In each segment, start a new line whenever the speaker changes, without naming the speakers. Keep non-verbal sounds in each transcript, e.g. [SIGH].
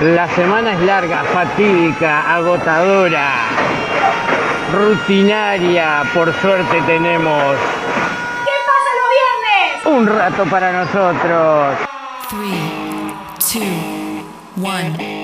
La semana es larga, fatídica, agotadora, rutinaria. Por suerte tenemos
¿Qué pasa los viernes?
un rato para nosotros.
Three, two, one.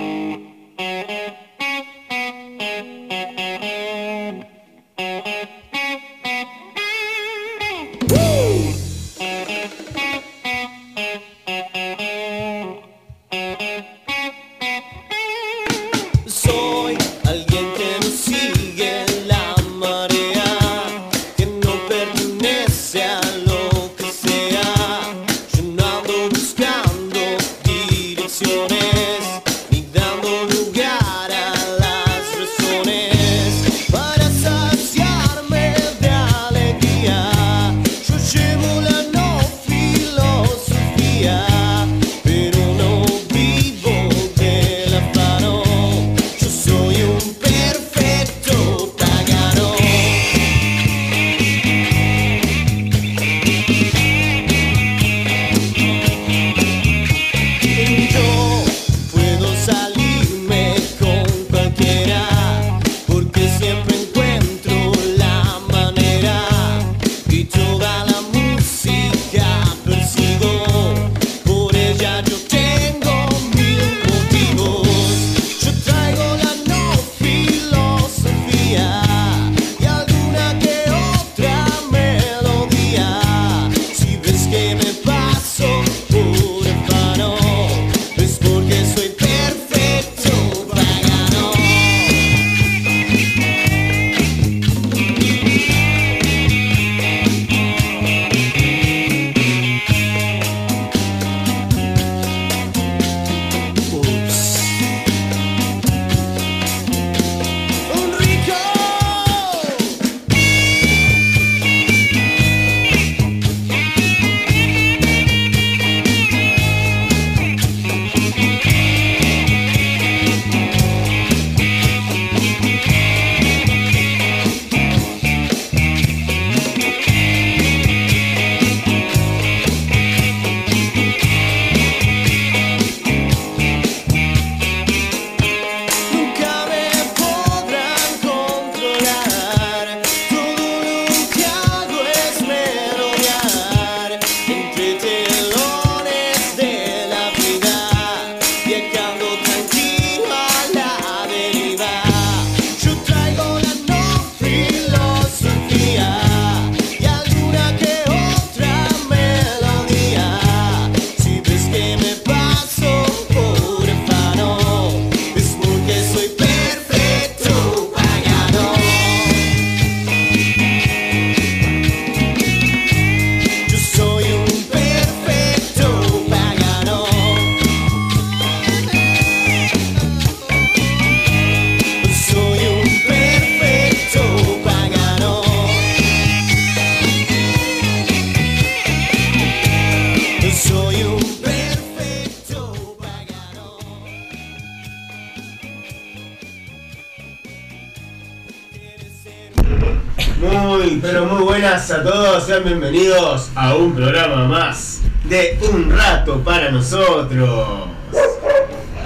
Bienvenidos a un programa más de Un Rato para Nosotros.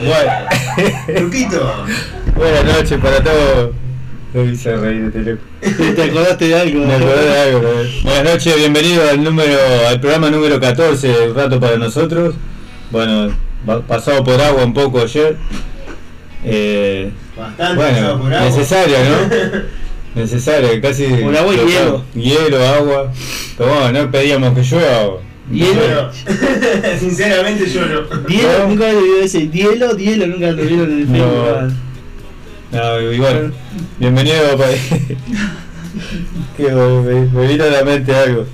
Bueno,
Luquito,
buenas noches para todos. Lo hice reír este loco. [LAUGHS]
¿Te acordaste de algo?
Me acordé de algo. ¿no? Buenas noches, bienvenido al número, al programa número 14 de Un Rato para Nosotros. Bueno, pasado por agua un poco ayer. Eh,
bastante pasado por agua.
necesario, ¿no? [LAUGHS] Necesario, casi.
Por agua y hielo.
Hielo, agua. No pedíamos que llueva.
Hielo. [LAUGHS]
Sinceramente yo no.
Dielo,
No.
nunca lo vio ese. Dielo, Dielo, nunca lo vieron en el
No.
Facebook.
No, igual. Bienvenido, pa- [LAUGHS] que me, me vino a la mente algo.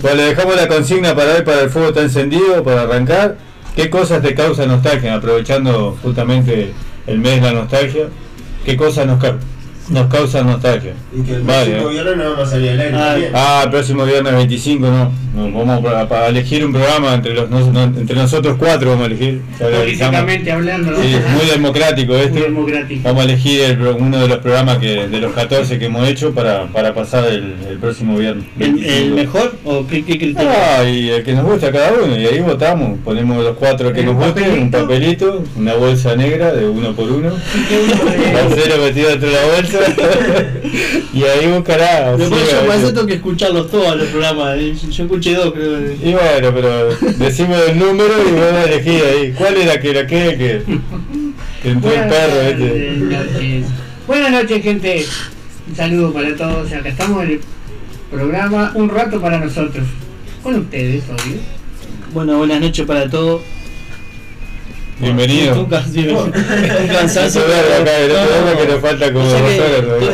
Bueno, le dejamos la consigna para hoy para el fuego está encendido, para arrancar. ¿Qué cosas te causan nostalgia? Aprovechando justamente el mes de la nostalgia. ¿Qué cosas nos causan? Nos causa nostalgia.
Y que el
Vale.
próximo viernes no vamos a salir al aire
Ah.
Ah, el próximo viernes 25 no. vamos a, a elegir un programa entre los no- entre nosotros cuatro vamos a elegir.
Políticamente hablando, ¿no?
Sí, es muy democrático
Muy
esto.
democrático.
Vamos a elegir el uno de los programas que de los 14 que hemos hecho para, para pasar el, el próximo viernes.
¿El,
25.
el mejor o qué, qué criterio?
Ah, y el que nos gusta a cada uno, y ahí votamos, ponemos los cuatro que nos gusten, un
papelito.
una bolsa negra de uno por uno, el [LAUGHS] cero metido dentro de la bolsa, y ahí buscará.
Después
a
yo eso tengo que escucharlos todos los programas. eh. Yo escuché dos, creo.
Y bueno, pero decimos el número y vamos a elegir ahí. ¿Cuál era que era qué? Que, que entró el perro este.
noches. Buenas noches, gente. Un saludo para todos. Acá estamos en el programa Un rato para nosotros. Con ustedes, obvio.
Bueno, buenas noches para todos.
Bienvenido.
Un, cansancio. [LAUGHS]
Que nos falta como
o sea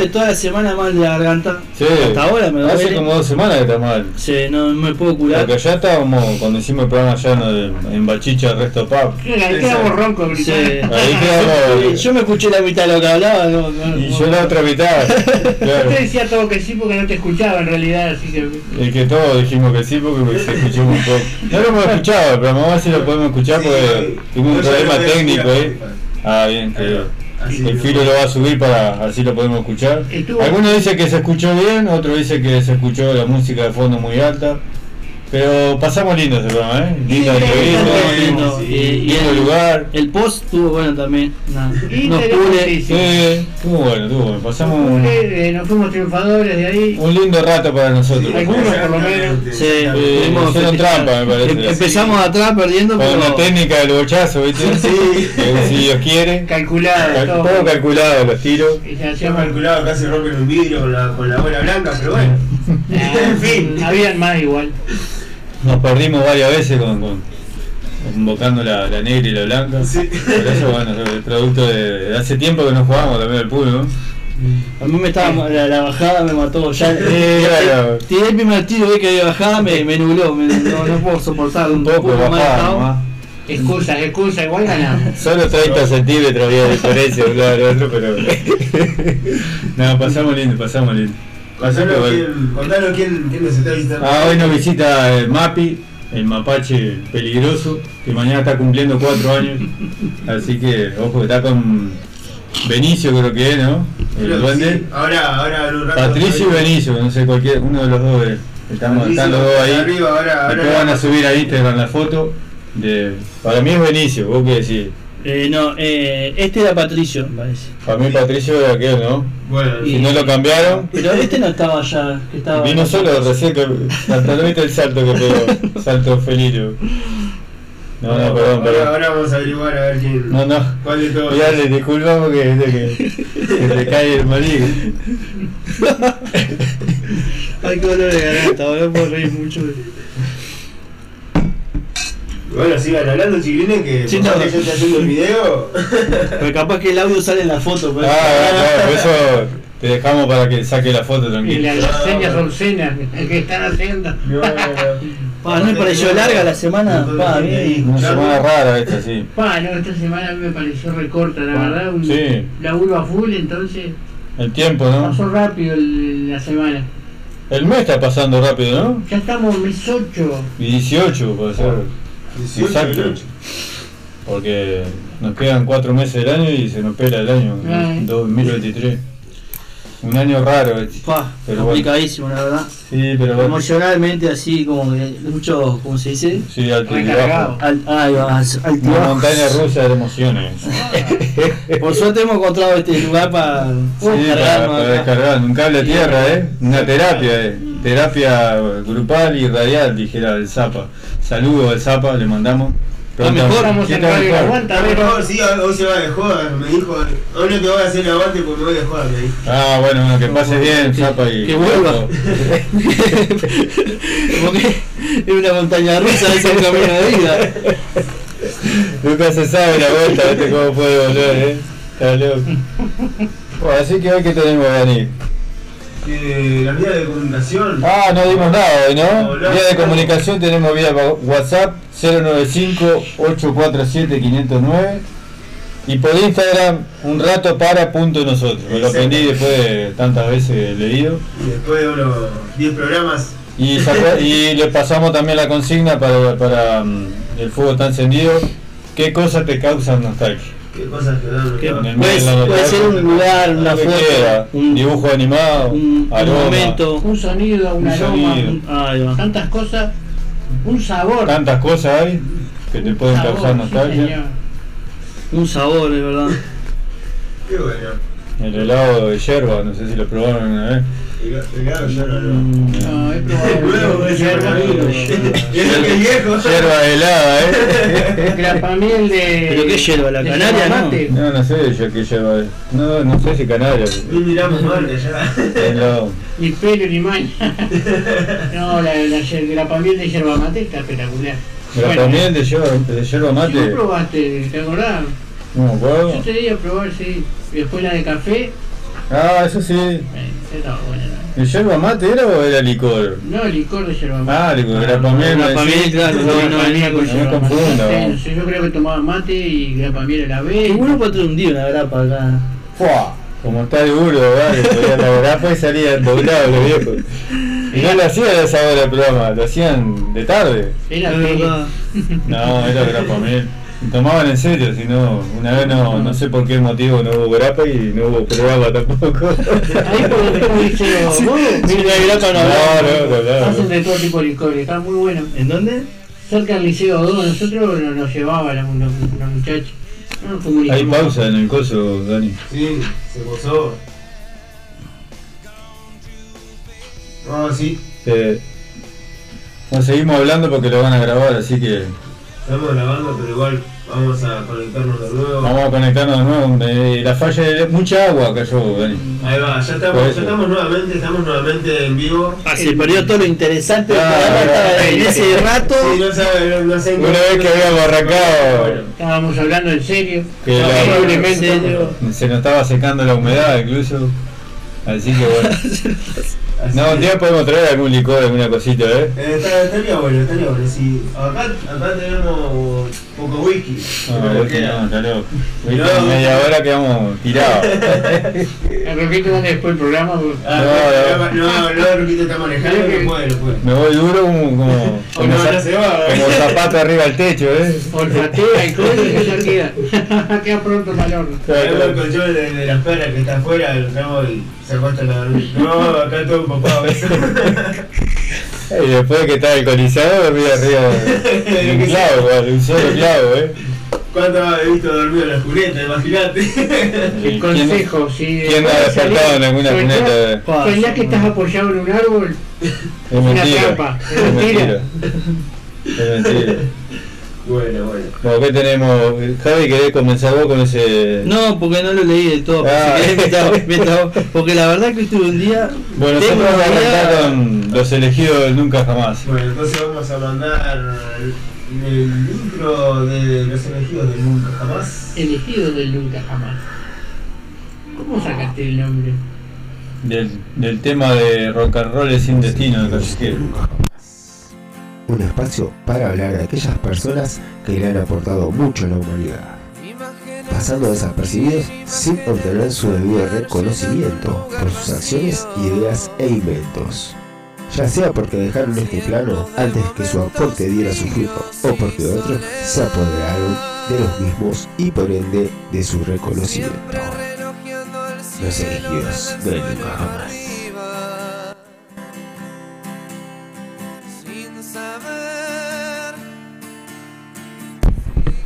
que Toda la semana mal de la garganta.
Sí,
Hasta ahora me
hace
duele.
como dos semanas que está mal.
Sí, no me puedo curar.
Porque ya estábamos, cuando hicimos el programa de- en Bachicha Resto Pub.
Ahí quedamos roncos,
Sí.
Ahí quedamos.
Yo me escuché la mitad de lo que hablaba. No, no,
Y
no.
yo la otra mitad. [LAUGHS] Claro.
Usted decía todo que sí porque no te escuchaba en realidad, así que.
Y que todos dijimos que sí porque se escuchó un poco. No lo hemos escuchado, pero vamos a ver si lo podemos escuchar porque problema técnico.
Spotify.
Ah, bien, el filo lo va a subir para así lo podemos escuchar. Algunos dicen que se escuchó bien, otros dicen que se escuchó la música de fondo muy alta. Pero pasamos lindo ese programa, ¿eh?
Sí,
Estuvo lindo.
sí.
Y, y
lindo
el,
lugar.
el post estuvo bueno también. No, nos pule.
Sí, estuvo bueno, estuvo bueno. Pasamos un,
Eh, nos fuimos triunfadores de ahí.
un lindo rato para nosotros.
Algunos por lo menos.
Sí,
Eh, hicieron trampa, me parece.
Em- Empezamos atrás perdiendo,
Con
pero.
la técnica del bochazo, ¿viste? [LAUGHS] Que si Dios quiere.
Calculado,
Cal-
todo.
Todo calculado los tiros.
Y se
calculado casi rompen un vidrio con la, con la bola blanca, pero bueno. [LAUGHS] en fin.
Habían más igual.
Nos perdimos varias veces con, con invocando la, la negra y la blanca.
Sí.
Por eso, bueno, el producto de, de hace tiempo que no jugamos también al pool, ¿no?
A mí me estaba. La, la bajada me mató. Ya,
Sí, bueno.
Tiré el primer tiro, vi que había bajada, me, me nubló. me- no, no puedo soportar un
Un poco
más
bajada
estado.
nomás.
Excusas, excusas, igual ganamos.
Solo 30 centímetros había de diferencia al otro, pero. [LAUGHS] no, pasamos lindo, pasamos lindo.
Contanos
Bueno.
quién, contanos quién, quién nos está visitando.
Ah, hoy nos visita el Mapi, el mapache peligroso, que mañana está cumpliendo cuatro años. [LAUGHS] Así que, ojo, está con Benicio, creo que es, ¿no? El
Creo
duende.
sí. Ahora, ahora en un rato.
Patricio y Benicio, no sé, cualquier, uno de los dos. eh. Estamos, están los dos ahí.
arriba, ahora- ahora
Después van a subir a Instagram la foto. De, para mí es Benicio, vos qué decís.
Eh, no, eh, este era Patricio, me parece.
Para mí Patricio era aquel, ¿no?
Bueno,
Si no lo cambiaron.
Pero este no estaba ya. Que estaba
Vino solo recién que ¿no viste el salto que pegó? Salto felino. No, no, perdón,
ahora,
perdón.
ahora vamos a averiguar a ver quién.
No, no.
¿Cuál de todos?
Ya le disculpamos que, que, que te cae el maligno. [LAUGHS]
Ay, qué dolor de garganta, ahora puedo reír mucho.
Bueno, sigan hablando, chiquilines, que
Sí, no.
que yo esté haciendo el video. [LAUGHS]
Pero capaz que el audio sale en la foto.
Ah,
Pero...
ah, por eso te dejamos para que saque la foto
Y
tranquilo.
las, las señas son cenas [LAUGHS] que están haciendo.
No, no, no.
Pa, ¿no me pareció larga la semana? Pa, bien.
Una semana rara esta, sí.
Pa, no, esta semana a mí me pareció recorta, la verdad. Un
Sí.
laburo a full, entonces
El tiempo, ¿no?
pasó rápido el- la semana.
El mes está pasando rápido, ¿no?
Ya estamos en mes 8.
Y 18 puede ser.
18
Exacto. Porque nos quedan cuatro meses del año y se nos pela el año,
Ay.
2023. Un año raro Pero
complicadísimo, la verdad.
Sí, pero bueno.
Emocionalmente, así como que mucho, ¿cómo se dice?
Sí, alto y
Recargado.
bajo.
Al, ahí va, al-
Una
altibajo.
montaña rusa de emociones. [LAUGHS]
Por suerte hemos encontrado este lugar para
Sí, para,
descargarnos
para descargar, un cable a tierra, ¿eh? Una terapia, ¿eh? Terapia grupal y radial, dijera el Zapa. Saludos al Zapa, le mandamos.
Está mejor,
Estamos
¿qué
en Radio
mejor?
Aguanta,
Está
pero
mejor, sí, hoy se va de joda, me dijo. Hoy no te voy a hacer el aguante porque me voy de joda, me dijo.
Ah, bueno, bueno, que pases bien,
Que-
Zapa y.
que vuelva. [LAUGHS] Porque es una montaña rusa, es un camino de vida.
Nunca se sabe la vuelta, ¿viste cómo puede volver, eh? Está loco. [LAUGHS] Bueno, así que hoy que tenemos, Dani.
Que la vía de comunicación.
Ah, no dimos nada hoy, ¿no? Vía de comunicación tenemos vía WhatsApp 095-847-509 Y por Instagram, un rato para punto nosotros. Me lo aprendí después de tantas veces leído.
Y después de unos 10 programas,
Y, y [LAUGHS] le pasamos también la consigna para, para mm, el fuego está encendido. ¿Qué cosas te causan nostalgia?
Qué cosas que dan.
¿Qué?
¿no?
En el
Puede-
la
puede ser un lugar, una foto, un-
dibujo animado,
Un, un momento.
Un sonido, un
Un
aroma,
sonido.
Tantas cosas, un sabor.
Tantas cosas hay que te pueden
sabor,
causar nostalgia.
Un sabor, de verdad.
Qué bueno.
El helado de yerba, no sé si lo probaron una vez.
El el helado yo no
el [LAUGHS]
ese
yerba.
Y [LAUGHS] es viejo.
Yerba helada, ¿eh? [LAUGHS]
grapamiel de.
¿Pero qué yerba? ¿La canaria,
yerba
no?
No, no sé yo qué yerba es. No, no sé si canaria.
No miramos mal de allá.
Helado.
Ni pelo ni maña. no, la, la grapamiel de yerba mate está espectacular.
Grapamiel de yerba, de yerba mate.
probaste, ¿te acordás?
No me acuerdo.
Yo te di a probar, sí. Y después la de café,
Ah, eso sí.
eh, estaba buena. ¿No?
¿El yerba mate era o era licor?
No, licor de yerba mate.
Ah, licor, grapamiel. me
Grapamiel,
decís.
claro, no, no,
grapamiel
no,
con
no
me
yerba mate.
confunda,
No no sé, yo creo que tomaba mate y grapamiel a la vez.
Qué bueno para traer un día una grapa acá.
Fua, Como está duro, ¿vale? [LAUGHS] Podía la grapa y salían doblados los viejos. Y no lo hacían a esa hora del programa, lo hacían de tarde.
Era
verdad.
No, era grapamiel. Tomaban en serio, si no, una vez no, no sé por qué motivo no hubo grapa y no hubo programa tampoco. [LAUGHS]
Ahí por donde está el liceo, ¿vos?
Si no grapa no
No, no, no,
Hacen de todo tipo de licores, está muy bueno.
¿En dónde?
Cerca del liceo 2, nosotros nos, nos llevaba la, la muchacha. No nos.
Hay pausa en el coso, Dani.
Sí, se posó. No, sí,
Eh, no, seguimos hablando porque lo van a grabar, así que
estamos grabando, pero igual vamos a conectarnos de nuevo.
vamos a conectarnos de nuevo. Eh, la falla de mucha agua cayó, Dani.
Ahí va, ya estamos, ya estamos nuevamente, estamos nuevamente en vivo.
Ah, se perdió todo lo interesante
Ah,
en ese rato.
Sí, no sabe, no, no sé en
Una vez que habíamos arrancado,
Estábamos hablando en serio.
que
No,
la-
probablemente.
en serio.
se nos estaba secando la humedad incluso. Así que bueno. [LAUGHS]
Así
No, un
que-
día podemos traer algún licor, alguna cosita, ¿eh?
Eh, está- estaría bueno, estaría bueno. Sí. Acá, acá tenemos poco whisky.
No, vos
queda.
no, claro.
No.
media hora quedamos tirados. [LAUGHS]
El Roquito dónde después el programa.
Ah,
No,
no, no, no, Ruquito está manejando, no puede, no puede.
Me voy duro como, como, [LAUGHS] como,
no, se va,
como
¿eh?
zapato arriba del techo, ¿eh?
Olfatea y cosas y ya queda. [LAUGHS] queda pronto horno.
Traemos el colchón de, de la espera que está afuera, lo traemos y se la. No, acá todo empapado eso.
Y después de que está alcoholizado, dormí arriba de [LAUGHS] un clavo, un solo clavo, ¿eh?
¿Cuánto he visto dormido en la cuneta? Imagínate.
El consejo, si
¿Quién no ha despertado en alguna cuneta?
Soñás que estás apoyado en un árbol,
Es
una
mentira.
trampa, es mentira.
Es mentira.
Bueno, bueno.
Bueno, ¿qué tenemos? Javi, ¿querés comenzar vos con ese...?
No, porque no lo leí del todo.
Ah.
mientras- porque la verdad que estuve un día.
Bueno, nosotros vamos
día-
con los elegidos del Nunca Jamás.
Bueno, entonces vamos a mandar el intro de los elegidos del Nunca Jamás.
elegido del nunca jamás. ¿Cómo sacaste el nombre?
Del, del tema de rock and roll sin destino de callejero.
Un espacio para hablar de aquellas personas que le han aportado mucho a la humanidad, pasando desapercibidos sin obtener su debido reconocimiento por sus acciones, ideas e inventos. Ya sea porque dejaron este plano antes que su aporte diera su fruto, o porque otros se apoderaron de los mismos y por ende de su reconocimiento. Los elegidos de nunca.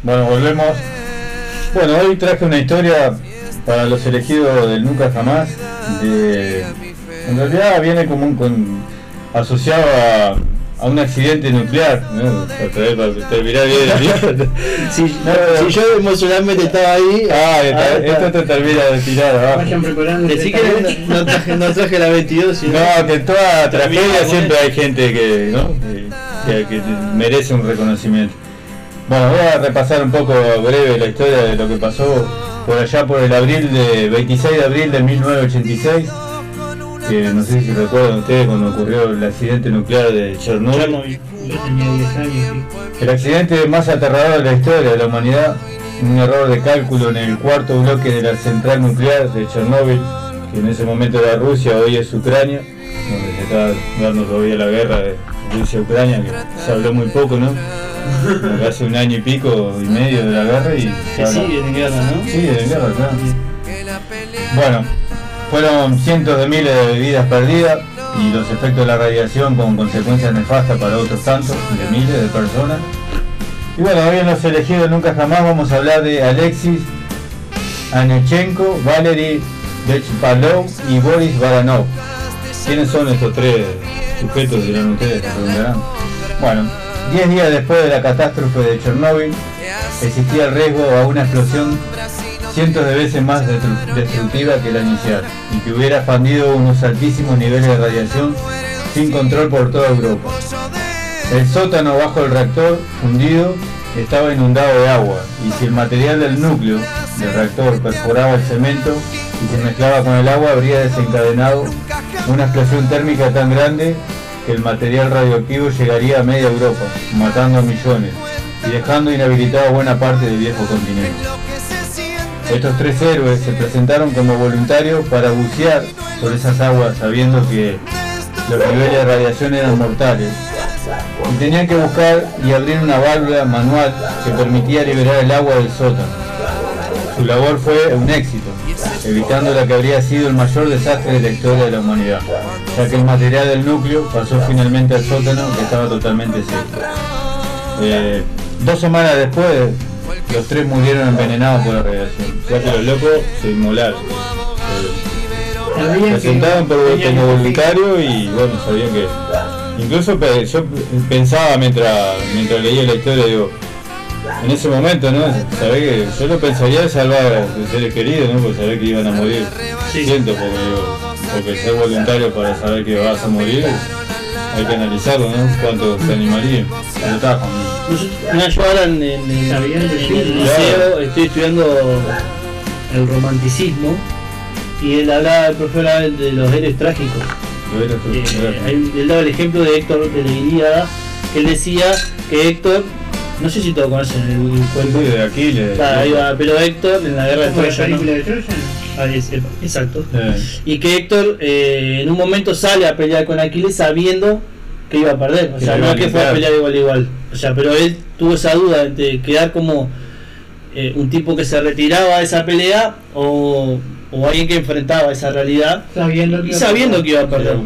Bueno, volvemos. Bueno, hoy traje una historia para los elegidos del Nunca Jamás. De, en realidad viene como un, con, asociado a, a un accidente nuclear. ¿no? Bien el día.
Si,
No,
si yo emocionalmente estaba ahí.
Ah, está-
ahora está.
esto te termina de tirar abajo.
Vayan preparando.
Decí que no, traje, no traje la 22, sino.
No, que en toda tragedia siempre hay gente que, ¿no? que, que- que merece un reconocimiento. Bueno, voy a repasar un poco breve la historia de lo que pasó por allá por el abril de 26 de abril de 1986. Que no sé si recuerdan ustedes cuando ocurrió el accidente nuclear de Chernobyl.
Chernobyl.
Yo tenía 10 años, sí.
El accidente más aterrador de la historia de la humanidad un error de cálculo en el cuarto bloque de la central nuclear de Chernóbil, que en ese momento era Rusia, hoy es Ucrania, donde se está dando todavía la guerra de Rusia-Ucrania, que se habló muy poco, ¿no? [LAUGHS] Hace un año y pico y medio de la guerra y
Que sigue en guerra, ¿no?
Sí, de guerra, claro. Bueno, fueron cientos de miles de vidas perdidas y los efectos de la radiación con consecuencias nefastas para otros tantos, de miles de personas. Y bueno, hoy en los elegidos nunca jamás vamos a hablar de Alexis Anechenko, Valery Bechpalov y Boris Baranov. ¿Quiénes son estos tres sujetos? Dirán ustedes, se preguntarán. Bueno, 10 días después de la catástrofe de Chernóbil, existía el riesgo a una explosión cientos de veces más destru- destructiva que la inicial y que hubiera expandido unos altísimos niveles de radiación sin control por toda Europa. El sótano bajo el reactor fundido estaba inundado de agua y si el material del núcleo del reactor perforaba el cemento y se mezclaba con el agua habría desencadenado una explosión térmica tan grande que el material radioactivo llegaría a media Europa, matando a millones y dejando inhabilitada buena parte del viejo continente. Estos tres héroes se presentaron como voluntarios para bucear por esas aguas sabiendo que los niveles de radiación eran mortales y tenían que buscar y abrir una válvula manual que permitía liberar el agua del sótano. Su labor fue un éxito, evitando la que habría sido el mayor desastre de la historia de la humanidad, ya que el material del núcleo pasó finalmente al sótano que estaba totalmente seco. Eh, dos semanas después, los tres murieron envenenados por la radiación, ya que los locos se inmolaron. Eh, se
que
sentaban por, como voluntario y bueno, sabían que... Incluso yo pensaba mientras, mientras leía la historia, digo, en ese momento, ¿no? Sabés que yo lo pensaría de salvar a sus seres queridos, ¿no? Porque sabés que iban a morir. Siento, porque digo, porque ser voluntario para saber que vas a morir, hay que analizarlo, ¿no? Cuánto se animaría. Pero está,
Nosotros- yo ahora en, en- en- el
sí.
liceo estoy estudiando el romanticismo y él hablaba, el profesor hablaba de los héroes trágicos. Eh, él daba el ejemplo de Héctor de la Ilíada, que él decía que Héctor, no sé si todos conocen el cuento,
de Aquiles.
Claro, ahí va, pero Héctor en la guerra de
¿Cómo la
Troya, ¿no?
película de Troya?
Ah, es- exacto.
Eh,
Y que Héctor eh, en un momento sale a pelear con Aquiles sabiendo que iba a perder. O
Que
sea,
le
no que fue a pelear igual a igual. O sea, pero él tuvo esa duda de quedar como eh, un tipo que se retiraba de esa pelea o, o alguien que enfrentaba esa realidad
Sabiendo que
y sabiendo que iba a perder.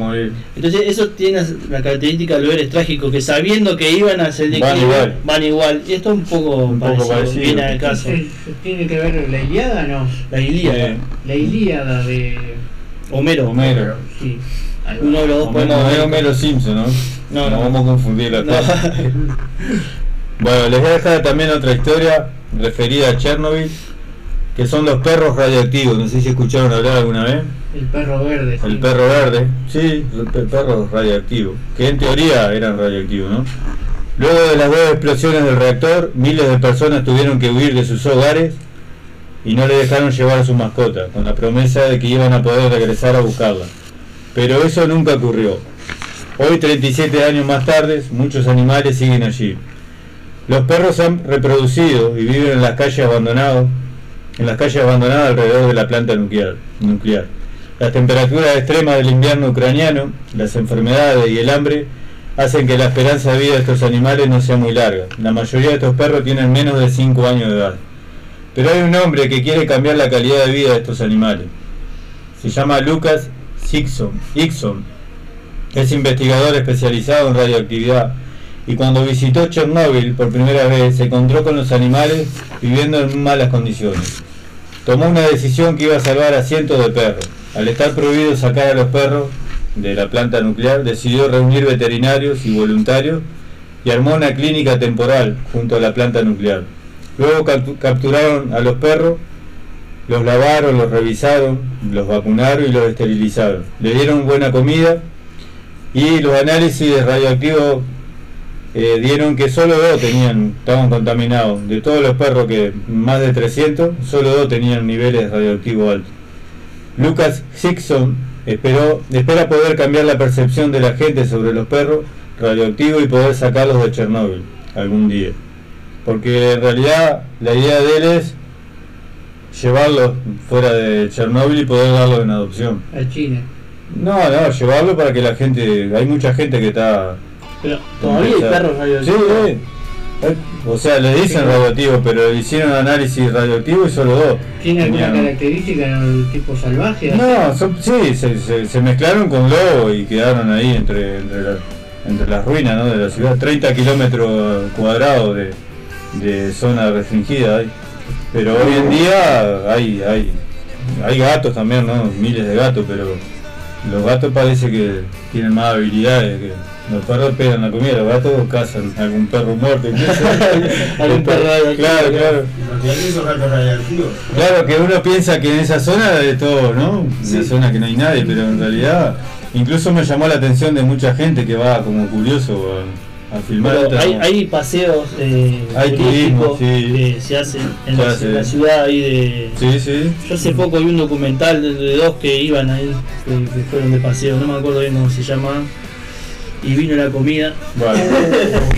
Entonces eso tiene la característica de los héroes trágicos, que sabiendo que iban a el
Van igual.
van igual. Y esto es un poco,
Un poco
parecido,
parecido.
viene al caso.
¿Se- se ¿Tiene que ver la Ilíada no?
La Ilíada,
Eh,
La Ilíada de.
Homero.
Homero.
Sí.
Uno de los dos
Homero, es Homero Simpson, ¿no?
No, no.
vamos a confundir la
No.
cosa. [LAUGHS] Bueno, les voy a dejar también otra historia referida a Chernobyl, que son los perros radioactivos. No sé si escucharon hablar alguna vez.
El perro verde.
El
sí.
perro verde, sí, el pe- perro radioactivo, que en teoría eran radioactivos, ¿no? Luego de las dos explosiones del reactor, miles de personas tuvieron que huir de sus hogares y no le dejaron llevar a su mascota, con la promesa de que iban a poder regresar a buscarla. Pero eso nunca ocurrió. Hoy, 37 años más tarde, muchos animales siguen allí. Los perros se han reproducido y viven en las calles abandonadas, en las calles abandonadas alrededor de la planta nuclear. nuclear. Las temperaturas extremas del invierno ucraniano, las enfermedades y el hambre hacen que la esperanza de vida de estos animales no sea muy larga. La mayoría de estos perros tienen menos de 5 años de edad. Pero hay un hombre que quiere cambiar la calidad de vida de estos animales. Se llama Lucas Hickson. Hickson. Es investigador especializado en radioactividad y cuando visitó Chernóbil por primera vez se encontró con los animales viviendo en malas condiciones. Tomó una decisión que iba a salvar a cientos de perros. Al estar prohibido sacar a los perros de la planta nuclear, decidió reunir veterinarios y voluntarios y armó una clínica temporal junto a la planta nuclear. Luego captu- capturaron a los perros, los lavaron, los revisaron, los vacunaron y los esterilizaron. Le dieron buena comida y los análisis radioactivos eh, dieron que solo dos tenían, estaban contaminados. De todos los perros que más de 300, solo dos tenían niveles radioactivos altos. Lucas Hickson esperó, espera poder cambiar la percepción de la gente sobre los perros radioactivos y poder sacarlos de Chernóbil algún día. porque en realidad la idea de él es llevarlo fuera de Chernóbil y poder darlo en adopción.
A China.
No, no, llevarlo para que la gente, hay mucha gente que está...
Pero todavía hay perros radioactivos.
sí. O sea, le dicen
Sí.
radioactivo, pero hicieron análisis radioactivo y solo dos.
¿Tiene alguna
Tenían-
característica el tipo salvaje?
No, son- sí, se, se- se mezclaron con lobos y quedaron ahí entre, entre, la- entre las ruinas ¿no? de la ciudad. 30 kilómetros cuadrados de, de zona restringida hay. Pero hoy en día hay, hay, hay gatos también, ¿no? Miles de gatos, pero los gatos parece que tienen más habilidades que los perros pegan la comida, los gatos cazan algún perro muerto. incluso. [LAUGHS]
Algún perro radioactivo.
Claro, claro. Claro que uno piensa que en esa zona de todo, ¿no? Una zona que no hay nadie, pero en realidad incluso me llamó la atención de mucha gente que va como curioso a, a filmar.
Hay, hay paseos eh,
Hay turismo, sí.
que se hacen en
Se
la,
hace.
en la ciudad ahí de...
Sí, sí.
Yo hace poco vi un documental de, de dos que iban ahí, que, que fueron de paseo, no me acuerdo bien cómo se llamaban, y vino la comida.
Bueno,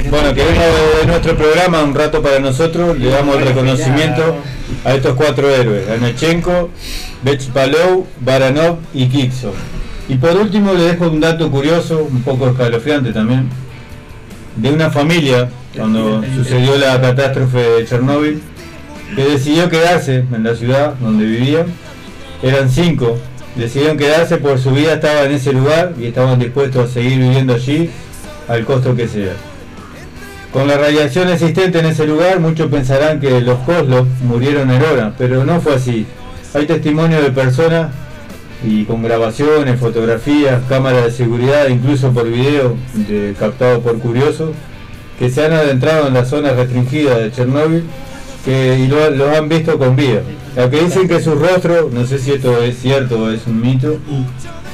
bueno que venga de, de nuestro programa un rato para nosotros, le damos el reconocimiento a estos cuatro héroes, a Nechenko, Bechpalov, Baranov y Kikso. Y por último le dejo un dato curioso, un poco escalofriante también, de una familia, cuando sucedió la catástrofe de Chernóbil, que decidió quedarse en la ciudad donde vivían. Eran cinco, decidieron quedarse por su vida estaba en ese lugar y estaban dispuestos a seguir viviendo allí al costo que sea. Con la radiación existente en ese lugar, muchos pensarán que los Kozlov murieron en hora, pero no fue así. Hay testimonios de personas y con grabaciones, fotografías, cámaras de seguridad, incluso por video de, captado por curiosos, que se han adentrado en la zona restringida de Chernóbil que, y lo, lo han visto con vida. Lo que dicen que sus rostros, no sé si esto es cierto o es un mito,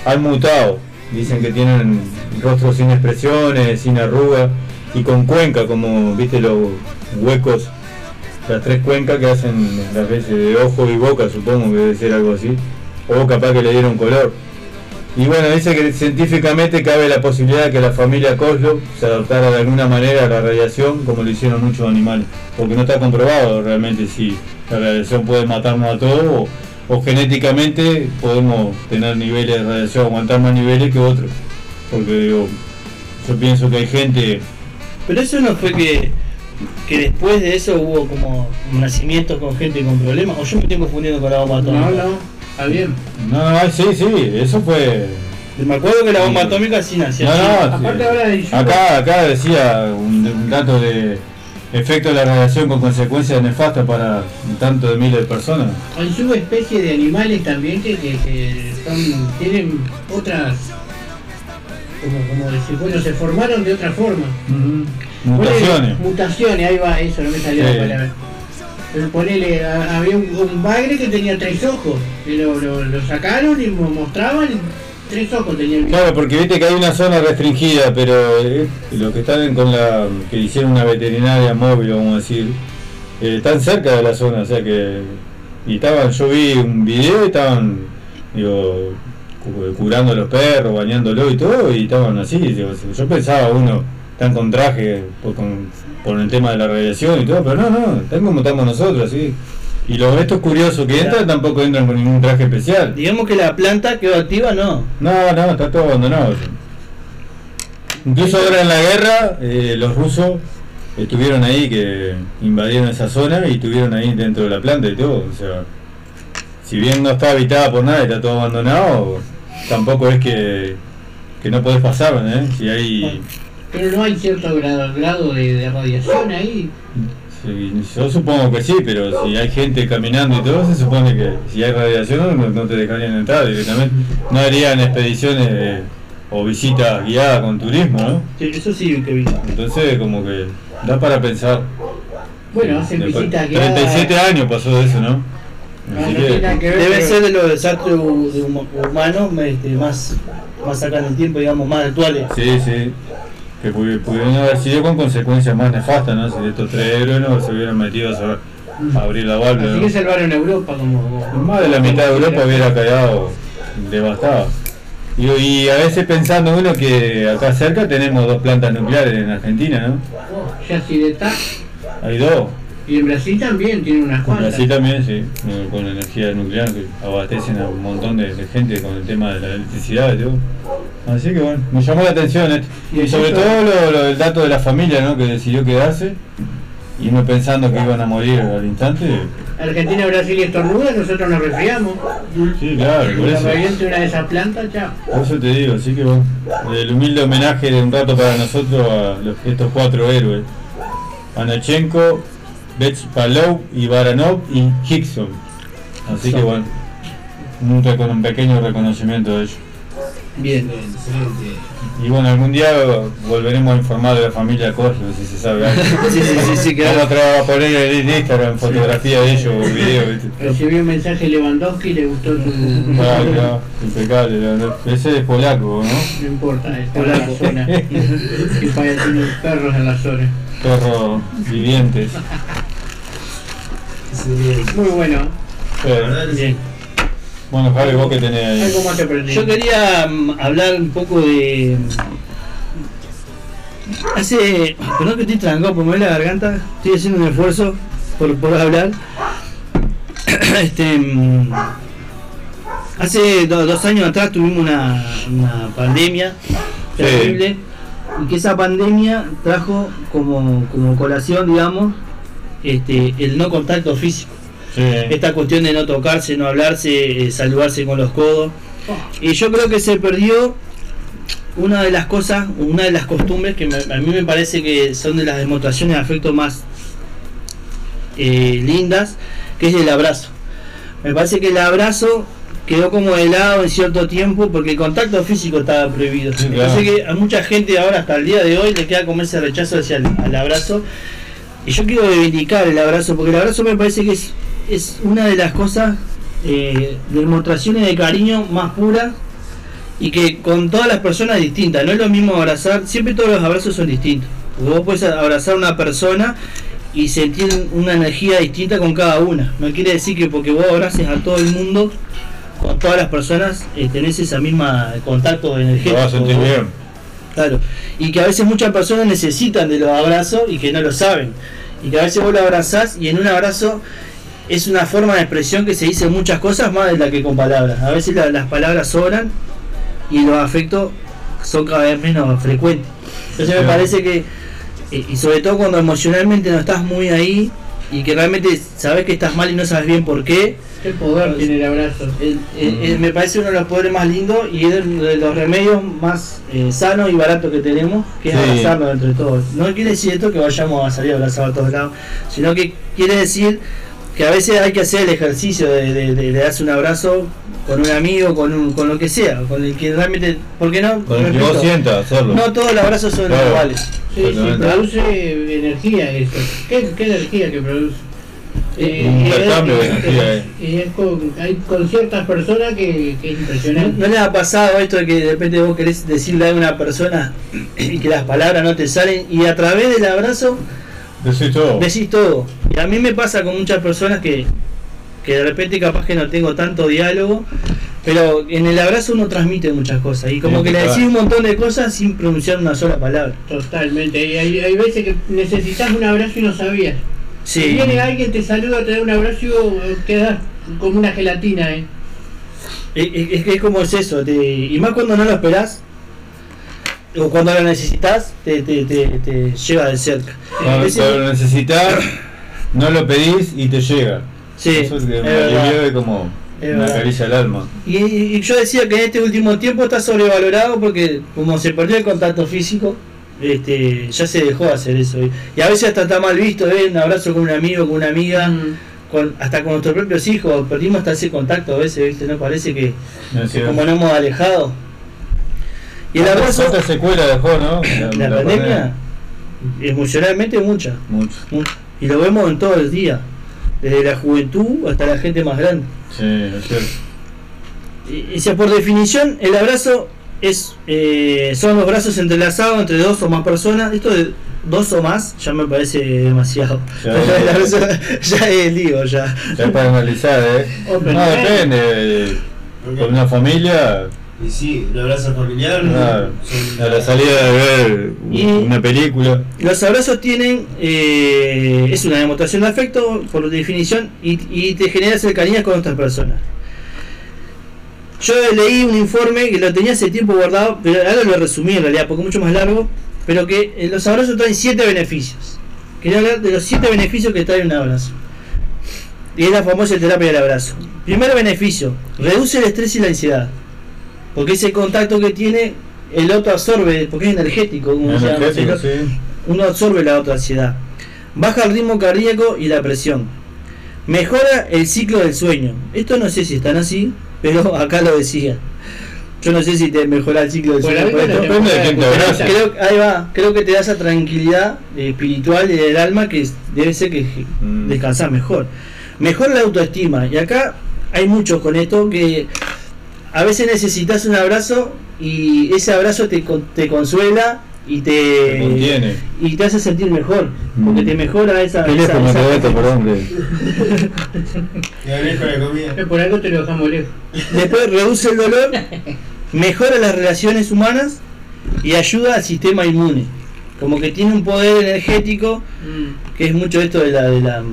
han mutado. Dicen que tienen rostros sin expresiones, sin arrugas y con cuenca, como viste los huecos, las tres cuencas que hacen las veces de ojo y boca, supongo que debe ser algo así, o capaz que le dieron color. Y bueno, dice que científicamente cabe la posibilidad de que la familia Kozlov se adaptara de alguna manera a la radiación como lo hicieron muchos animales, porque no está comprobado realmente si la radiación puede matarnos a todos o, o genéticamente podemos tener niveles de radiación, aguantar más niveles que otros. Porque digo, yo pienso que hay gente,
Pero eso no fue que, que después de eso hubo como nacimientos con gente con problemas, o yo me estoy confundiendo con la bomba
no, está bien.
no, no, sí, sí, eso fue...
Me acuerdo que la bomba atómica sí nació.
No, no,
Aparte ahora yugo,
Acá, acá decía un, un dato de efecto de la radiación con consecuencias nefastas para tanto de miles de personas.
hay subespecies de animales también que, que, que son, tienen otras, como, como decir, bueno, se formaron de otra forma.
Mutaciones.
Mutaciones, ahí va, eso, no me salió
Sí.
la palabra. Pero ponele, había un, un bagre que tenía tres ojos, y lo, lo, lo sacaron y mo- mostraban tres ojos tenía
Claro, porque viste que hay una zona restringida, pero eh, los que están con la que hicieron una veterinaria móvil, vamos a decir, eh, están cerca de la zona, o sea que y estaban, yo vi un video estaban digo cu- curando a los perros, bañándolo y todo, y estaban así, yo pensaba uno están con traje por, con- por el tema de la radiación y todo, pero no, no, están como estamos nosotros, así. Y los estos curiosos que entran tampoco entran con ningún traje especial.
Digamos que la planta quedó activa, no.
No, no, está todo abandonado. Incluso ahora en la guerra, eh, los rusos estuvieron ahí, que invadieron esa zona y estuvieron ahí dentro de la planta y todo. O sea, si bien no está habitada por nada y está todo abandonado, tampoco es que, que no podés pasar, ¿eh? Si hay...
Pero no hay cierto grado, grado de, de radiación ahí.
sí, yo supongo que sí, pero si hay gente caminando y todo, se supone que si hay radiación no, no te dejarían entrar directamente. No harían expediciones eh, o visitas guiadas con turismo, ¿no?
Sí, eso sí que vi.
Entonces, como que da para pensar.
Bueno, hacen visitas guiadas.
37 años pasó de eso, ¿no?
Ah, no tiene
que,
ver,
Debe
pero-
ser de los desastres hu- de hum- humanos este, más, más acá en el tiempo, digamos, más actuales.
sí, sí. Que pu- pudieron haber sido con consecuencias más nefastas, ¿no? Si estos tres héroes no se hubieran metido a, abrir la válvula.
Así que salvaron Europa como.
Más de la mitad de Europa hubiera quedado devastada. Y, y a veces pensando uno que acá cerca tenemos dos plantas nucleares en Argentina, ¿no?
Ya si de
Hay dos.
Y en Brasil también tiene unas
En
cuantas.
Brasil también, sí, eh, con energía nuclear que abastecen a un montón de, de gente con el tema de la electricidad todo. Así que bueno, me llamó la atención esto.
Y
Y sobre todo lo, lo del dato de la familia, ¿no? Que decidió quedarse. Y uno pensando que iban a morir al instante.
Argentina, Brasil y estornuda, nosotros nos resfriamos.
Sí, claro, por eso.
una de esas plantas, chao.
Por eso te digo, así que bueno, el humilde homenaje de un rato para nosotros a los- estos cuatro héroes. Anachenko, Bechpalov, y Baranov y Hickson. Así que bueno, un, un pequeño reconocimiento de ellos.
Bien.
Y bueno, algún día volveremos a informar de la familia Cosio, si se sabe algo. [LAUGHS]
Sí, sí, sí, sí, claro.
Vamos a poner en Instagram fotografía de ellos o video, ¿viste?
Recibí un mensaje de Lewandowski y le gustó tu.
Ah, claro, impecable. Ese es polaco, ¿no?
No importa, en la zona. Y para tiene perros en la zona.
Perros vivientes.
Muy bueno.
Eh,
Bien.
Bueno, Javi, vos que tenés ahí.
Algo más te aprendí.
Yo quería mm, hablar un poco de. Hace. Perdón que estoy trancado por mover la garganta. Estoy haciendo un esfuerzo por, por hablar. [COUGHS] Este. mm, Hace do- dos años atrás tuvimos una, una pandemia terrible. Y que esa pandemia trajo como, como colación, digamos, este, el no contacto físico
Sí.
esta cuestión de no tocarse, no hablarse, eh, saludarse con los codos. Y yo creo que se perdió una de las cosas, una de las costumbres que me- a mí me parece que son de las demostraciones de afecto más eh, lindas, que es el abrazo. Me parece que el abrazo quedó como de lado en cierto tiempo porque el contacto físico estaba prohibido.
Sí, claro.
que a mucha gente ahora hasta el día de hoy le queda como ese rechazo hacia el al abrazo. Y yo quiero reivindicar el abrazo, porque el abrazo me parece que es, es una de las cosas, eh, demostraciones de cariño más puras y que con todas las personas distintas. No es lo mismo abrazar, siempre todos los abrazos son distintos. Porque vos puedes abrazar a una persona y sentir una energía distinta con cada una. No quiere decir que porque vos abraces a todo el mundo, con todas las personas, eh, tenés esa misma contacto energético.
vas a sentir
¿no?
bien.
Claro, y que a veces muchas personas necesitan de los abrazos y que no lo saben. Y que a veces vos lo abrazás y en un abrazo es una forma de expresión que se dice muchas cosas más de la que con palabras. A veces la- las palabras sobran y los afectos son cada vez menos frecuentes. Entonces me parece que, y sobre todo cuando emocionalmente no estás muy ahí y que realmente sabes que estás mal y no sabes bien por qué,
Qué poder tiene el abrazo.
el- el- el- me parece uno de los poderes más lindos y es uno de los remedios más eh, sanos y baratos que tenemos, que es
Sí.
abrazarnos entre todos. No quiere decir esto que vayamos a salir a abrazar a todos lados, sino que quiere decir que a veces hay que hacer el ejercicio de, de- de- de darse un abrazo con un amigo, con, un, con lo que sea, con el que realmente, ¿por qué no?
Con el que vos sientas hacerlo.
no todos los abrazos son
Claro.
iguales.
Sí, sí, produce energía eso. ¿Qué, qué energía que produce? Eh,
Un
y
intercambio
es-
de energía, eh.
Y es con, hay con ciertas personas que, que es
¿No,
impresionante.
no les ha pasado esto de que de repente vos querés decirle a una persona y que las palabras no te salen y a través del abrazo
Decís todo.
decís todo. Y a mí me pasa con muchas personas que, que de repente capaz que no tengo tanto diálogo, pero en el abrazo uno transmite muchas cosas y como
Sí,
que le decís un montón de cosas sin pronunciar una sola palabra.
Totalmente. Y hay, hay veces que necesitas un abrazo y no sabías.
Sí.
Si viene alguien, te saluda, te da un abrazo quedas como una gelatina, ¿eh?
Es, es- es que es como es eso, te- y más cuando no lo esperás, o cuando lo necesitas, te, te, te, te llega de cerca.
Cuando, lo necesitas, no lo pedís y te llega.
Sí,
Eso es que
es
me como
Es
una
verdad.
caricia al alma.
Y yo decía que en este último tiempo está sobrevalorado porque como se perdió el contacto físico, este, ya se dejó de hacer eso. Y, a veces hasta está mal visto, ¿eh? un abrazo con un amigo, con una amiga,
Mm.
con, hasta con nuestros propios hijos, perdimos hasta ese contacto a veces, ¿viste? ¿no? Parece que,
No sé,
que como nos hemos alejado. Y el abrazo,
¿Cuántas secuelas dejó, no? [COUGHS]
la, pandemia, emocionalmente mucha,
Mucho.
mucha. Y lo vemos en todo el día, desde la juventud hasta la gente más grande.
Sí, es cierto.
Y- y sea, por definición, el abrazo es eh, son los brazos entrelazados entre dos o más personas. Esto de dos o más ya me parece demasiado.
Ya, [LAUGHS]
El es lío, ya.
Ya es para analizar, ¿eh?
Open
No, depende. Con una familia
Y sí, un abrazo familiar.
A la salida de ver
Y-
una película.
Los abrazos tienen, eh, es una demostración de afecto por definición y, y te genera cercanía con otras personas. Yo leí un informe que lo tenía hace tiempo guardado, pero ahora lo resumí en realidad porque es mucho más largo, pero que eh, los abrazos traen 7 beneficios. Quería hablar de los 7 beneficios que trae un abrazo. Y es la famosa terapia del abrazo. Primer beneficio, reduce el estrés y la ansiedad. Porque ese contacto que tiene, el otro absorbe, porque es energético, como se llama,
Energético,
sí. uno absorbe la otra ansiedad. Baja el ritmo cardíaco y la presión. Mejora el ciclo del sueño. Esto no sé si están así, pero [LAUGHS] acá lo decía. Yo no sé si te mejora el ciclo del sueño. por esto, pero creo, ahí va, creo que te da esa tranquilidad eh, espiritual y del alma que debe ser que
Mm.
descansas mejor. Mejora la autoestima. Y acá hay muchos con esto que a veces necesitas un abrazo y ese abrazo te, te consuela y te,
contiene.
y te hace sentir mejor porque
Mm.
te mejora esa,
Qué
esa- esa-
esto, perdón. [LAUGHS]
comida.
Eh, Por algo te lo dejamos lejos.
después reduce el dolor [LAUGHS] mejora las relaciones humanas y ayuda al sistema inmune como que tiene un poder energético
Mm.
que es mucho esto de la, de la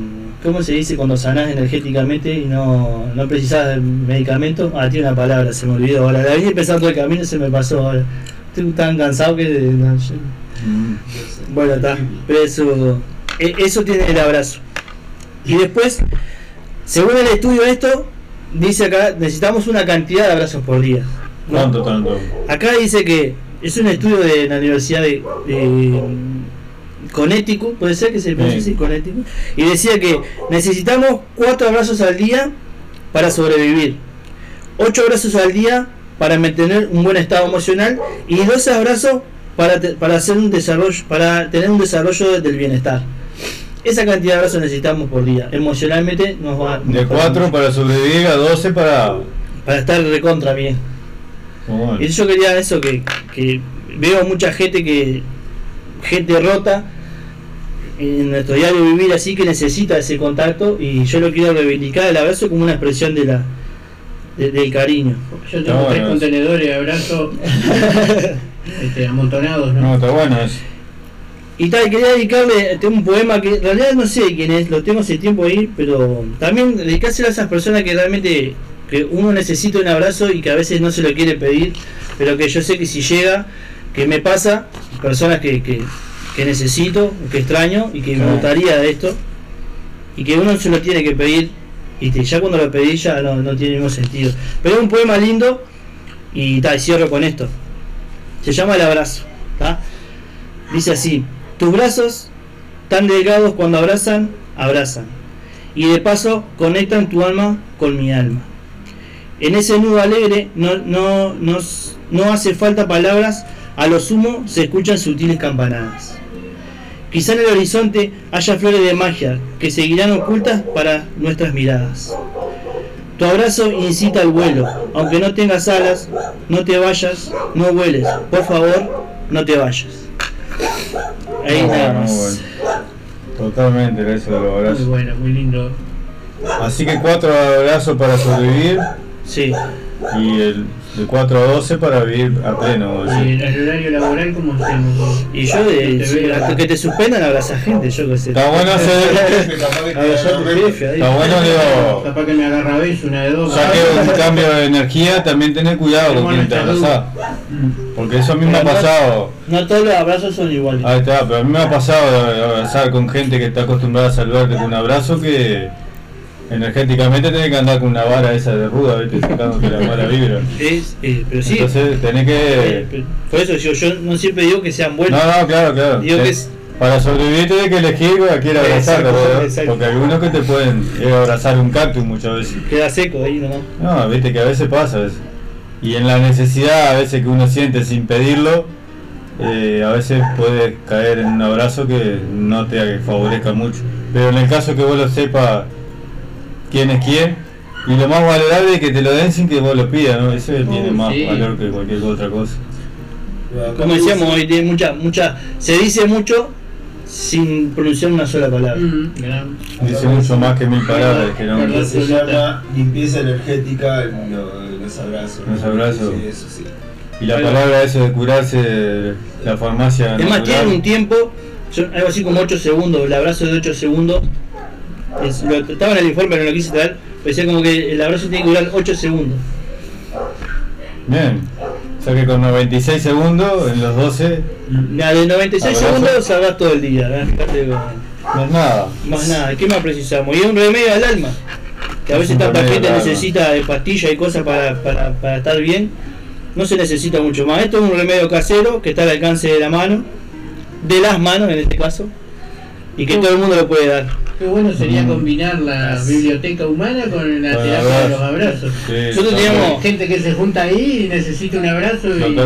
¿cómo se dice cuando sanás energéticamente y no, no precisas de medicamento? Ah, tiene una palabra, se me olvidó ahora, la vine pensando todo el camino y se me pasó ahora. Tan cansado que... no, yo-
Mm.
Bueno, está, pero eso, e- eso tiene el abrazo. Y después, según el estudio esto, dice acá, necesitamos una cantidad de abrazos por día.
¿Cuánto tanto?
Acá dice que es un estudio de la Universidad de, de Connecticut, puede ser que se así, Connecticut, y decía que necesitamos cuatro abrazos al día para sobrevivir, ocho abrazos al día para mantener un buen estado emocional y 12 abrazos para, te- para hacer un desarrollo, para tener un desarrollo del bienestar. Esa cantidad de abrazos necesitamos por día. Emocionalmente nos va
De
nos
4
mucho.
para sobrevivir a 12 para.
para estar recontra bien.
Bueno.
Y yo quería eso que, que veo mucha gente que gente rota en nuestro diario vivir así que necesita ese contacto y yo lo quiero reivindicar el abrazo como una expresión de la de- del cariño.
Yo tengo tres contenedores de abrazos [LAUGHS] este, amontonados, ¿no?
No, está bueno eso.
Y tal, quería dedicarle tengo un poema que en realidad no sé quién es, lo tengo hace tiempo ahí, pero también dedicárselo a esas personas que realmente que uno necesita un abrazo y que a veces no se lo quiere pedir, pero que yo sé que si llega, que me pasa, personas que, que, que necesito, que extraño y que me gustaría de esto, y que uno se lo tiene que pedir, y ya cuando lo pedí ya no, no tiene ningún sentido. Pero es un poema lindo y tal, cierro con esto. Se llama El abrazo. ¿tá? Dice así, tus brazos tan delgados cuando abrazan, abrazan. Y de paso conectan tu alma con mi alma. En ese nudo alegre no, no, no, s- no hace falta palabras, a lo sumo se escuchan sutiles campanadas. Quizá en el horizonte haya flores de magia que seguirán ocultas para nuestras miradas. Tu abrazo incita al vuelo, aunque no tengas alas, no te vayas, no vueles, por favor, no te vayas. Ahí
Muy
nada más.
muy bueno. Totalmente, eso de los
Muy
abrazos.
bueno, muy lindo.
Así que 4 abrazos para sobrevivir
Sí,
y el de 4 a 12 para vivir a pleno. vamos a
Y el horario laboral, ¿cómo hacemos?
y yo de, sí, hasta que te suspendan abrazar gente, yo que sé.
Está bueno hacer.
A.
Está bueno, digo.
Capaz que me agarra beso, una de dos.
Ya que un cambio de energía, también tener cuidado con quien te abrazás. Porque eso a mí me ha pasado.
No todos los abrazos son iguales.
Ahí está, pero a mí me ha pasado abrazar con gente que está acostumbrada a saludarte con un abrazo que energéticamente tenés que andar con una vara esa de ruda, ¿viste? Sacándote la mala vibra.
Es, eh, pero sí.
Entonces tenés
eh,
que.
pero- por eso yo, yo no siempre digo que sean buenos.
No, no, claro, claro.
Digo que
Te-
es-
Para sobrevivir tenés que elegir a quién abrazar, porque algunos que te pueden a abrazar un cactus muchas veces.
Queda seco ahí nomás.
No, viste que a veces pasa eso. Y en la necesidad, a veces que uno siente sin pedirlo, eh, a veces puedes caer en un abrazo que no te favorezca mucho. Pero en el caso que vos lo sepas quién es quién, y lo más valorable es que te lo den sin que vos lo pidas, ¿no? Eso tiene más
sí.
valor que cualquier otra cosa.
Como decíamos hoy, tiene mucha, mucha, se dice mucho sin pronunciar una sola palabra.
Dice mucho más que mil palabras que no.
Verdad.
se llama limpieza energética, lo, lo los abrazos.
Los abrazos.
Sí, eso sí.
Y la palabra eso de curarse, la farmacia.
Es más,
natural.
tienen un tiempo, son algo así como 8 segundos, el abrazo de 8 segundos. Es- lo- estaba en el informe, pero no lo quise traer. pero Decía como que el abrazo tiene que durar 8 segundos.
Bien. O sea que con 96 segundos, en los 12,
Nada, de 96
Abrazo.
segundos salvás todo el día. ¿eh? Fíjate,
es nada.
Más nada, ¿qué más precisamos? Y es un remedio al alma. Que a
Es
veces
al alma.
necesita de pastillas y cosas para, para, para estar bien. No se necesita mucho más. Esto es un remedio casero que está al alcance de la mano, de las manos en este caso, y que todo el mundo lo puede dar.
Qué bueno sería
Mm.
combinar la biblioteca humana con la
Con
terapia de los abrazos.
Sí,
Nosotros
también.
teníamos-
Gente que se junta ahí y necesita un abrazo y.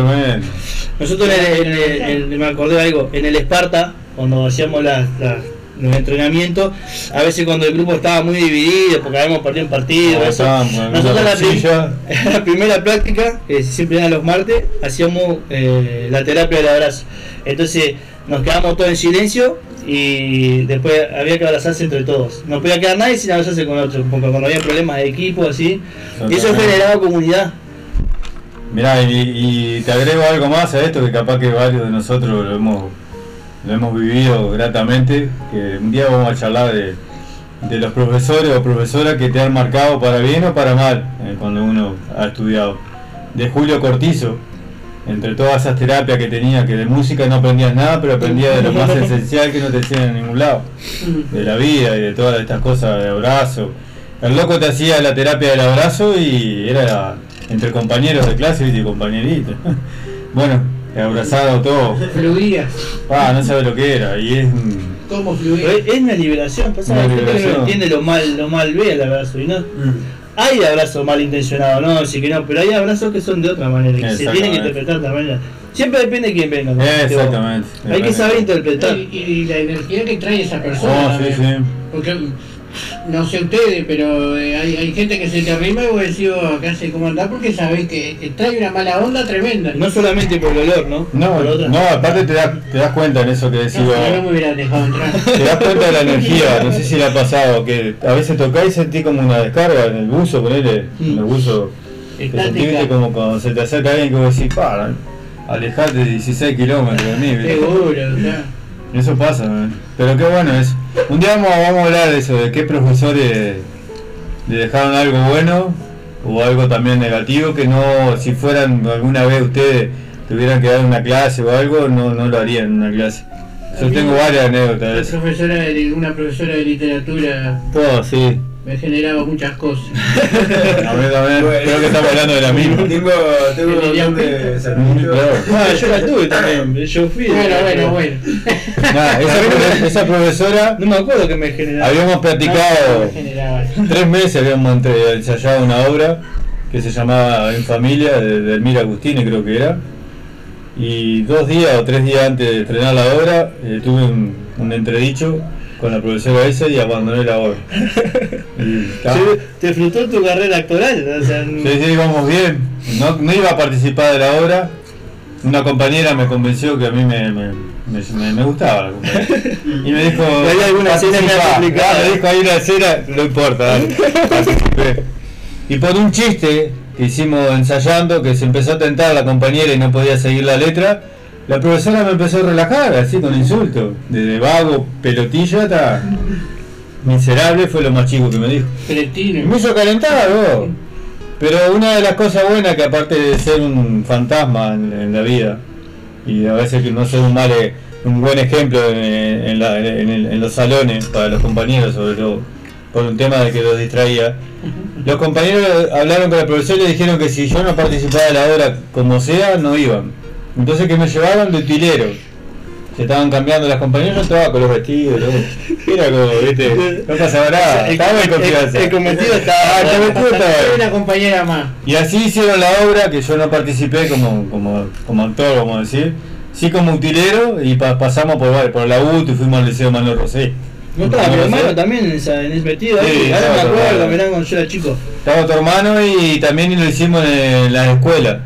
Nosotros en el, en el- en- me acordé de algo, en el Esparta, cuando hacíamos las, las- los entrenamientos, a veces cuando el grupo estaba muy dividido, porque habíamos perdido un partido,
Ah,
eso, nosotros la, prim- [LAUGHS] la primera práctica, que siempre era los martes, hacíamos eh, la terapia del abrazo. Entonces nos quedamos todos en silencio y después había que abrazarse entre todos. No podía quedar nadie sin abrazarse con otro, porque cuando había problemas de equipo así, y eso generaba comunidad.
Mirá, y, y te agrego algo más a esto que capaz que varios de nosotros lo hemos, lo hemos vivido gratamente, que un día vamos a charlar de, de los profesores o profesoras que te han marcado para bien o para mal eh, cuando uno ha estudiado. De Julio Cortizo, entre todas esas terapias que tenía, que de música no aprendías nada, pero aprendías de lo más [LAUGHS] esencial que no te enseñan en ningún lado, de la vida y de todas estas cosas de abrazo. El loco te hacía la terapia del abrazo y era entre compañeros de clase ¿viste? y compañeritos. [LAUGHS] Bueno, abrazado todo.
fluía.
Ah, no sabe lo que era. Y es. mm,
¿Cómo fluía?
es, una liberación, pasa
Una
que la gente que no
liberación.
entiende lo mal, lo mal ve el abrazo. Y no,
Mm.
Hay abrazos malintencionados, no, sí que no, pero hay abrazos que son de otra manera, que se tienen que interpretar de otra manera. Siempre depende de quién venga.
Exactamente.
Hay que saber interpretar.
Y, y la energía que trae esa persona.
Oh, sí, sí.
Porque no sé ustedes, pero eh, hay, hay gente que se te arrima y vos decís, oh, acá sé cómo andar porque sabés que, que trae una mala onda tremenda.
No solamente por el olor, ¿no?
No, no, aparte te das, te das cuenta en eso que decís
No,
vos.
si no, no me hubieran dejado entrar. [LAUGHS]
Te das cuenta de la energía, no sé si le ha pasado, que a veces tocás y sentís como una descarga en el buzo, ponele, en el buzo, te sentís
Estática.
¿viste? como cuando se te acerca alguien que vos decís, para, alejate de 16 kilómetros de mí.
Seguro, o sea.
Eso pasa, ¿eh? pero qué bueno es. Un día vamos, vamos a hablar de eso, de qué profesores le dejaron algo bueno o algo también negativo que no, si fueran alguna vez ustedes tuvieran que dar una clase o algo, no, no lo harían en una clase. Yo tengo varias anécdotas eso.
profesora de, una profesora de literatura
Oh, sí.
Me generaba muchas cosas. [LAUGHS]
A ver, a ver, creo que estamos hablando de la misma.
Tengo, tengo un montón de.
Ah, yo la tuve también, [LAUGHS] yo fui.
Bueno, bueno, bueno. [LAUGHS]
Esa, profe- esa profesora,
No me acuerdo que me generaba.
habíamos
generaba.
tres meses, habíamos entre- ensayado una obra que se llamaba En Familia, de, de Elmira Agustini creo que era. Y dos días o tres días antes de estrenar la obra, eh, tuve un, un entredicho con la profesora esa y abandoné la obra. [LAUGHS]
Te frustró tu carrera actoral. O sea,
Sí, sí, íbamos bien. No, no iba a participar de la obra. Una compañera me convenció que a mí me, me, me- gustaba la compañera. [LAUGHS] Y me dijo.
Hay alguna escena complicada.
Me dijo, hay una escena, no importa, dale. Participé. Y por un chiste que hicimos ensayando, que se empezó a tentar la compañera y no podía seguir la letra, la profesora me empezó a relajar, así con insultos. Desde vago, pelotilla, hasta miserable, fue lo más chico que me dijo.
Cretino.
me hizo calentar, vos. Pero una de las cosas buenas que aparte de ser un fantasma en, en la vida y a veces que no ser un mal e- un buen ejemplo en, en la- en el- en los salones para los compañeros sobre todo por un tema de que los distraía los compañeros hablaron con el profesor y le dijeron que si yo no participaba de la obra como sea no iban entonces que me llevaron de utilero se estaban cambiando las compañeras yo estaba con los vestidos ¿no? era como viste no pasaba nada
el,
estaba en
el-
confianza
el cometido estaba.
Ah, el cometido estaba
una compañera más.
Y así hicieron la obra que yo no participé como, como, como actor, vamos a decir. Sí como utilero y pa- pasamos por, por la UT y fuimos al Liceo Manuel Rosé.
No estaba mi hermano también en, esa, en ese metido.
Sí.
Ahora me acuerdo, mirá cuando yo era chico.
Estaba tu hermano y también lo hicimos en la escuela.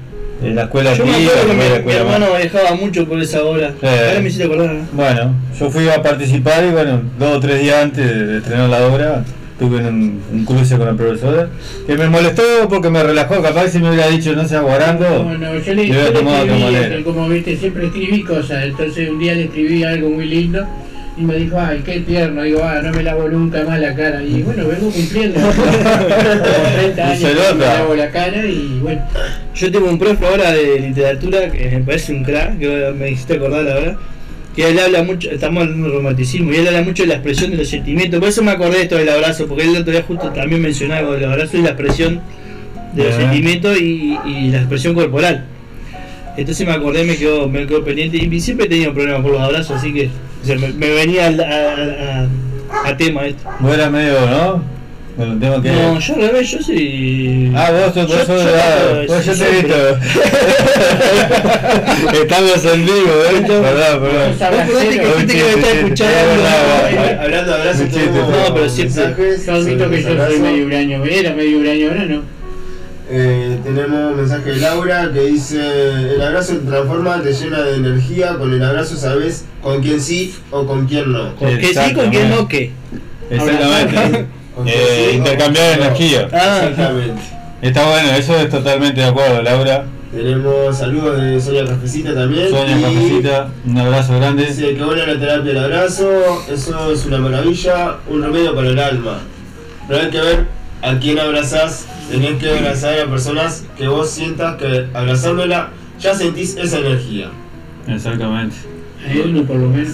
En la escuela
Yo me
tía,
acuerdo que
en la
mi, mi hermano
más.
viajaba mucho por esa obra.
Sí.
Ahora me hiciste acordar. ¿no?
Bueno, yo fui a participar y bueno, dos o tres días antes de estrenar la obra, tuve un, un cruce con la profesora, que me molestó porque me relajó, capaz si me hubiera dicho no sea guarando,
Bueno, yo le,
yo
le
tomado
escribí, este, como viste, siempre escribí cosas, entonces un día le escribí algo muy lindo y me dijo, ay, qué tierno, digo, ah, no me lavo nunca más la cara, y bueno, vengo cumpliendo, [LAUGHS] como 30 años que me lavo la cara y bueno,
Yo tengo un profe ahora de literatura que me parece un crack, que me hiciste acordar la verdad. Que él habla mucho, estamos hablando de romanticismo, y él habla mucho de la expresión de los sentimientos. Por eso me acordé de esto del abrazo, porque él el otro día justo también mencionaba del abrazo y la expresión de los sentimientos y, y la expresión corporal. Entonces me acordé, me quedó, me quedó pendiente y siempre he tenido problemas por los abrazos, así que o sea, me, me venía al- a, a- a tema esto.
Vos eras medio, ¿no? Bueno, tengo que...
No, yo al revés, yo sí.
Ah, vos, sos- vos
Yo-
sos
yo- yo-
vos yo te he visto. Estamos en vivo, ¿eh? Perdón, perdón.
Que gente que me está escuchando.
Es verdad,
Hablando de abrazos,
no, pero siempre-
yo admito que yo soy medio huraño, era medio huraño, ahora no.
Eh, tenemos un mensaje de Laura que dice el abrazo te transforma, te llena de energía, con el abrazo sabes con quién sí o con quién no.
Con que sí, con que no, que.
Exactamente.
Quién
Eh,
sí
intercambiar
quién
energía.
Ah,
Exactamente.
Está bueno, eso es totalmente de acuerdo, Laura.
Tenemos saludos de Sonia Cafecita también.
Sonia Cafecita, un abrazo grande.
Dice que buena la terapia del abrazo, eso es una maravilla, un remedio para el alma. Pero hay que ver a quién abrazás, tenés que abrazar a personas que vos sientas que abrazándola ya sentís esa energía.
Exactamente.
Hay uno por lo menos.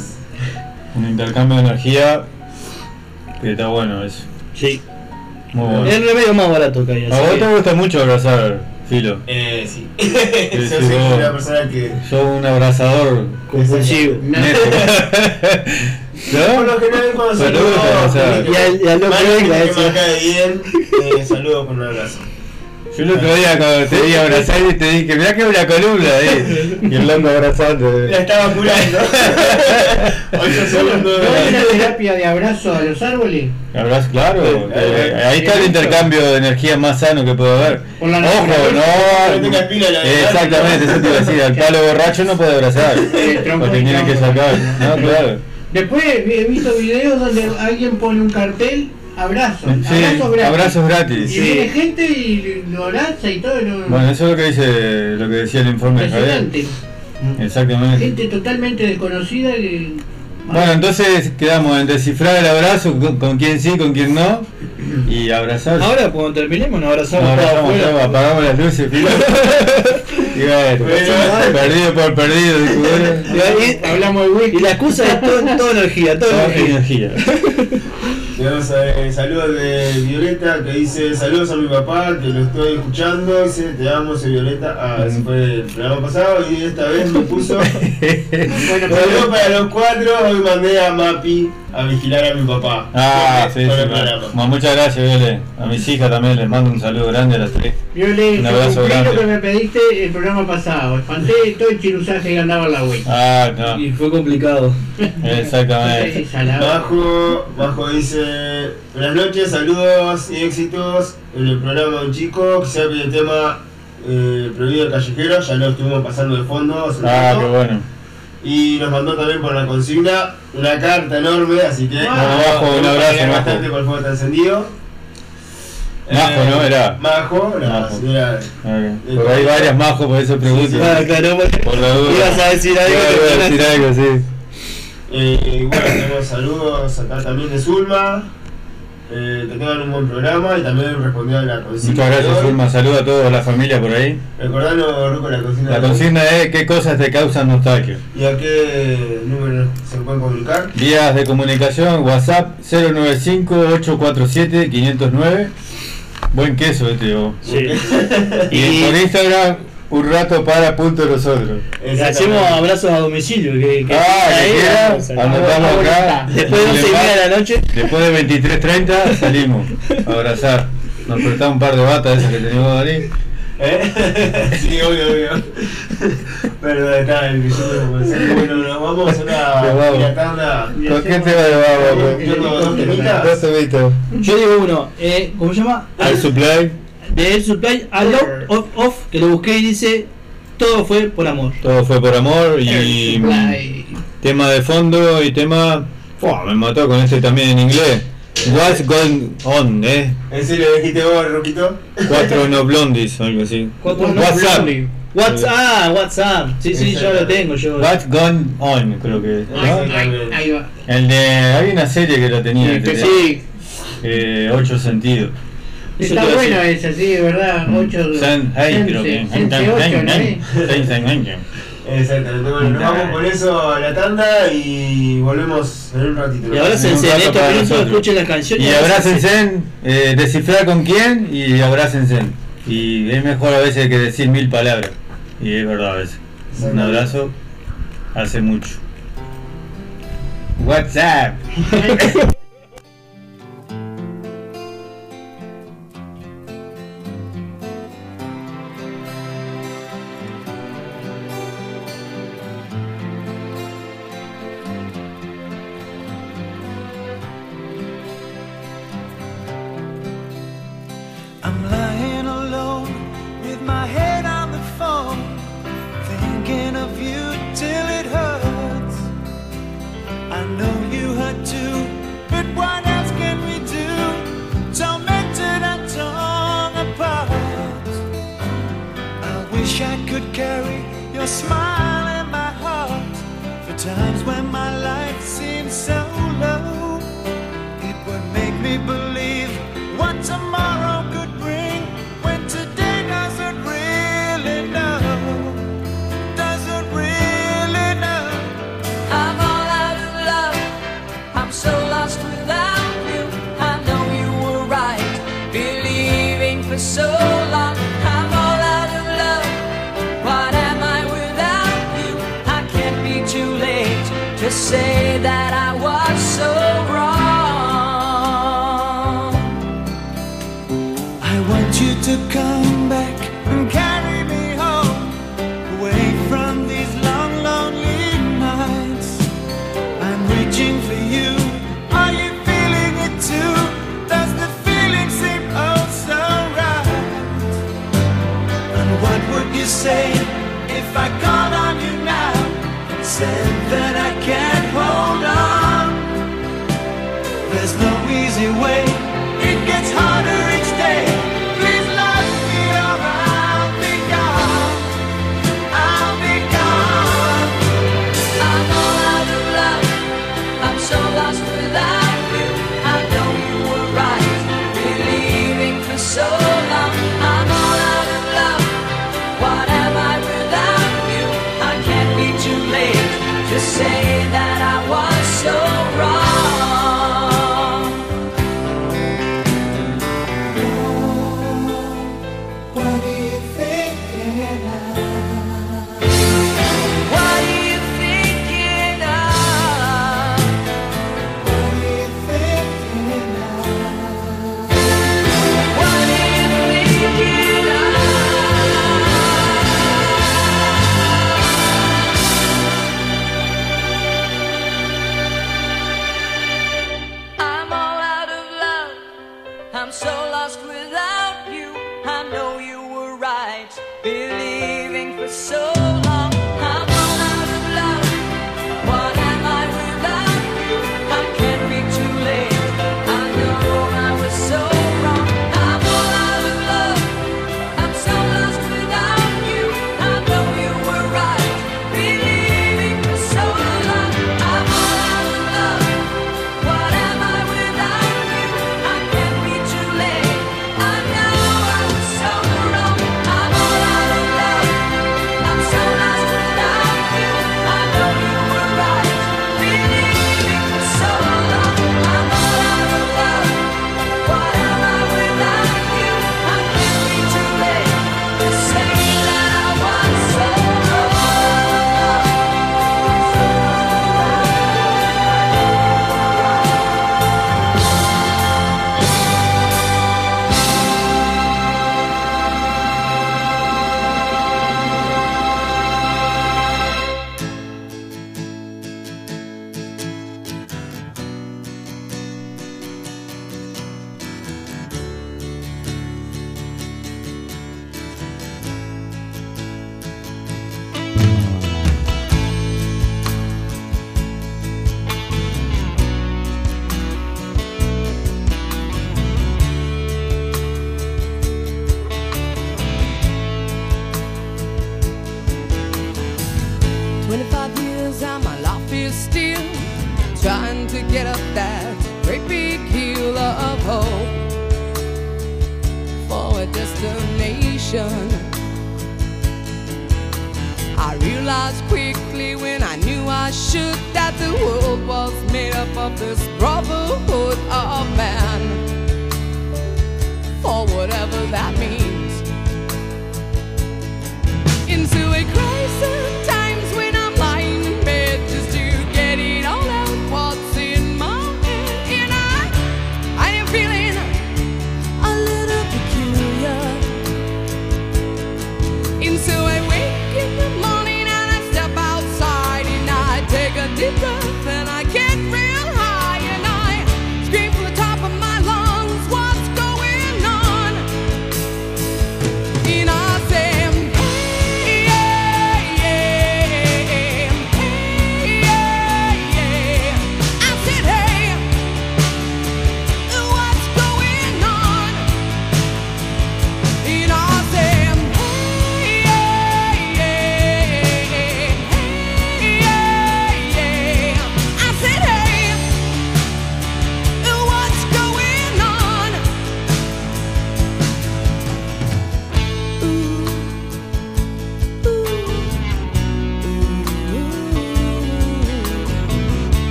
Un intercambio de energía que está bueno eso.
sí.
Muy bueno.
Es el remedio más barato que hay.
A vos
que-
te gusta mucho abrazar, Filo.
Eh, sí. [LAUGHS] Yo soy
vos.
una persona que...
Sos un abrazador
compulsivo. [LAUGHS] [LAUGHS]
Por lo general cuando
Pero
saludo
te gusta abrazar.
que-
Y venga,
gente que me cae bien, eh, saludo con un abrazo.
Yo el otro día cuando te vi abrazar y te dije, mirá que una columna ahí. Y el loco abrazando.
La estaba curando. [LAUGHS] Hoy
¿No hay una terapia de abrazo a los árboles?
Abrazo, claro.
Eh,
eh, ahí está el intercambio de energía más sano que puede haber. Ojo.
No
no. Exactamente, eso te iba a decir. Al [LAUGHS] palo borracho no puede abrazar. Porque tiene que sacar. No, claro.
Después he visto videos donde alguien pone un cartel, abrazo,
Sí,
abrazo gratis.
abrazos
Y viene gente y lo abraza y todo. Lo...
Bueno, eso es lo que dice, lo que decía el informe de Javier. Exactamente.
Gente totalmente desconocida que.
Bueno, entonces quedamos en descifrar el abrazo, con, con quién sí, con quién no, y abrazar.
Ahora, cuando terminemos, nos abrazamos
Nos abrazamos, todos, apagamos las luces, y bueno, [LAUGHS] perdido por perdido.
Y, ahí-
Hablamos de
y la excusa es todo, toda energía, toda
Toda
energía.
energía. [LAUGHS]
Tenemos eh, saludos de Violeta que dice saludos a mi papá que lo estoy escuchando. Dice te amo, soy Violeta. Ah, ese fue el programa pasado y esta vez me puso. [LAUGHS] bueno, saludos para los cuatro. Hoy mandé a Mapi a vigilar a mi papá.
Ah, sí, sí. Bueno, muchas gracias, Viole. A mis hijas también les mando un saludo grande a las tres.
Viole,
Un abrazo
cumplí lo
grande.
que me pediste el programa pasado. Espanté todo el chirusaje que andaba en la web.
Ah, no.
Y fue complicado. [LAUGHS]
Exactamente.
Bajo, Bajo dice buenas noches, saludos y éxitos en el programa de un chico que se pide el tema eh, prohibido el callejero, ya lo estuvimos pasando de fondo hace
Ah, qué bueno.
Y nos mandó también por la consigna una carta enorme, así que
Bueno,
Majo, un abrazo, Majo.
bastante por el fuego está encendido.
Majo, ¿no? Era.
Majo, la
Majo.
señora.
Ok. Porque hay varias majos, por eso pregunto.
Ah, claro, porque
Por la duda.
ibas a decir algo.
Iba
que
a decir algo, sí.
Eh, bueno, tenemos saludos acá también de Zulma. Eh, que tengan un buen programa y también respondió a la consigna.
Muchas gracias. Zulma. Saludos a toda la familia por ahí.
Recordanos, Ruco, la consigna.
La consigna es qué cosas te causan nostalgia.
¿Y a qué número se pueden comunicar?
Vías de comunicación, WhatsApp 095-847-509. Buen queso este, vos.
Sí.
Y por Instagram, un rato para punto nosotros.
Le hacemos abrazos a domicilio. Que, que
Ah,
vamos
anotamos acá.
Después de 11 y media de la noche.
Después de 23.30 salimos a abrazar. Nos prestamos un par de batas esas que teníamos ahí.
¿Eh? [LAUGHS] sí, obvio, obvio. Pero está el billete. Bueno, nos vamos a
Nos
una
vamos.
piratanda.
¿Con qué te va a llevar,
Yo tengo dos temitas.
Dos temitas.
Yo digo uno, eh, ¿cómo se llama?
Al supply,
De Air Supply, A Lot of Off, que lo busqué y dice: Todo fue por amor.
todo fue por amor y tema de fondo y tema. Fua, me mató con este también en inglés.
What's going on, eh?
¿En serio dijiste vos, Roquito?
Cuatro no blondies o algo así.
Cuatro no
WhatsApp.
blondie. What's, ah, WhatsApp. Sí, sí, yo lo tengo. Yo.
What's going on, creo que. ¿no?
Ahí, va.
El de. Hay una serie que lo tenía.
Sí,
que
que
tenía,
sí.
eh, ocho sentidos.
Está
te iba a
bueno
decir.
esa, sí, de verdad. 8
Sen- hey, creo que.
Sense 8, ¿no? es?
Sen- sen- sen-
Exactamente. Bueno, nos vamos con eso a la tanda y volvemos en un ratito.
Y ahora se
Un
en estos minutos escuchen la canción
Y abrácense, eh, descifrar con quién y abrácense. Y es mejor a veces que decir mil palabras. Y es verdad a veces. Un abrazo hace mucho. WhatsApp.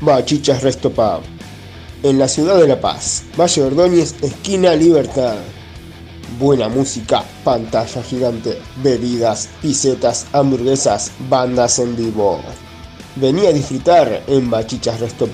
Bachichas Resto en la ciudad de La Paz, Valle Ordóñez, esquina Libertad. Buena música, pantalla gigante, bebidas, pisetas, hamburguesas, bandas en vivo. Vení a disfrutar en Bachichas Resto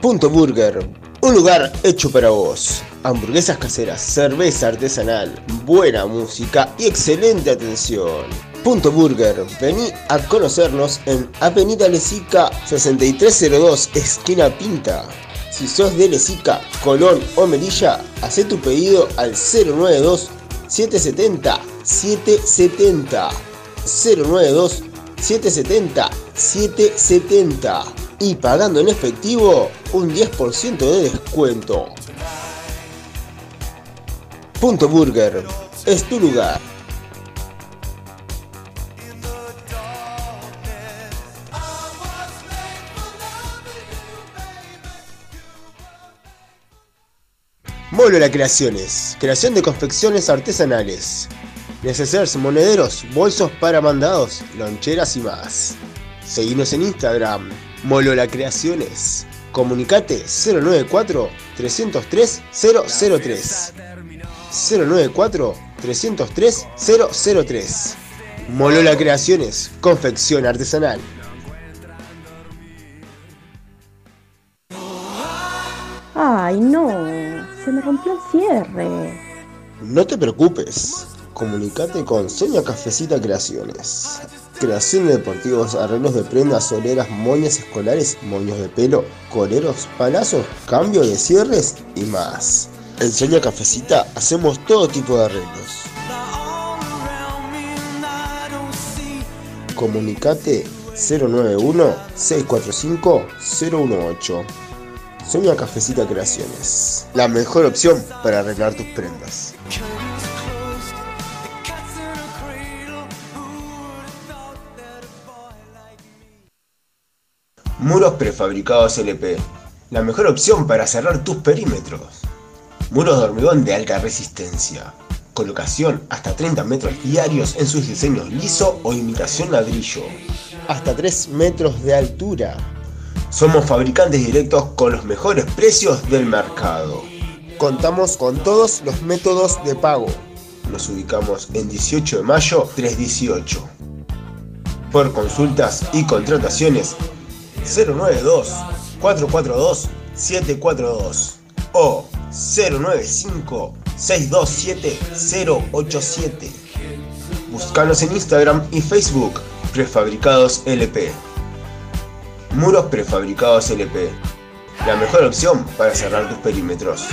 Punto Burger, un lugar hecho para vos. Hamburguesas caseras, cerveza artesanal, buena música y excelente atención. Punto Burger. Vení a conocernos en Avenida Lezica 6302, esquina Pinta. Si sos de Lezica, Colón o Melilla, haz tu pedido al 092 770 770 092 770 770 y pagando en efectivo un 10% de descuento. Punto Burger es tu lugar. Molola Creaciones, creación de confecciones artesanales, necesarios monederos, bolsos para mandados, loncheras y más. Seguinos en Instagram, Molola Creaciones. Comunicate 094 303 003. 094 303 003. Molola Creaciones, confección artesanal.
Ay, no, se me rompió el cierre.
No te preocupes, comunicate con Sonia Cafecita Creaciones. Creación de deportivos, arreglos de prendas, soleras, moñas escolares, moños de pelo, coleros, palazos, cambio de cierres y más. En Sonia Cafecita hacemos todo tipo de arreglos. Comunicate 091-645-018. Sonia Cafecita Creaciones. La mejor opción para arreglar tus prendas. Muros prefabricados LP. La mejor opción para cerrar tus perímetros. Muros de hormigón de alta resistencia. Colocación hasta 30 metros diarios en sus diseños liso o imitación ladrillo. Hasta 3 metros de altura. Somos fabricantes directos con los mejores precios del mercado. Contamos con todos los métodos de pago. Nos ubicamos en 18 de mayo 318. Por consultas y contrataciones 092 442 742 o 095 627 087. Búscanos en Instagram y Facebook Prefabricados LP. Muros prefabricados LP. La mejor opción para cerrar tus perímetros.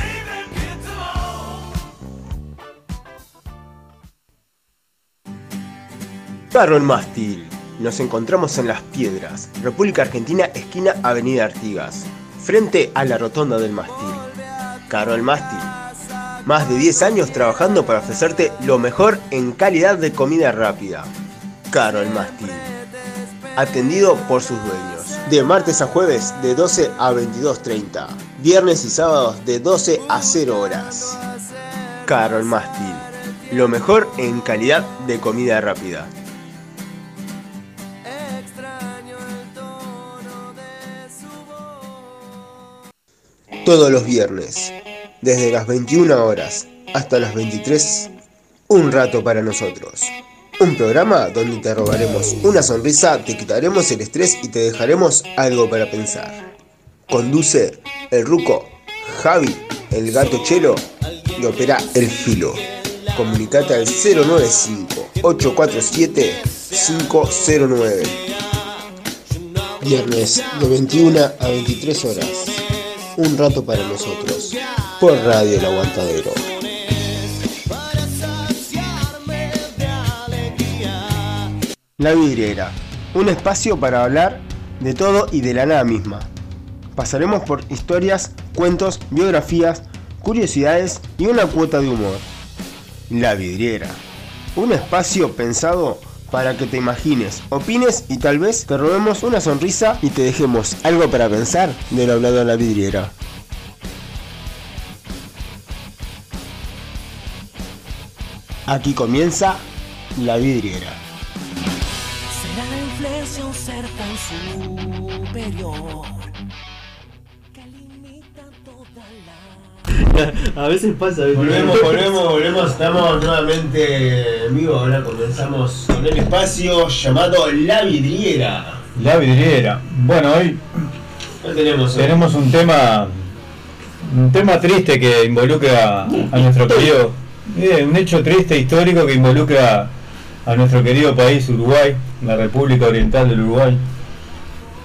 Carro Mástil. Nos encontramos en Las Piedras, República Argentina, esquina Avenida Artigas, frente a la Rotonda del Mástil. Caro el Mástil. Más de 10 años trabajando para ofrecerte lo mejor en calidad de comida rápida. Caro el Mástil. Atendido por sus dueños. De martes a jueves de 12 a 22.30. Viernes y sábados de 12 a 0 horas. Caro el Mástil. Lo mejor en calidad de comida rápida. todos los viernes, desde las 21 horas hasta las 23, un rato para nosotros. Un programa donde te robaremos una sonrisa, te quitaremos el estrés y te dejaremos algo para pensar. Conduce el Ruco, Javi, el gato Chelo y opera el filo. Comunicate al 095-847-509. Viernes de 21 a 23 horas un rato para nosotros por Radio El Aguantadero. La vidriera, un espacio para hablar de todo y de la nada misma. Pasaremos por historias, cuentos, biografías, curiosidades y una cuota de humor. La vidriera, un espacio pensado para que te imagines, opines y tal vez te robemos una sonrisa y te dejemos algo para pensar de lo hablado a la vidriera. Aquí comienza la vidriera.
Superior que limita toda la [LAUGHS]
A veces pasa. ¿viste?
Volvemos, volvemos, volvemos, estamos nuevamente en vivo, ahora comenzamos con el espacio llamado La Vidriera.
La vidriera. Bueno, hoy
¿Qué tenemos hoy?
tenemos un tema un tema triste que involucra a nuestro querido eh, un hecho triste histórico que involucra a nuestro querido país Uruguay, la República Oriental del Uruguay,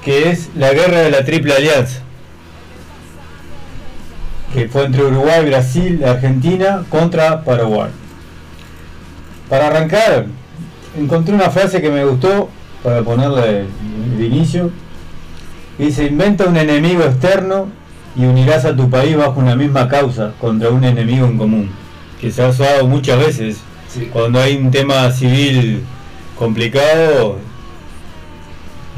que es la guerra de la Triple Alianza. que fue entre Uruguay, Brasil, Argentina contra Paraguay. Para arrancar, encontré una frase que me gustó para ponerle de inicio. Dice, inventa un enemigo externo y unirás a tu país bajo una misma causa contra un enemigo en común. Que se ha usado muchas veces. Cuando hay un tema civil complicado,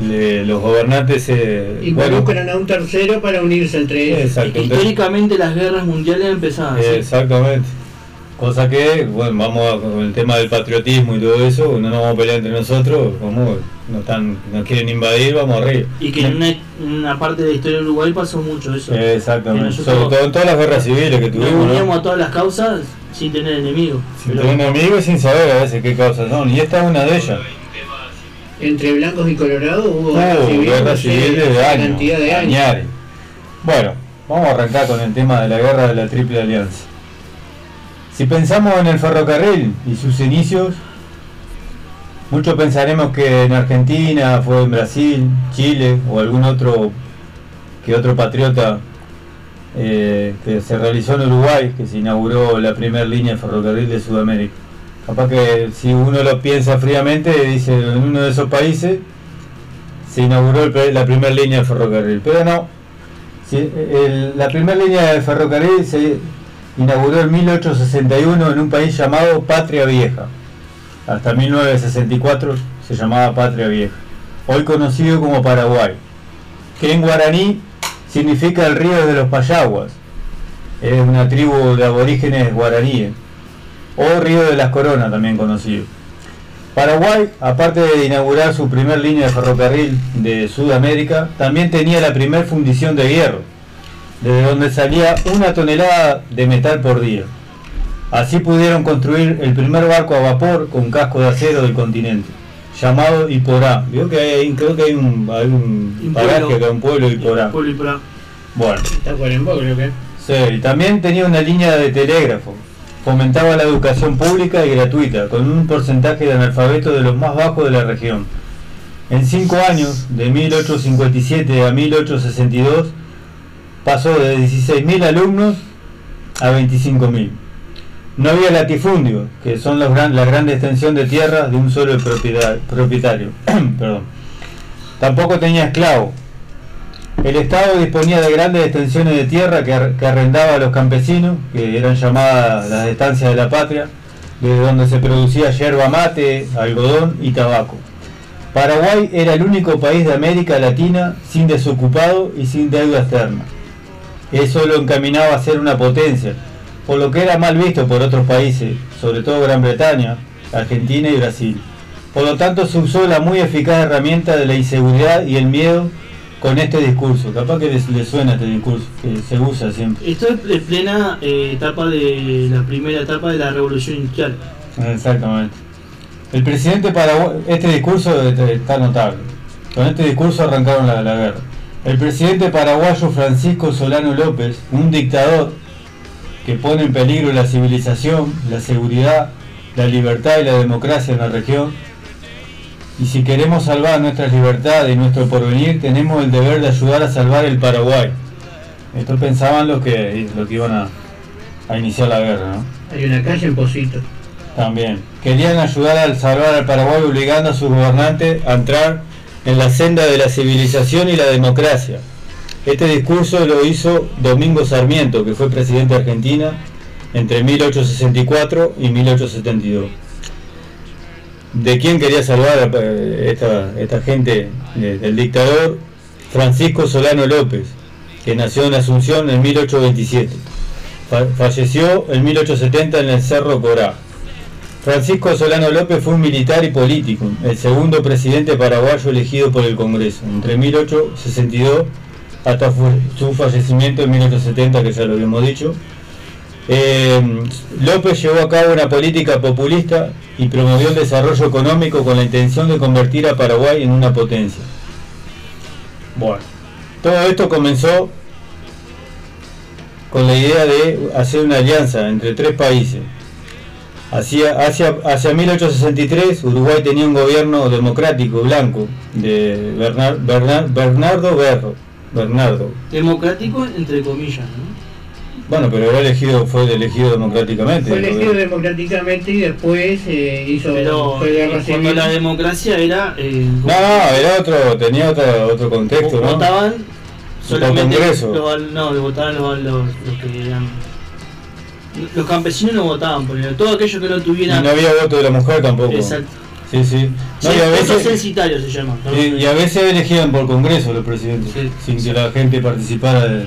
le- los gobernantes se...
Involucran a un tercero para unirse entre ellos.
Históricamente las guerras mundiales empezaban así.
Exactamente. Cosa que, bueno, vamos a- con el tema del patriotismo y todo eso, no nos vamos a pelear entre nosotros, como nos, están, nos quieren invadir, vamos arriba.
Y que en una, en una parte de la historia de Uruguay pasó mucho eso.
Exactamente. Sobre todo en todas las guerras civiles que
Nos
tuvimos. ¿no?
uníamos a todas las causas sin tener enemigos.
Sin tener enemigos y sin saber a veces qué causas son. Y esta es una de ellas.
Entre blancos y colorados hubo guerra civil
de años.
cantidad de años.
Bueno, vamos a arrancar con el tema de la guerra de la Triple Alianza. Si pensamos en el ferrocarril y sus inicios, muchos pensaremos que en Argentina, fue en Brasil, Chile o algún otro que otro patriota eh, que se realizó en Uruguay, que se inauguró la primera línea de ferrocarril de Sudamérica. Capaz que si uno lo piensa fríamente, dice en uno de esos países se inauguró la primera línea de ferrocarril, pero no. La primera línea de ferrocarril se inauguró en 1861 en un país llamado Patria Vieja. Hasta 1964 se llamaba Patria Vieja, hoy conocido como Paraguay, que en guaraní significa el río de los Payaguas. Es una tribu de aborígenes guaraníes, o río de las Coronas también conocido. Paraguay, aparte de inaugurar su primer línea de ferrocarril de Sudamérica, también tenía la primer fundición de hierro, desde donde salía una tonelada de metal por día. Así pudieron construir el primer barco a vapor con casco de acero del continente, llamado Iporá. Que hay, creo que hay un, hay un
Un
paraje acá, un pueblo Iporá.
Pueblo y Porá.
Bueno.
Está Cuarembó, creo que.
Sí, y también tenía una línea de telégrafo. Fomentaba la educación pública y gratuita, con un porcentaje de analfabetos de los más bajos de la región. En cinco años, de 1857 a 1862, pasó de 16.000 alumnos a 25.000. No había latifundios, que son los gran- la gran extensión de tierras de un solo propietario. [CLEARS THROAT] Perdón. Tampoco tenía esclavos. El Estado disponía de grandes extensiones de tierra que, ar- que arrendaba a los campesinos, que eran llamadas las estancias de la patria, desde donde se producía yerba mate, algodón y tabaco. Paraguay era el único país de América Latina sin desocupado y sin deuda externa. Eso lo encaminaba a ser una potencia, por lo que era mal visto por otros países, sobre todo Gran Bretaña, Argentina y Brasil. Por lo tanto se usó la muy eficaz herramienta de la inseguridad y el miedo con este discurso. Capaz que les, les suena este discurso, que se usa siempre.
Esto es en plena eh, etapa de la primera etapa de la revolución industrial.
Exactamente. El presidente paraguayo, este discurso este, está notable. Con este discurso arrancaron la, la guerra. El presidente paraguayo Francisco Solano López, un dictador que pone en peligro la civilización, la seguridad, la libertad y la democracia en la región. Y si queremos salvar nuestras libertades y nuestro porvenir, tenemos el deber de ayudar a salvar el Paraguay. Esto pensaban los que, los que iban a, a iniciar la guerra, ¿no?
Hay una calle en Posito.
También. Querían ayudar a salvar al Paraguay obligando a sus gobernantes a entrar en la senda de la civilización y la democracia. Este discurso lo hizo Domingo Sarmiento, que fue presidente de Argentina entre 1864 y 1872. ¿De quién quería salvar eh, esta, esta gente del dictador? Francisco Solano López, que nació en Asunción en 1827. Fa- falleció en 1870 en el Cerro Corá. Francisco Solano López fue un militar y político, el segundo presidente paraguayo elegido por el Congreso, entre 1862 hasta su fallecimiento en 1870, que ya lo habíamos dicho. Eh, López llevó a cabo una política populista y promovió el desarrollo económico con la intención de convertir a Paraguay en una potencia. Bueno, todo esto comenzó con la idea de hacer una alianza entre tres países. Hacia, hacia, hacia 1863 Uruguay tenía un gobierno democrático blanco de Bernar- Bernar- Bernardo Berro. Bernardo.
Democrático entre comillas, ¿no?
Bueno, pero era elegido, fue elegido democráticamente.
Fue
el
elegido democráticamente y después eh, hizo
Pero
fue guerra
cuando la democracia era. eh,
No, no, era otro, tenía otro, otro contexto, ¿no?
votaban solamente
Congreso.
los, no, votaban los, los, los que eran los campesinos no votaban por él, todo aquello que no
Y
tuvieran
no había voto de la mujer tampoco.
Exacto.
Sí, sí. No,
Sí,
y, a
voto
veces,
censitario se llama ¿no?
y, y a veces elegían por Congreso los presidentes, sin que la gente participara de, de-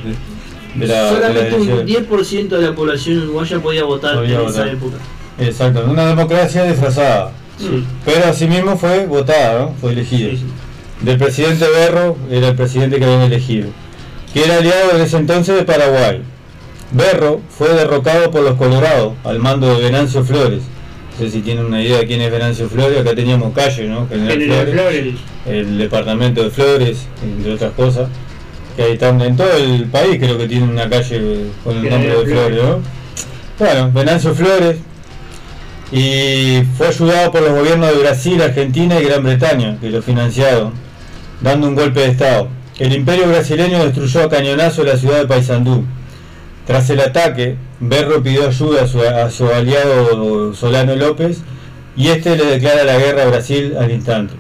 de la, de la
solamente un
elección.
10% de la población uruguaya podía votar
Podía
en
votar.
esa época
Exacto, una democracia disfrazada.
Sí.
Pero asimismo fue votada, ¿no? Fue elegida. Del presidente Berro era el presidente que habían elegido, que era aliado desde ese entonces de Paraguay. Berro fue derrocado por los Colorados al mando de Venancio Flores. No sé si tienen una idea de quién es Venancio Flores. Acá teníamos calle, ¿no? General
General Flores.
El departamento de Flores, entre otras cosas. Que ahí están en todo el país, creo que tiene una calle con el nombre de Flores, ¿no? Bueno, Venancio Flores. Y fue ayudado por los gobiernos de Brasil, Argentina y Gran Bretaña, que lo financiaron, dando un golpe de Estado. El imperio brasileño destruyó a cañonazo la ciudad de Paysandú. Tras el ataque, Berro pidió ayuda a su, a su aliado Solano López y este le declara la guerra a Brasil al instante.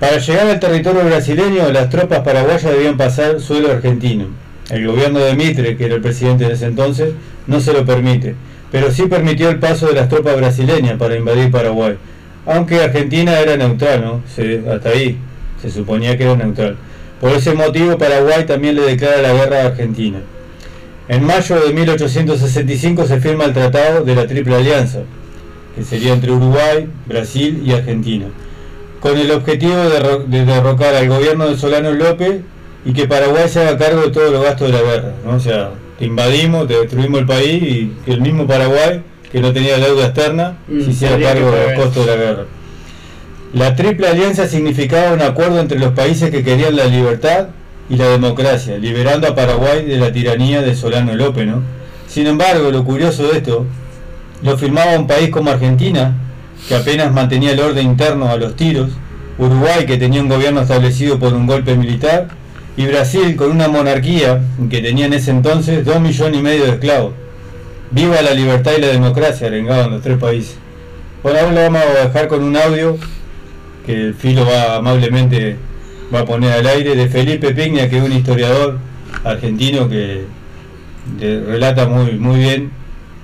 Para llegar al territorio brasileño, las tropas paraguayas debían pasar suelo argentino. El gobierno de Mitre, que era el presidente en ese entonces, no se lo permite, pero sí permitió el paso de las tropas brasileñas para invadir Paraguay. Aunque Argentina era neutral, ¿no? Se- hasta ahí se suponía que era neutral. Por ese motivo, Paraguay también le declara la guerra a Argentina. En mayo de 1865 se firma el Tratado de la Triple Alianza, que sería entre Uruguay, Brasil y Argentina, con el objetivo de, derro- de derrocar al gobierno de Solano López y que Paraguay se haga cargo de todos los gastos de la guerra. ¿no? O sea, te invadimos, te destruimos el país y que el mismo Paraguay, que no tenía deuda externa,
Mm,
se hiciera cargo de los costos de la guerra. La Triple Alianza significaba un acuerdo entre los países que querían la libertad y la democracia, liberando a Paraguay de la tiranía de Solano López. ¿no? Sin embargo, lo curioso de esto, lo firmaba un país como Argentina, que apenas mantenía el orden interno a los tiros, Uruguay, que tenía un gobierno establecido por un golpe militar, y Brasil, con una monarquía que tenía en ese entonces dos millones y medio de esclavos. Viva la libertad y la democracia, arengaban los tres países. Bueno, ahora vamos a dejar con un audio que el filo va amablemente va a poner al aire de Felipe Pigna, que es un historiador argentino que relata muy muy bien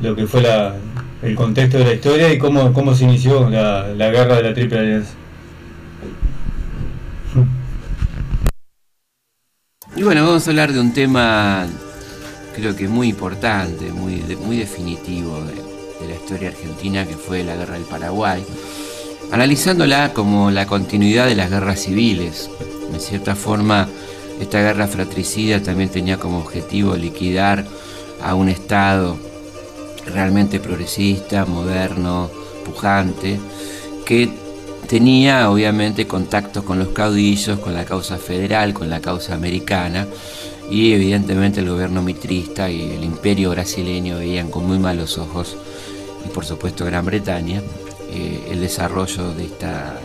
lo que fue la, el contexto de la historia y cómo, cómo se inició la, la guerra de la Triple Alianza.
Y bueno, vamos a hablar de un tema creo que muy importante, muy, muy definitivo de, de la historia argentina, que fue la guerra del Paraguay, analizándola como la continuidad de las guerras civiles. En cierta forma, esta guerra fratricida también tenía como objetivo liquidar a un Estado realmente progresista, moderno, pujante, que tenía obviamente contactos con los caudillos, con la causa federal, con la causa americana, y evidentemente el gobierno mitrista y el imperio brasileño veían con muy malos ojos, y por supuesto Gran Bretaña, eh, el desarrollo de esta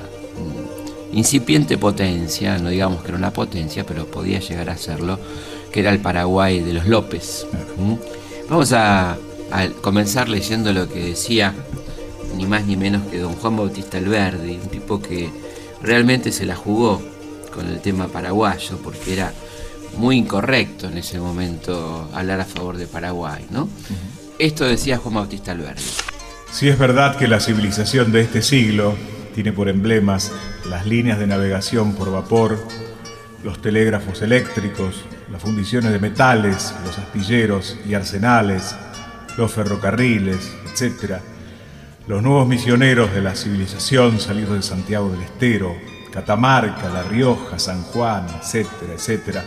mm, incipiente potencia, no digamos que era una potencia, pero podía llegar a serlo, que era el Paraguay de los López. Vamos a, a comenzar leyendo lo que decía ni más ni menos que don Juan Bautista Alberdi, un tipo que realmente se la jugó con el tema paraguayo, porque era muy incorrecto en ese momento hablar a favor de Paraguay, ¿no? Esto decía Juan Bautista Alberdi.
Si es verdad que la civilización de este siglo tiene por emblemas las líneas de navegación por vapor, los telégrafos eléctricos, las fundiciones de metales, los astilleros y arsenales, los ferrocarriles, etc., los nuevos misioneros de la civilización salidos de Santiago del Estero, Catamarca, La Rioja, San Juan, etcétera, etcétera,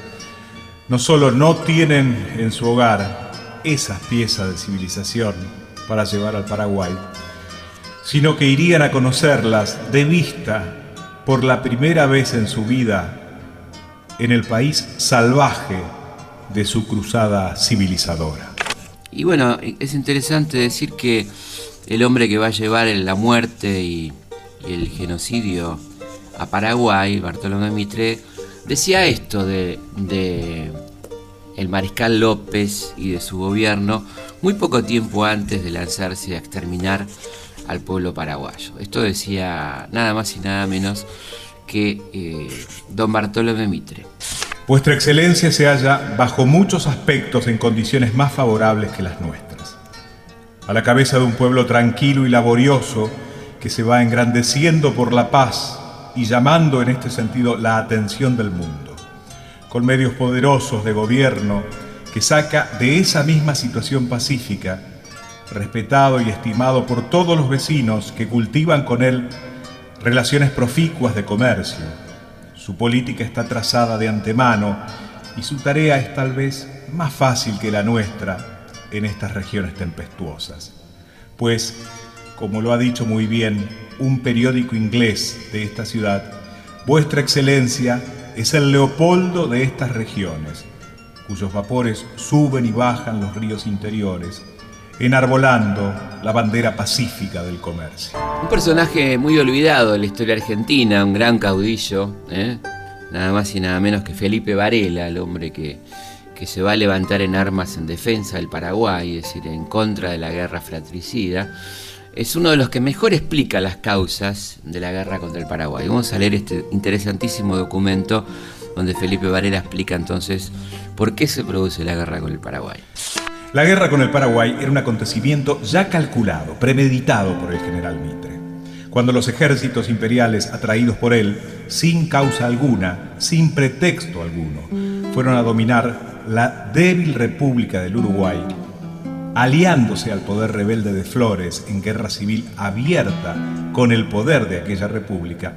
no solo no tienen en su hogar esas piezas de civilización para llevar al Paraguay, sino que irían a conocerlas de vista por la primera vez en su vida en el país salvaje de su cruzada civilizadora.
Y bueno, es interesante decir que el hombre que va a llevar la muerte y, el genocidio a Paraguay, Bartolomé Mitre, decía esto de, de el mariscal López y de su gobierno muy poco tiempo antes de lanzarse a exterminar al pueblo paraguayo. Esto decía nada más y nada menos que eh, don Bartolomé Mitre.
Vuestra excelencia se halla bajo muchos aspectos en condiciones más favorables que las nuestras. A la cabeza de un pueblo tranquilo y laborioso que se va engrandeciendo por la paz y llamando en este sentido la atención del mundo, con medios poderosos de gobierno que saca de esa misma situación pacífica, respetado y estimado por todos los vecinos que cultivan con él relaciones proficuas de comercio. Su política está trazada de antemano y su tarea es tal vez más fácil que la nuestra en estas regiones tempestuosas. Pues, como lo ha dicho muy bien un periódico inglés de esta ciudad, Vuestra Excelencia es el Leopoldo de estas regiones, cuyos vapores suben y bajan los ríos interiores, enarbolando la bandera pacífica del comercio.
Un personaje muy olvidado de la historia argentina, un gran caudillo, ¿eh? nada más y nada menos que Felipe Varela, el hombre que, que se va a levantar en armas en defensa del Paraguay, es decir, en contra de la guerra fratricida. Es uno de los que mejor explica las causas de la guerra contra el Paraguay. Vamos a leer este interesantísimo documento donde Felipe Varela explica entonces por qué se produce la guerra con el Paraguay.
La guerra con el Paraguay era un acontecimiento ya calculado, premeditado por el general Mitre. Cuando los ejércitos imperiales, atraídos por él, sin causa alguna, sin pretexto alguno, fueron a dominar la débil República del Uruguay, aliándose al poder rebelde de Flores en guerra civil abierta con el poder de aquella república,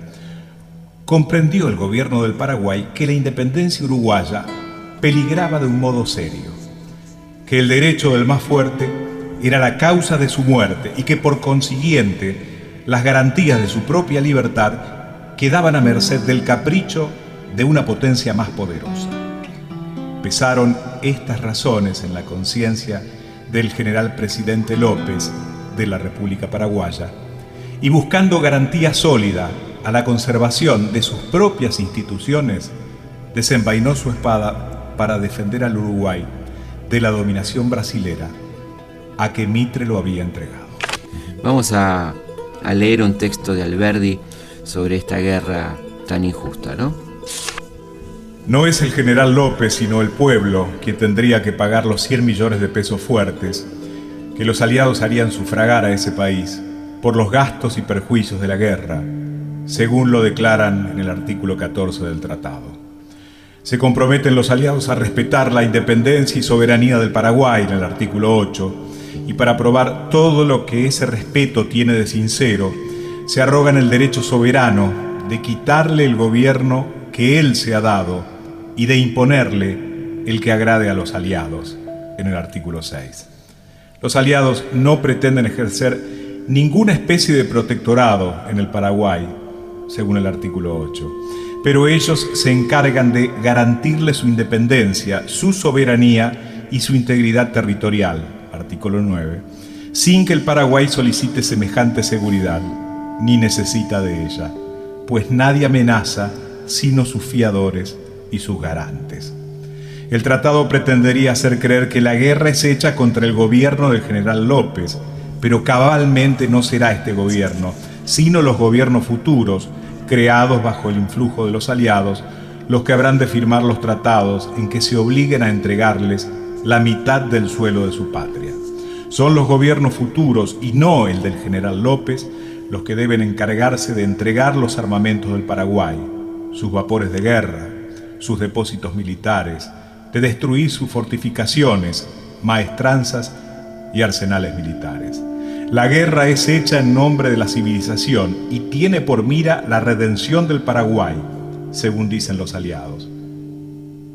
comprendió el gobierno del Paraguay que la independencia uruguaya peligraba de un modo serio, que el derecho del más fuerte era la causa de su muerte y que por consiguiente las garantías de su propia libertad quedaban a merced del capricho de una potencia más poderosa. Pesaron estas razones en la conciencia del general presidente López de la República Paraguaya y buscando garantía sólida a la conservación de sus propias instituciones, desenvainó su espada para defender al Uruguay de la dominación brasilera a que Mitre lo había entregado.
Vamos a, a leer un texto de Alberdi sobre esta guerra tan injusta, ¿no?
No es el general López, sino el pueblo quien tendría que pagar los 100 millones de pesos fuertes que los aliados harían sufragar a ese país por los gastos y perjuicios de la guerra, según lo declaran en el artículo 14 del tratado. Se comprometen los aliados a respetar la independencia y soberanía del Paraguay en el artículo 8, y para probar todo lo que ese respeto tiene de sincero, se arrogan el derecho soberano de quitarle el gobierno que él se ha dado y de imponerle el que agrade a los aliados, en el artículo 6. Los aliados no pretenden ejercer ninguna especie de protectorado en el Paraguay, según el artículo 8, pero ellos se encargan de garantirle su independencia, su soberanía y su integridad territorial, artículo 9, sin que el Paraguay solicite semejante seguridad, ni necesita de ella, pues nadie amenaza sino sus fiadores y sus garantes. El tratado pretendería hacer creer que la guerra es hecha contra el gobierno del general López, pero cabalmente no será este gobierno, sino los gobiernos futuros, creados bajo el influjo de los aliados, los que habrán de firmar los tratados en que se obliguen a entregarles la mitad del suelo de su patria. Son los gobiernos futuros y no el del general López los que deben encargarse de entregar los armamentos del Paraguay, sus vapores de guerra, sus depósitos militares, de destruir sus fortificaciones, maestranzas y arsenales militares. La guerra es hecha en nombre de la civilización y tiene por mira la redención del Paraguay, según dicen los aliados.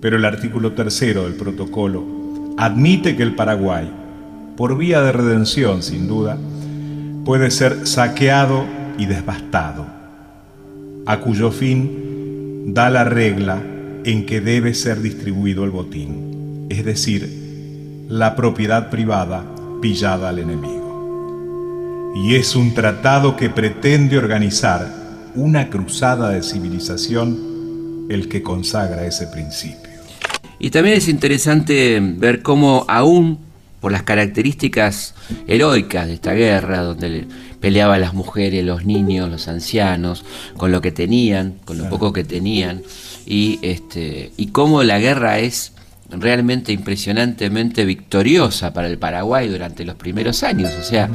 Pero el artículo tercero del protocolo admite que el Paraguay, por vía de redención sin duda, puede ser saqueado y devastado, a cuyo fin da la regla en que debe ser distribuido el botín, es decir, la propiedad privada pillada al enemigo. Y es un tratado que pretende organizar una cruzada de civilización el que consagra ese principio.
Y también es interesante ver cómo aún por las características heroicas de esta guerra, donde le- peleaban las mujeres, los niños, los ancianos, con lo que tenían, con lo poco que tenían, y, este, y cómo la guerra es realmente impresionantemente victoriosa para el Paraguay durante los primeros años. O sea,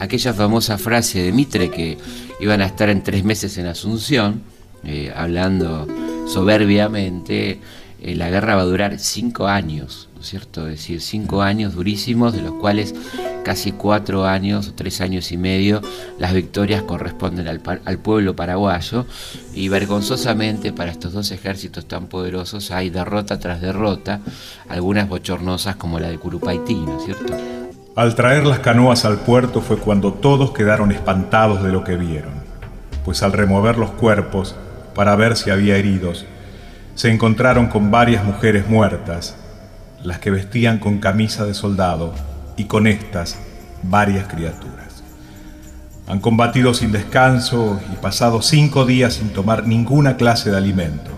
aquella famosa frase de Mitre que iban a estar en tres meses en Asunción, eh, hablando soberbiamente, eh, la guerra va a durar cinco años, ¿no es cierto? Es decir, cinco años durísimos, de los cuales casi cuatro años, o tres años y medio, las victorias corresponden al, al pueblo paraguayo y vergonzosamente para estos dos ejércitos tan poderosos hay derrota tras derrota, algunas bochornosas como la de Curupaití, ¿no es cierto?
Al traer las canoas al puerto fue cuando todos quedaron espantados de lo que vieron, pues al remover los cuerpos para ver si había heridos, se encontraron con varias mujeres muertas, las que vestían con camisa de soldado y con estas varias criaturas. Han combatido sin descanso y pasado cinco días sin tomar ninguna clase de alimento,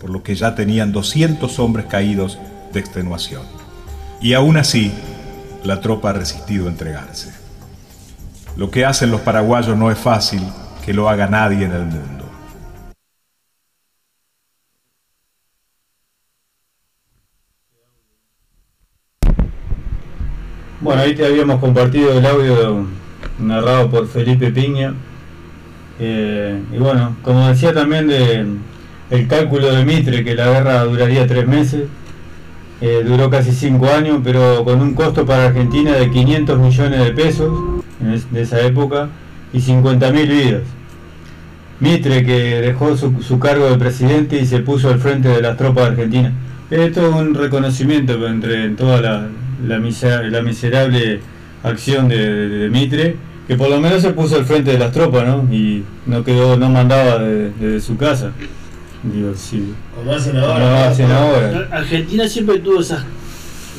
por lo que ya tenían 200 hombres caídos de extenuación. Y aún así, la tropa ha resistido entregarse. Lo que hacen los paraguayos no es fácil que lo haga nadie en el mundo.
Bueno, ahí te habíamos compartido el audio narrado por Felipe Piña. Eh, y bueno, como decía también de el cálculo de Mitre, que la guerra duraría tres meses, eh, duró casi cinco años, pero con un costo para Argentina de 500 millones de pesos de esa época y 50.000 vidas. Mitre que dejó su, su cargo de presidente y se puso al frente de las tropas argentinas. Esto es un reconocimiento entre toda la, la, misera- la miserable acción de, de Mitre, que por lo menos se puso al frente de las tropas, ¿no? Y no quedó, no mandaba de- desde su casa. Digo, sí.
Como hacen
Como
ahora.
hacen ahora.
Argentina siempre tuvo esos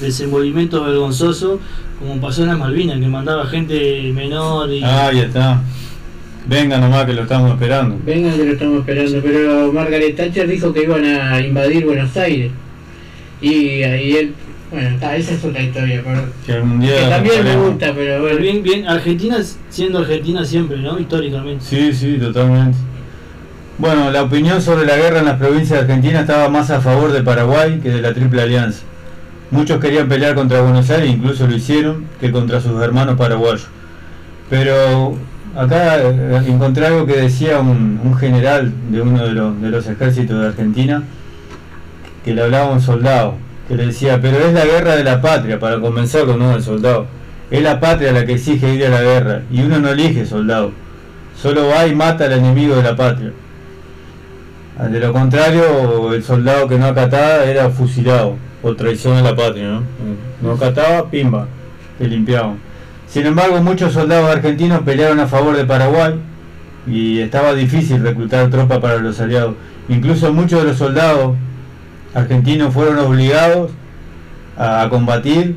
desenvolvimientos vergonzosos, como pasó en las Malvinas, que mandaba gente menor y.
Ah, ya está. Venga nomás que lo estamos esperando.
Vengan que lo estamos esperando, pero Margaret Thatcher dijo que iban a invadir Buenos Aires. Y ahí él, bueno, está, esa es otra historia, pero
Que algún día
que también me gusta, pero
Pero
bueno.
bien, bien, Argentina siendo Argentina siempre, ¿no? Históricamente.
Sí, sí, totalmente. Bueno, la opinión sobre la guerra en las provincias de Argentina estaba más a favor de Paraguay que de la Triple Alianza. Muchos querían pelear contra Buenos Aires, incluso lo hicieron, que contra sus hermanos paraguayos. Pero acá eh, encontré algo que decía un, un general de uno de los, de los ejércitos de Argentina, que le hablaba a un soldado, que le decía, pero es la guerra de la patria, para convencerlo, no del soldado. Es la patria la que exige ir a la guerra, y uno no elige soldado, solo va y mata al enemigo de la patria. Ah, De lo contrario, el soldado que no acataba era fusilado por traición a la patria, ¿no? No acataba, pimba, te limpiaban. Sin embargo, muchos soldados argentinos pelearon a favor de Paraguay y estaba difícil reclutar tropas para los aliados. Incluso muchos de los soldados argentinos fueron obligados a, a combatir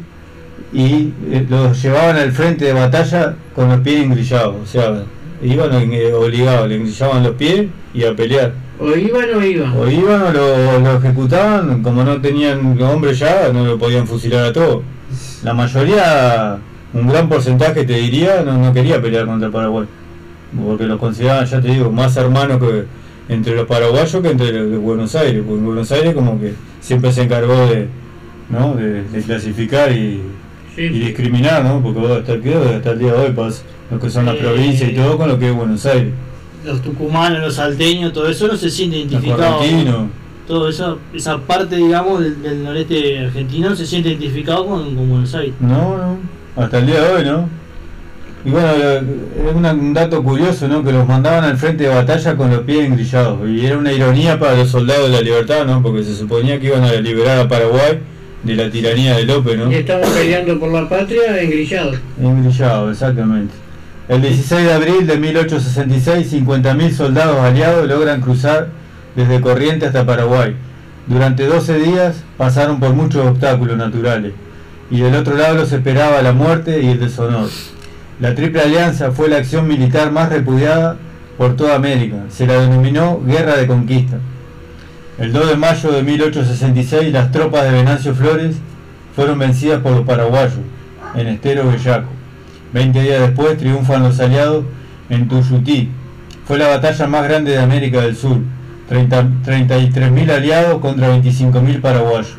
y eh, los llevaban al frente de batalla con los pies engrillados. O sea, iban eh, obligados, le engrillaban los pies y a pelear.
O iban o iban.
O iban o lo, lo ejecutaban, como no tenían hombres ya, no lo podían fusilar a todos. La mayoría, un gran porcentaje te diría, no, no quería pelear contra Paraguay. Porque los consideraban, ya te digo, más hermanos que entre los paraguayos que entre los de Buenos Aires. Porque en Buenos Aires como que siempre se encargó de, ¿no? de, de clasificar y,
Sí,
y discriminar, ¿no? Porque hasta, el hasta el día de hoy pasa lo que son las
Eh,
provincias y todo con lo que es Buenos Aires.
Los tucumanos, los salteños, todo eso no se siente identificado. Todo eso, esa parte, digamos, del, del noreste argentino no se siente identificado con, con Buenos Aires.
No, no, hasta el día de hoy, ¿no? Y bueno, es un dato curioso, ¿no? Que los mandaban al frente de batalla con los pies engrillados. Y era una ironía para los soldados de la libertad, ¿no? Porque se suponía que iban a liberar a Paraguay de la tiranía de López, ¿no?
Y estaban peleando por la patria engrillados.
Engrillado, exactamente. El 16 de abril de 1866, 50.000 soldados aliados logran cruzar desde Corrientes hasta Paraguay. Durante 12 días pasaron por muchos obstáculos naturales y del otro lado los esperaba la muerte y el deshonor. La Triple Alianza fue la acción militar más repudiada por toda América. Se la denominó Guerra de Conquista. El 2 de mayo de 1866 las tropas de Venancio Flores fueron vencidas por los paraguayos en Estero Bellaco. Veinte días después triunfan los aliados en Tuyutí. Fue la batalla más grande de América del Sur. 30 33.000 aliados contra 25.000 paraguayos,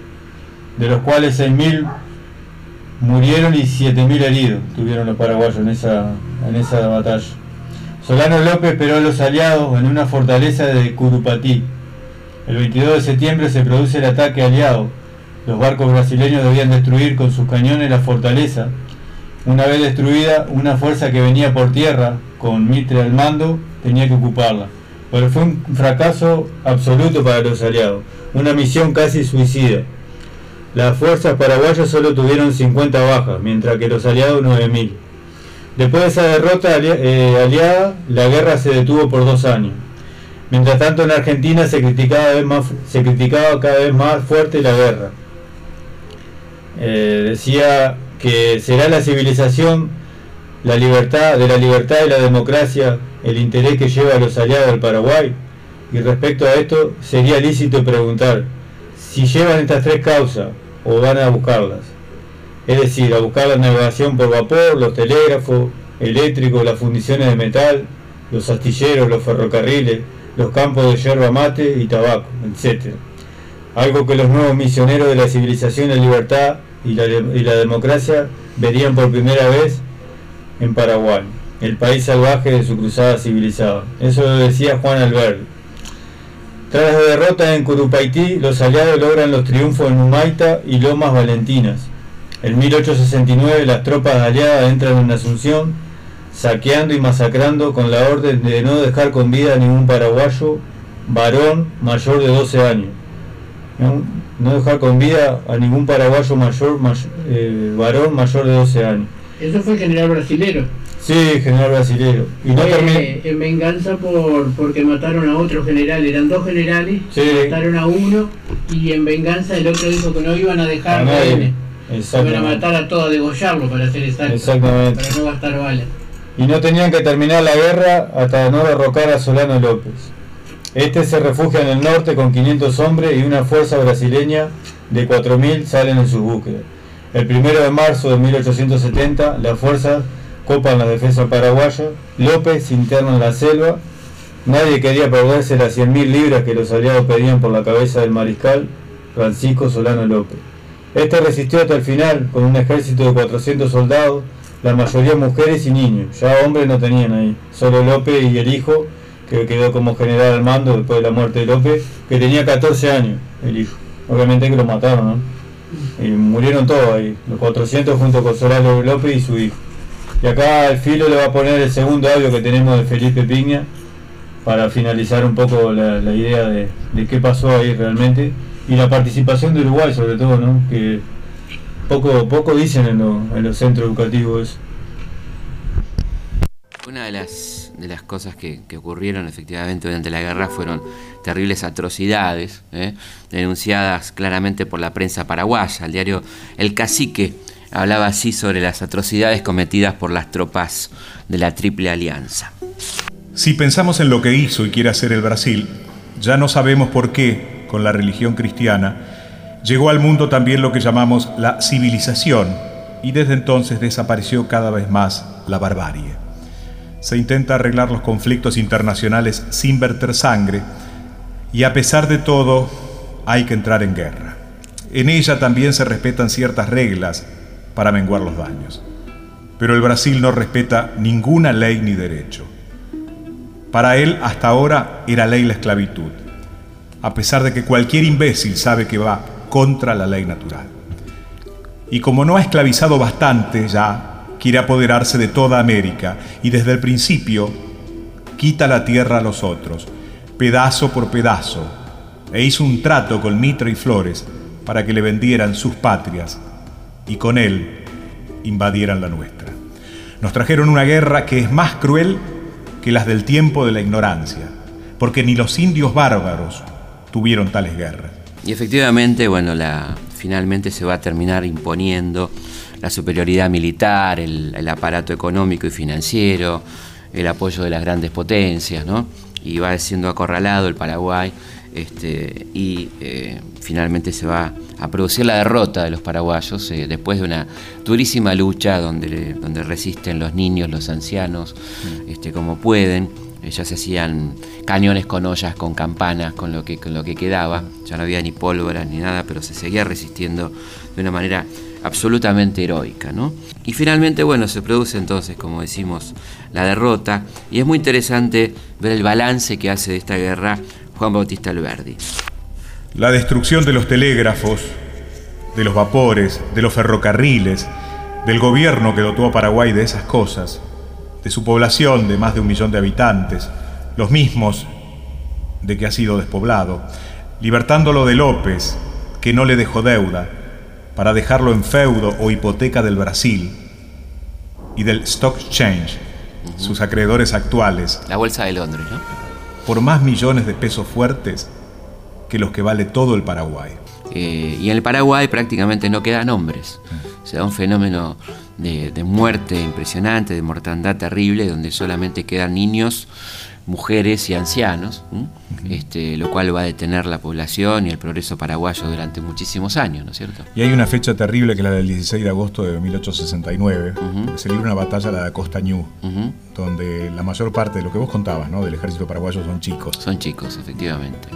de los cuales 6.000 murieron y 7.000 heridos tuvieron los paraguayos en esa, en esa batalla. Solano López esperó a los aliados en una fortaleza de Curupatí. El 22 de septiembre se produce el ataque aliado. Los barcos brasileños debían destruir con sus cañones la fortaleza. Una vez destruida, una fuerza que venía por tierra, con Mitre al mando, tenía que ocuparla. Pero fue un fracaso absoluto para los aliados, una misión casi suicida. Las fuerzas paraguayas solo tuvieron 50 bajas, mientras que los aliados 9.000. Después de esa derrota eh, aliada, la guerra se detuvo por dos años. Mientras tanto en Argentina se criticaba, cada vez más, se criticaba cada vez más fuerte la guerra. Eh, decía que será la civilización, la libertad, de la libertad y la democracia, el interés que lleva a los aliados del Paraguay. Y respecto a esto, sería lícito preguntar si llevan estas tres causas o van a buscarlas. Es decir, a buscar la navegación por vapor, los telégrafos eléctricos, las fundiciones de metal, los astilleros, los ferrocarriles, los campos de yerba mate y tabaco, etc. Algo que los nuevos misioneros de la civilización, la libertad y la, y la democracia verían por primera vez en Paraguay, el país salvaje de su cruzada civilizada. Eso lo decía Juan Alberti. Tras la derrota en Curupaití, los aliados logran los triunfos en Humaita y Lomas Valentinas. En 1869 las tropas aliadas entran en Asunción, saqueando y masacrando con la orden de no dejar con vida a ningún paraguayo varón mayor de 12 años. No dejar con vida a ningún paraguayo mayor, may- eh, varón mayor de 12 años.
Eso fue el general brasilero.
Sí, general brasilero. Y no termi-
en venganza por porque mataron a otro general, eran dos generales,
Sí.
mataron a uno y en venganza el otro dijo que no iban a dejar
A nadie.
Iban a matar a todos, a degollarlo para hacer exacto.
Exactamente.
Para no gastar balas.
y no tenían que terminar la guerra hasta no derrocar a Solano López. Este se refugia en el norte con 500 hombres y una fuerza brasileña de 4.000 salen en su búsqueda. El 1 de marzo de 1870, las fuerzas copan la defensa paraguaya, López interna en la selva, nadie quería perderse las 100.000 libras que los aliados pedían por la cabeza del mariscal Francisco Solano López. Este resistió hasta el final con un ejército de 400 soldados, la mayoría mujeres y niños. Ya hombres no tenían ahí, solo López y el hijo, que quedó como general al mando después de la muerte de López, que tenía 14 años, el hijo. Obviamente que lo mataron, ¿no? Y murieron todos ahí, los 400 junto con Solano López y su hijo. Y acá el filo le va a poner el segundo audio que tenemos de Felipe Piña para finalizar un poco la, idea de, de qué pasó ahí realmente y la participación de Uruguay sobre todo, ¿no? Que poco poco dicen en, lo- en los centros educativos.
Una de las, de las cosas que, ocurrieron efectivamente durante la guerra fueron terribles atrocidades, ¿eh? denunciadas claramente por la prensa paraguaya. El diario El Cacique hablaba así sobre las atrocidades cometidas por las tropas de la Triple Alianza.
Si pensamos en lo que hizo y quiere hacer el Brasil, ya no sabemos por qué, con la religión cristiana, llegó al mundo también lo que llamamos la civilización y desde entonces desapareció cada vez más la barbarie. Se intenta arreglar los conflictos internacionales sin verter sangre y a pesar de todo hay que entrar en guerra. En ella también se respetan ciertas reglas para menguar los daños. Pero el Brasil no respeta ninguna ley ni derecho. Para él hasta ahora era ley la esclavitud, a pesar de que cualquier imbécil sabe que va contra la ley natural. Y como no ha esclavizado bastante ya, quiere apoderarse de toda América y desde el principio quita la tierra a los otros, pedazo por pedazo, e hizo un trato con Mitre y Flores para que le vendieran sus patrias y con él invadieran la nuestra. Nos trajeron una guerra que es más cruel que las del tiempo de la ignorancia, porque ni los indios bárbaros tuvieron tales guerras.
Y efectivamente, bueno, la, finalmente se va a terminar imponiendo la superioridad militar, el, el aparato económico y financiero, el apoyo de las grandes potencias, ¿no? Y va siendo acorralado el Paraguay este, y eh, finalmente se va a producir la derrota de los paraguayos eh, después de una durísima lucha donde, donde resisten los niños, los ancianos, este, como pueden. Eh, Ya se hacían cañones con ollas, con campanas, con lo, que, con lo que quedaba. Ya no había ni pólvora ni nada, pero se seguía resistiendo de una manera absolutamente heroica. ¿no? Y finalmente, bueno, se produce entonces, como decimos, la derrota. Y es muy interesante ver el balance que hace de esta guerra Juan Bautista Alberdi.
La destrucción de los telégrafos, de los vapores, de los ferrocarriles, del gobierno que dotó a Paraguay de esas cosas, de su población de más de un millón de habitantes, los mismos de que ha sido despoblado, libertándolo de López, que no le dejó deuda, para dejarlo en feudo o hipoteca del Brasil, y del Stock Exchange, sus acreedores actuales,
La Bolsa de Londres, ¿no?
por más millones de pesos fuertes que los que vale todo el Paraguay.
Eh, y en el Paraguay prácticamente no quedan hombres. Se da un fenómeno de, de muerte impresionante, de mortandad terrible, donde solamente quedan niños, mujeres y ancianos, este, lo cual va a detener la población y el progreso paraguayo durante muchísimos años, ¿no es cierto?
Y hay una fecha terrible que es la del 16 de agosto de 1869, que se libra una batalla, la de Costa Ñu, donde la mayor parte de lo que vos contabas, ¿no? Del ejército paraguayo son chicos.
Son chicos, efectivamente.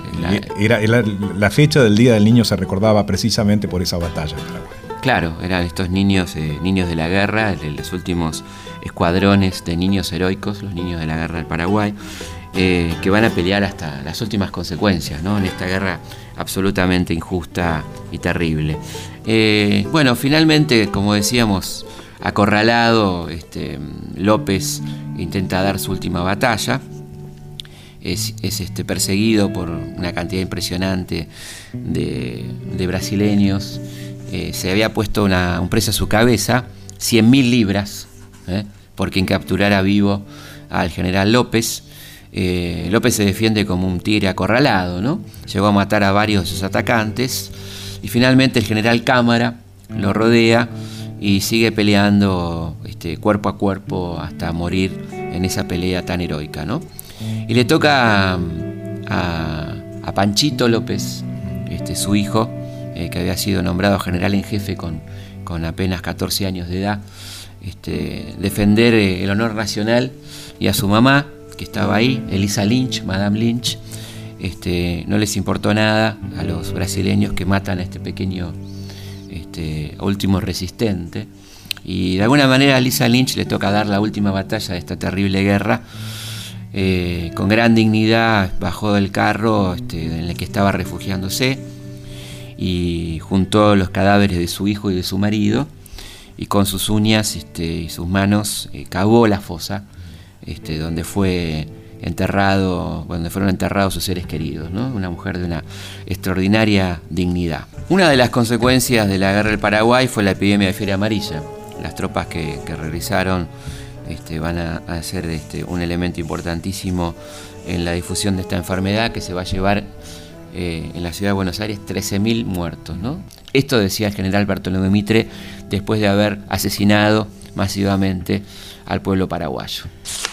Era- la fecha del Día del Niño se recordaba precisamente por esa batalla en Paraguay.
Claro, eran estos niños, eh, niños de la guerra, de los últimos escuadrones de niños heroicos, los niños de la guerra del Paraguay, eh, que van a pelear hasta las últimas consecuencias, ¿no? En esta guerra absolutamente injusta y terrible. Eh, bueno, finalmente, como decíamos, acorralado, este, López intenta dar su última batalla. Es, es, este, perseguido por una cantidad impresionante de brasileños. Eh, se había puesto una- un precio a su cabeza, 100.000 libras, ¿eh? por quien capturara vivo al general López. Eh, López se defiende como un tigre acorralado, ¿no? Llegó a matar a varios de sus atacantes y finalmente el general Cámara lo rodea y sigue peleando este, cuerpo a cuerpo hasta morir en esa pelea tan heroica, ¿no? Y le toca a, a- a Panchito López, este, su hijo, eh, que había sido nombrado general en jefe con, con apenas 14 años de edad, este, defender eh, el honor nacional y a su mamá, que estaba ahí, Elisa Lynch, Madame Lynch, este, no les importó nada a los brasileños que matan a este pequeño este, último resistente. Y de alguna manera a Lisa Lynch le toca dar la última batalla de esta terrible guerra. Eh, con gran dignidad bajó del carro este, en el que estaba refugiándose y juntó los cadáveres de su hijo y de su marido y con sus uñas este, y sus manos eh, cavó la fosa este, donde fue enterrado, donde fueron enterrados sus seres queridos, ¿no? Una mujer de una extraordinaria dignidad. Una de las consecuencias de la guerra del Paraguay fue la epidemia de fiebre amarilla. Las tropas que, regresaron este, van a, a ser este, un elemento importantísimo en la difusión de esta enfermedad que se va a llevar eh, en la ciudad de Buenos Aires 13.000 muertos. ¿no? Esto decía el general Bartolomé Mitre después de haber asesinado masivamente al pueblo paraguayo.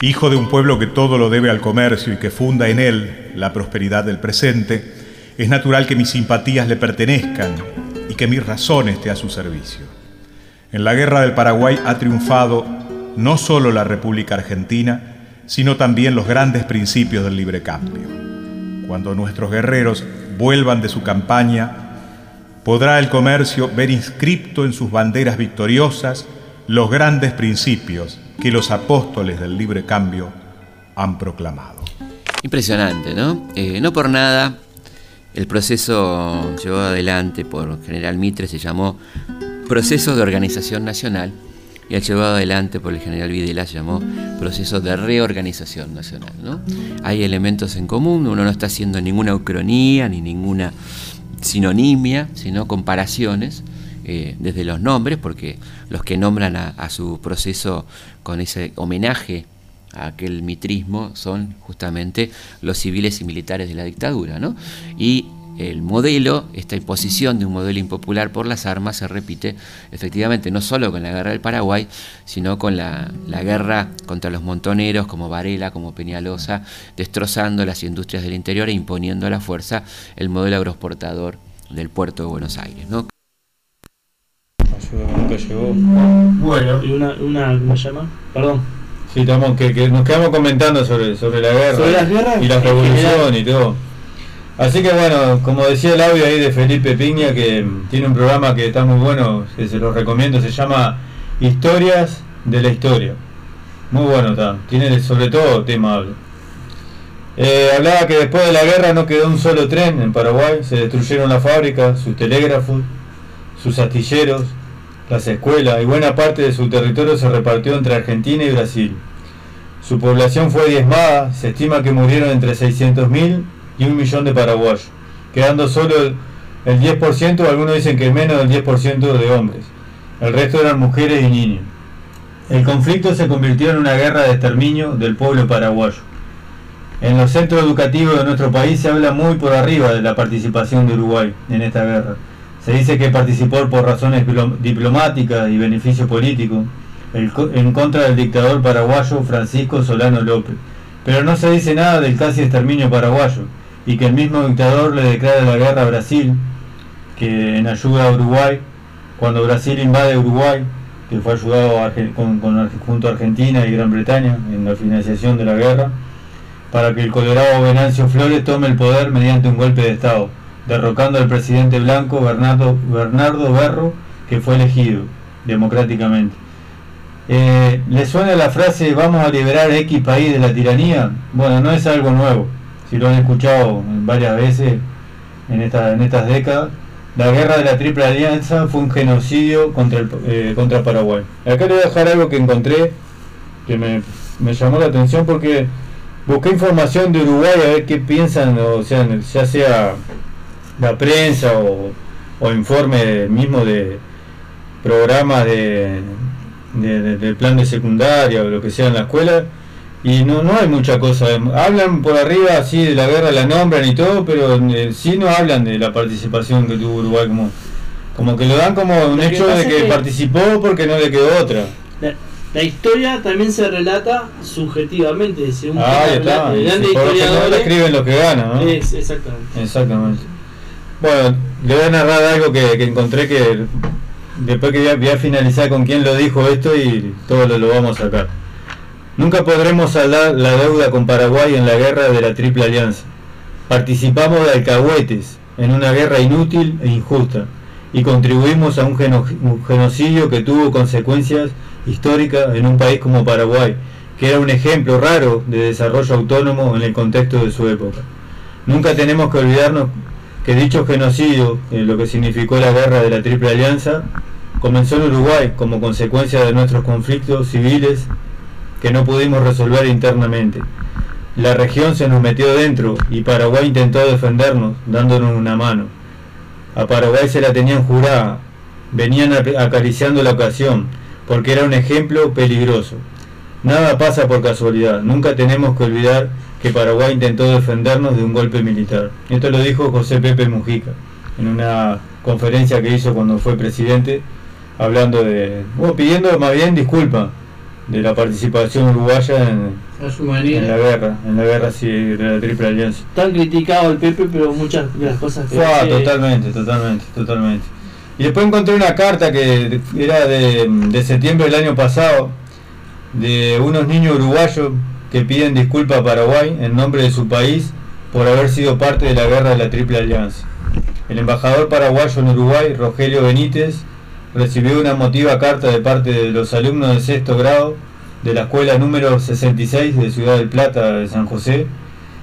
Hijo de un pueblo que todo lo debe al comercio y que funda en él la prosperidad del presente, es natural que mis simpatías le pertenezcan y que mi razón esté a su servicio. En la guerra del Paraguay ha triunfado no solo la República Argentina, sino también los grandes principios del libre cambio. Cuando nuestros guerreros vuelvan de su campaña, podrá el comercio ver inscripto en sus banderas victoriosas los grandes principios que los apóstoles del libre cambio han proclamado.
Impresionante, ¿no? Eh, no por nada, el proceso llevado adelante por General Mitre se llamó Proceso de Organización Nacional y el llevado adelante por el General Videla llamó Proceso de Reorganización Nacional, ¿no? Hay elementos en común, uno no está haciendo ninguna ucronía ni ninguna sinonimia, sino comparaciones eh, desde los nombres, porque los que nombran a, a su proceso con ese homenaje a aquel mitrismo son justamente los civiles y militares de la dictadura, ¿no? Y el modelo, esta imposición de un modelo impopular por las armas se repite efectivamente no solo con la guerra del Paraguay, sino con la, la guerra contra los montoneros como Varela, como Peñalosa, destrozando las industrias del interior e imponiendo a la fuerza el modelo agroexportador del puerto de Buenos Aires. ¿no?
Nunca llegó.
Bueno.
Y una, una, ¿cómo se llama? Perdón.
Sí, estamos, que, que nos quedamos comentando sobre, sobre la guerra.
Sobre las guerras
y la revolución
general.
y todo. Así que bueno, como decía el audio ahí de Felipe Piña, que tiene un programa que está muy bueno, se lo recomiendo, se llama Historias de la Historia. Muy bueno está, tiene sobre todo tema. Eh, hablaba que después de la guerra no quedó un solo tren en Paraguay, se destruyeron las fábricas, sus telégrafos, sus astilleros, las escuelas y buena parte de su territorio se repartió entre Argentina y Brasil. Su población fue diezmada, se estima que murieron entre 600.000 y un millón de paraguayos, quedando solo el, el 10%, algunos dicen que menos del 10% de hombres. El resto eran mujeres y niños. El conflicto se convirtió en una guerra de exterminio del pueblo paraguayo. En los centros educativos de nuestro país se habla muy por arriba de la participación de Uruguay en esta guerra. Se dice que participó por razones diplo- diplomáticas y beneficio político en contra del dictador paraguayo Francisco Solano López. Pero no se dice nada del casi exterminio paraguayo y que el mismo dictador le declara la guerra a Brasil, que en ayuda a Uruguay, cuando Brasil invade Uruguay, que fue ayudado con, con junto a Argentina y Gran Bretaña en la financiación de la guerra, para que el colorado Venancio Flores tome el poder mediante un golpe de Estado, derrocando al presidente blanco Bernardo, Bernardo Berro, que fue elegido democráticamente. Eh, ¿Le suena la frase vamos a liberar X país de la tiranía? Bueno, no es algo nuevo, si lo han escuchado varias veces en, esta, en estas décadas. La guerra de la Triple Alianza fue un genocidio contra, el, eh, contra Paraguay. Acá le voy a dejar algo que encontré que me, me llamó la atención porque busqué información de Uruguay a ver qué piensan, o sea, ya sea la prensa o, o informe mismo de programas de, de- plan de secundaria o lo que sea en la escuela y no, no hay mucha cosa. Hablan por arriba así de la guerra, la nombran y todo, pero eh, sí no hablan de la participación que tuvo Uruguay como, como que lo dan como un
Lo
hecho de que,
que-
participó porque no le quedó otra.
La, la historia también se relata subjetivamente, según
Ah, está.
grandes
si
historiadores.
escriben lo que ganan, ¿no?
Es, exactamente.
Exactamente. Bueno, le voy a narrar algo que, que encontré que después que voy a, voy a finalizar con quién lo dijo esto y todo lo, lo vamos a sacar. Nunca podremos saldar la deuda con Paraguay en la guerra de la Triple Alianza. Participamos de alcahuetes en una guerra inútil e injusta y contribuimos a un, un genocidio que tuvo consecuencias históricas en un país como Paraguay, que era un ejemplo raro de desarrollo autónomo en el contexto de su época. Nunca tenemos que olvidarnos que dicho genocidio, eh, lo que significó la guerra de la Triple Alianza, comenzó en Uruguay como consecuencia de nuestros conflictos civiles que no pudimos resolver internamente. La región se nos metió dentro y Paraguay intentó defendernos, dándonos una mano. A Paraguay se la tenían jurada, venían acariciando la ocasión, porque era un ejemplo peligroso. Nada pasa por casualidad, nunca tenemos que olvidar que Paraguay intentó defendernos de un golpe militar. Esto lo dijo José Pepe Mujica en una conferencia que hizo cuando fue presidente, hablando de, pidiendo más bien disculpas de la participación uruguaya en,
A su
en la guerra, en la guerra sí, de la Triple Alianza.
Tan criticado el Pepe, pero muchas de las cosas que
Fue,
hace-
totalmente, totalmente, totalmente. Y después encontré una carta que era de, de septiembre del año pasado, de unos niños uruguayos que piden disculpas a Paraguay en nombre de su país por haber sido parte de la guerra de la Triple Alianza. El embajador paraguayo en Uruguay, Rogelio Benítez, recibió una emotiva carta de parte de los alumnos de sexto grado de la escuela número 66 de Ciudad del Plata de San José,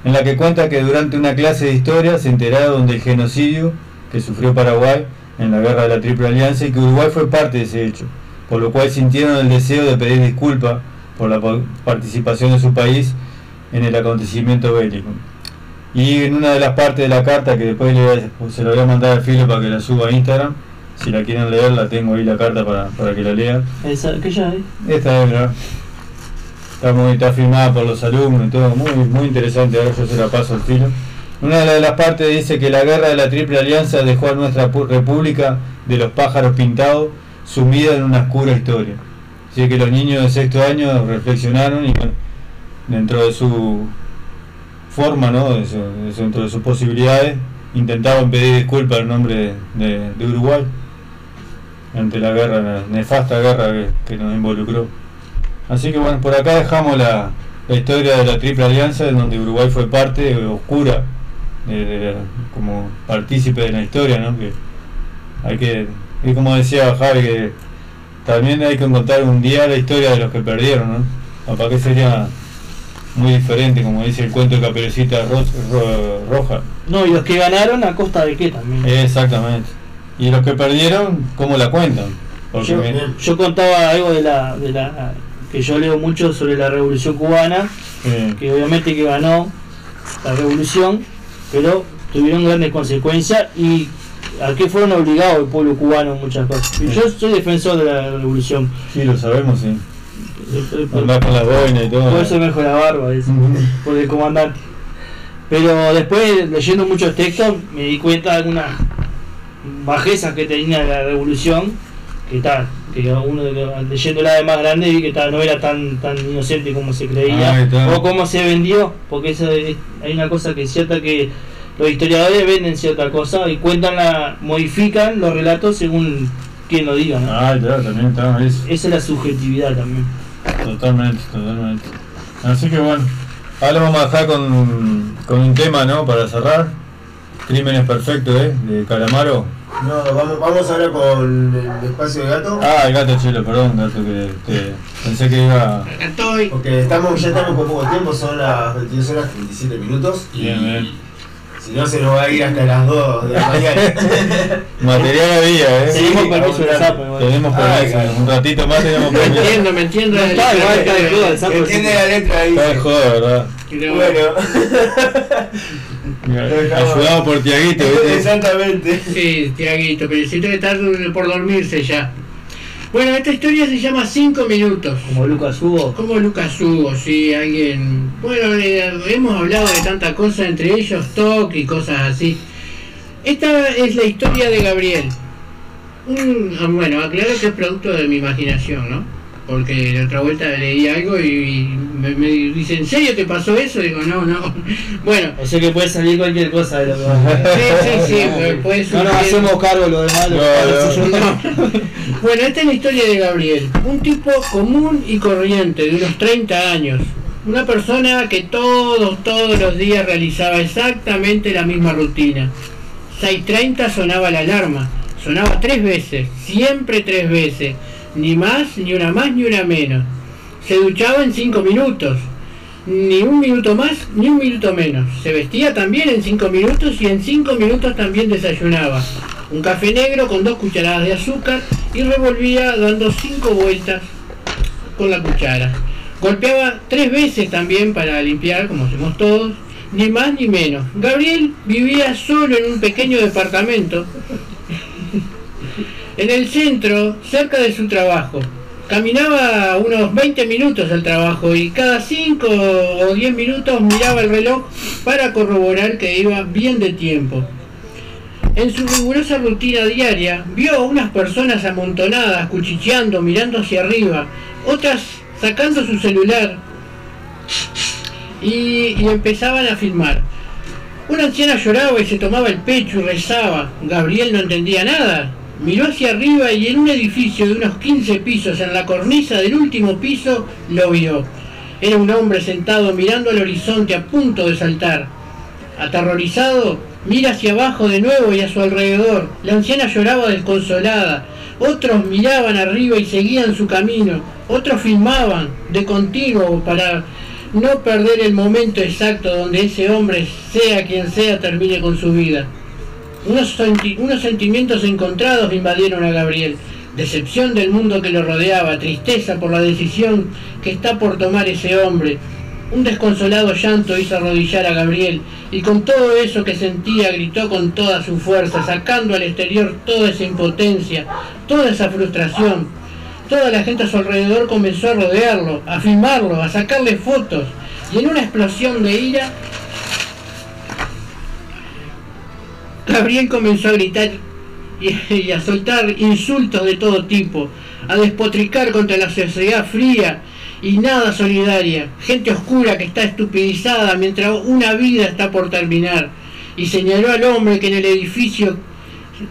en la que cuenta que durante una clase de historia se enteraron del genocidio que sufrió Paraguay en la guerra de la Triple Alianza y que Uruguay fue parte de ese hecho, por lo cual sintieron el deseo de pedir disculpas por la pa- participación de su país en el acontecimiento bélico. Y en una de las partes de la carta, que después se la voy a mandar al filo para que la suba a Instagram, si la quieren leer, la tengo ahí la carta para, para que la lean.
Esa, aquella ahí.
Esta es, mirá. Está, muy, está firmada por los alumnos y todo, muy, muy interesante. Ahora yo se la paso al filo. Una de las partes dice que la guerra de la Triple Alianza dejó a nuestra república de los pájaros pintados sumida en una oscura historia. Así que los niños de sexto año reflexionaron y dentro de su forma, ¿no? dentro de sus posibilidades, intentaban pedir disculpas en nombre de, de Uruguay ante la guerra, la nefasta guerra que, que nos involucró. Así que bueno, por acá dejamos la, la historia de la Triple Alianza, en donde Uruguay fue parte oscura, de- como partícipe de la historia, ¿no? Que hay que, y como decía Javi, que también hay que contar un día la historia de los que perdieron, ¿no? Capaz que sería muy diferente, como dice el cuento de Caperucita Ro- Ro- Roja.
No, y los que ganaron a costa de qué también.
Exactamente. Y los que perdieron, ¿cómo la cuentan? Porque
Yo, contaba algo de la, de la que yo leo mucho sobre la revolución cubana,
eh,
que obviamente que ganó la revolución, pero tuvieron grandes consecuencias y a qué fueron obligados el pueblo cubano en muchas cosas. Y Yo soy defensor de la revolución.
sí, lo sabemos, sí.
Por,
Andar con la boina y todo.
por eso me dejó la barba, dice, por el comandante. Pero después, leyendo muchos textos, me di cuenta de algunas bajezas que tenía la revolución, que tal, que uno leyéndola de más grande vi que tal, no era tan tan inocente como se creía,
Ah,
o como se vendió, porque eso es- hay una cosa que es cierta que los historiadores venden cierta cosa y cuentan la, modifican los relatos según quien lo diga, ¿no?
Ah, claro, también está eso.
Esa es la subjetividad también.
Totalmente, totalmente. Así que bueno, ahora vamos a dejar con, con un tema, ¿no? Para cerrar. Crímenes perfectos, ¿eh? De Calamaro.
No, vamos, vamos ahora con el espacio de gato.
Ah, el gato chelo, perdón, gato, que, que pensé que iba.
Acá estoy.
Porque estamos, ya estamos con poco tiempo, son las 22 horas 37 minutos. Y
Bien, bien.
Si no, se nos va a ir hasta las 2 de la mañana. [LAUGHS]
Material había, ¿eh?
Tenemos permiso de
vamos a-
sapo, igual.
Tenemos
Ah,
permiso,
claro.
un ratito más tenemos
Me
permiso.
entiendo, me entiendo.
No está, igual
letra.
está de joda, el sapo.
Entiende la letra ahí.
Está de joda, ¿verdad?
Bueno,
Ayudado por Tiaguito, ¿viste? [LAUGHS]
exactamente.
Sí, Tiaguito, pero si debe estar por dormirse ya. Bueno, esta historia se llama 5 minutos.
Como Lucas Hugo.
Como Lucas Hugo, sí, alguien. Bueno, eh, hemos hablado de tanta cosa, entre ellos TOC y cosas así. Esta es la historia de Gabriel. Un- ah, bueno, aclaro que es producto de mi imaginación, ¿no? Porque la otra vuelta leí algo y, me, me dice, ¿en serio te pasó eso? Digo, no, no. [LAUGHS] Bueno,
O sea que puede salir cualquier cosa de lo que
sí, sí, sí, [LAUGHS] puede-
No nos hacemos cargo de lo demás.
No,
no. [LAUGHS]
Bueno, esta es la historia de Gabriel, un tipo común y corriente, de unos 30 años. Una persona que todos, todos los días realizaba exactamente la misma rutina. 6.30 sonaba la alarma, sonaba tres veces, siempre tres veces, ni más, ni una más, ni una menos. Se duchaba en 5 minutos, ni un minuto más, ni un minuto menos. Se vestía también en 5 minutos y en 5 minutos también desayunaba. Un café negro con dos cucharadas de azúcar y revolvía dando 5 vueltas con la cuchara. Golpeaba tres veces también para limpiar, como hacemos todos, ni más ni menos. Gabriel vivía solo en un pequeño departamento en el centro, cerca de su trabajo. Caminaba unos 20 minutos al trabajo y cada 5 o 10 minutos miraba el reloj para corroborar que iba bien de tiempo. En su rigurosa rutina diaria, vio a unas personas amontonadas, cuchicheando, mirando hacia arriba, otras sacando su celular y, y empezaban a filmar. Una anciana lloraba y se tomaba el pecho y rezaba. Gabriel no entendía nada. Miró hacia arriba y en un edificio de unos 15 pisos en la cornisa del último piso lo vio. Era un hombre sentado mirando al horizonte a punto de saltar. Aterrorizado, mira hacia abajo de nuevo y a su alrededor. La anciana lloraba desconsolada. Otros miraban arriba y seguían su camino. Otros filmaban de continuo para no perder el momento exacto donde ese hombre, sea quien sea, termine con su vida. Unos, unos sentimientos encontrados invadieron a Gabriel. Decepción del mundo que lo rodeaba, tristeza por la decisión que está por tomar ese hombre. Un desconsolado llanto hizo arrodillar a Gabriel y con todo eso que sentía gritó con toda su fuerza, sacando al exterior toda esa impotencia, toda esa frustración. Toda la gente a su alrededor comenzó a rodearlo, a filmarlo, a sacarle fotos y en una explosión de ira Gabriel comenzó a gritar y, a soltar insultos de todo tipo, a despotricar contra la sociedad fría y nada solidaria, gente oscura que está estupidizada mientras una vida está por terminar, y señaló al hombre que en el edificio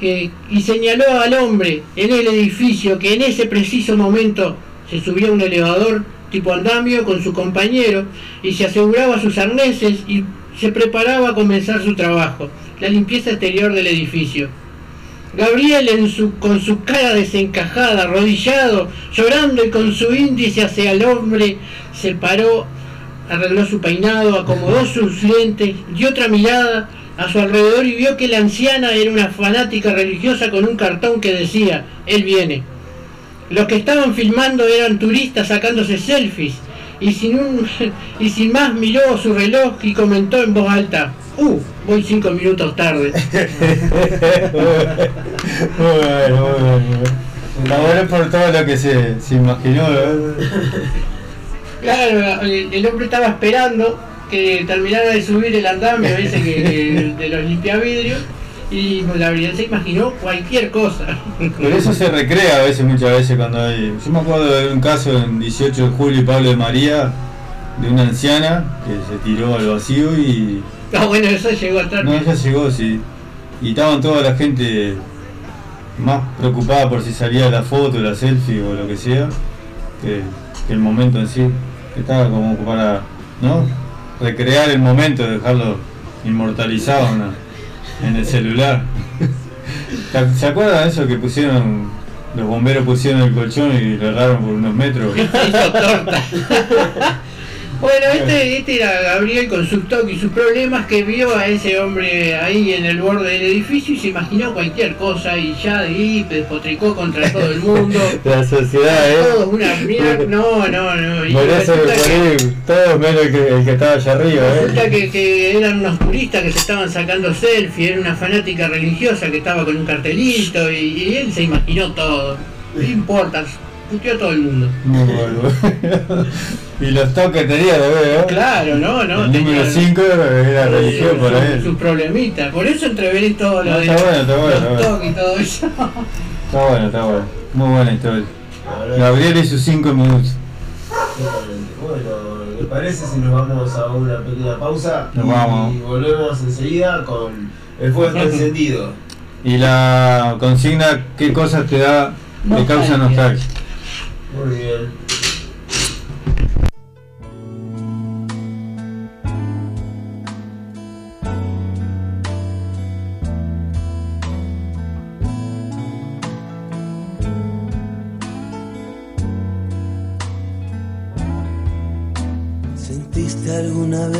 y señaló al hombre en el edificio que en ese preciso momento se subía a un elevador tipo andamio con su compañero y se aseguraba sus arneses y se preparaba a comenzar su trabajo, la limpieza exterior del edificio. Gabriel en su, con su cara desencajada, arrodillado, llorando y con su índice hacia el hombre, se paró, arregló su peinado, acomodó sus lentes, dio otra mirada a su alrededor y vio que la anciana era una fanática religiosa con un cartón que decía, Él viene. Los que estaban filmando eran turistas sacándose selfies y sin, un, [LAUGHS] y sin más miró su reloj y comentó en voz alta, Uh, voy cinco minutos tarde.
Muy [LAUGHS] bueno, muy bueno. Por todo lo que se, se imaginó. ¿no? [LAUGHS]
Claro, el, el hombre estaba esperando que terminara de subir el andamio que, que- de los limpiavidrios y la verdad se imaginó cualquier cosa. [LAUGHS]
Por eso se recrea a veces, muchas veces cuando hay... Yo me acuerdo de un caso en 18 de julio y Pablo de María, de una anciana que se tiró al vacío y... [LAUGHS]
Ah, bueno, eso llegó estar.
No, ella llegó, sí. Y estaban toda la gente más preocupada por si salía la foto, la selfie o lo que sea, que, que el momento en sí. Que estaba como para, ¿no? Recrear el momento, dejarlo inmortalizado en el celular. ¿Se- ¿Se acuerdan de eso que pusieron, los bomberos pusieron el colchón y lo agarraron por unos metros? [LAUGHS]
Torta. Bueno, este, este era Gabriel con su toque y sus problemas que vio a ese hombre ahí en el borde del edificio y se imaginó cualquier cosa y ya de ahí despotricó contra todo el mundo. [LAUGHS]
La sociedad, ¿eh?
Todo una mierda. No, no, no. Y
Por eso
resulta que-
todos menos el que, el que estaba allá arriba, ¿eh?
Resulta que, que eran unos turistas que se estaban sacando selfie, era una fanática religiosa que estaba con un cartelito y, y él se imaginó todo. No importa, puteó a todo el mundo.
Muy bueno. [LAUGHS] y los toques tenía, lo veo.
Claro, no, no.
El número
tenía-
5 era religión
sus-
para él.
Sus problemitas. Por eso entreveré todo lo
No,
de
está bueno, está bueno,
los
está bueno.
toques y todo eso.
Está bueno, está bueno. Muy buena historia. Gabriel y sus 5 minutos.
Bueno, ¿le parece si nos vamos a una pequeña pausa?
Nos
y
vamos.
volvemos enseguida con el fuego está [LAUGHS] encendido.
Y la consigna, ¿qué cosas te da, te causa nostalgia?
Muy bien.
¿Sentiste alguna vez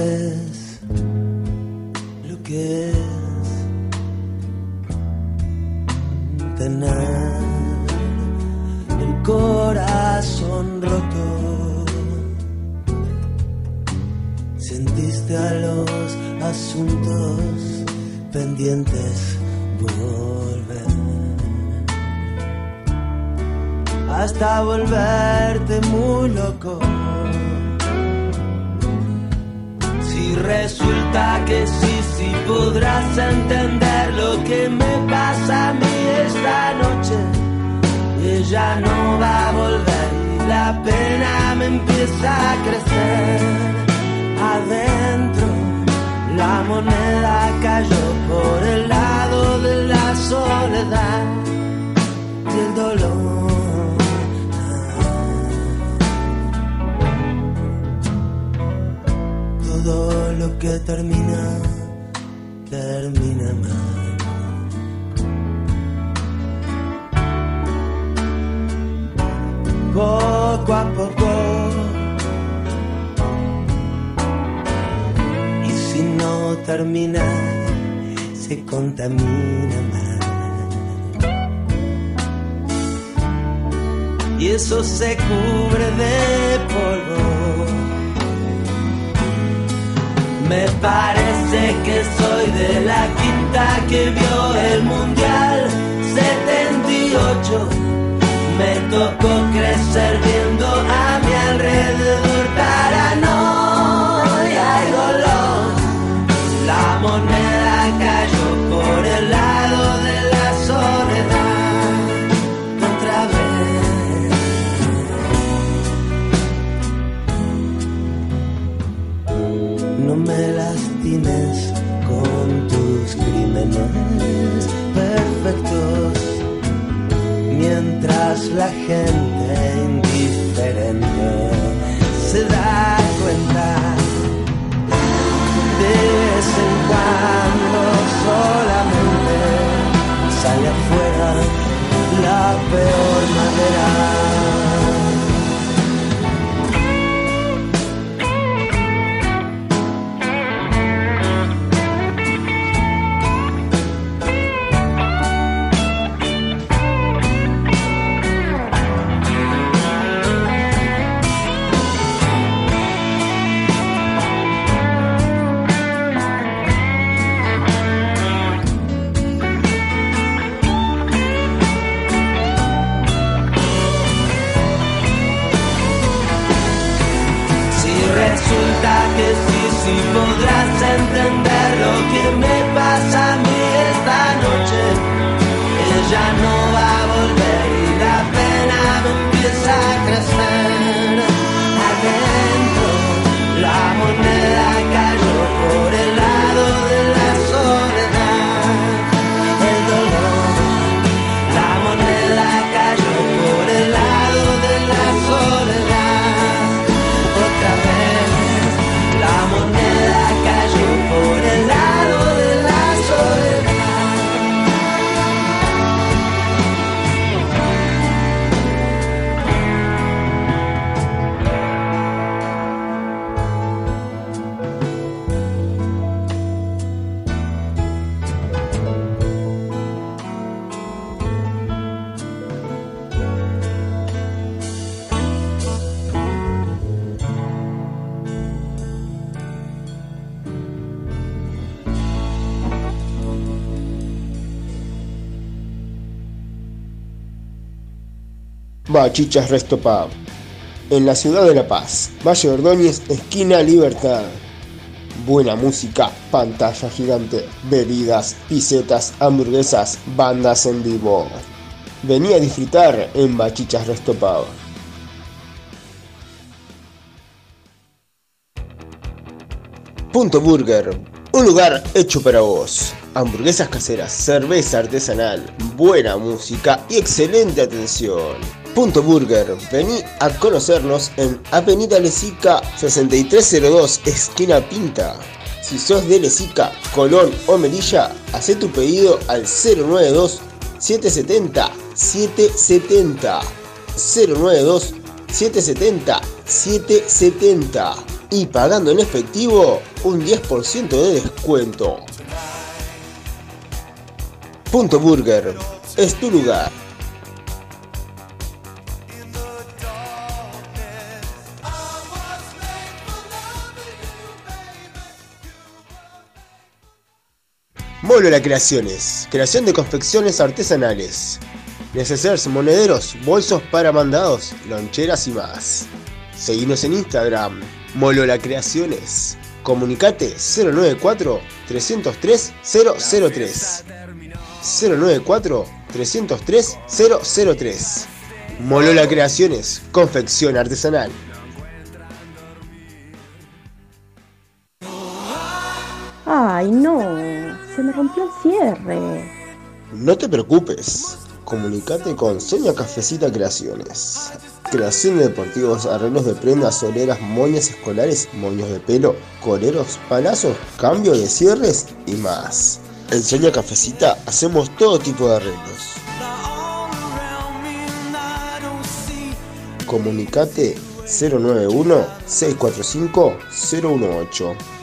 Bachichas Resto Pub. En la ciudad de La Paz, Valle Ordóñez, esquina Libertad. Buena música, pantalla gigante, bebidas, pisetas, hamburguesas, bandas en vivo. Vení a disfrutar en Bachichas Resto Pub. Punto Burger, un lugar hecho para vos. Hamburguesas caseras, cerveza artesanal, buena música y excelente atención. Punto Burger, vení a conocernos en Avenida Lesica 6302, esquina Pinta. Si sos de Lesica, Colón o Melilla, haz tu pedido al 092 770 770 092 770 770 y pagando en efectivo un 10% de descuento. Punto Burger es tu lugar. Molola Creaciones, creación de confecciones artesanales, necesarios monederos, bolsos para mandados, loncheras y más. Seguinos en Instagram, Molola Creaciones. Comunicate 094 303 003. 094 303 003. Molola Creaciones, confección artesanal.
Ay, no, se me rompió el cierre.
No te preocupes, comunicate con Soña Cafecita Creaciones. Creación de deportivos, arreglos de prendas, soleras, moñas escolares, moños de pelo, coleros, palazos, cambio de cierres y más. En Soña Cafecita hacemos todo tipo de arreglos. Comunicate 091-645-018.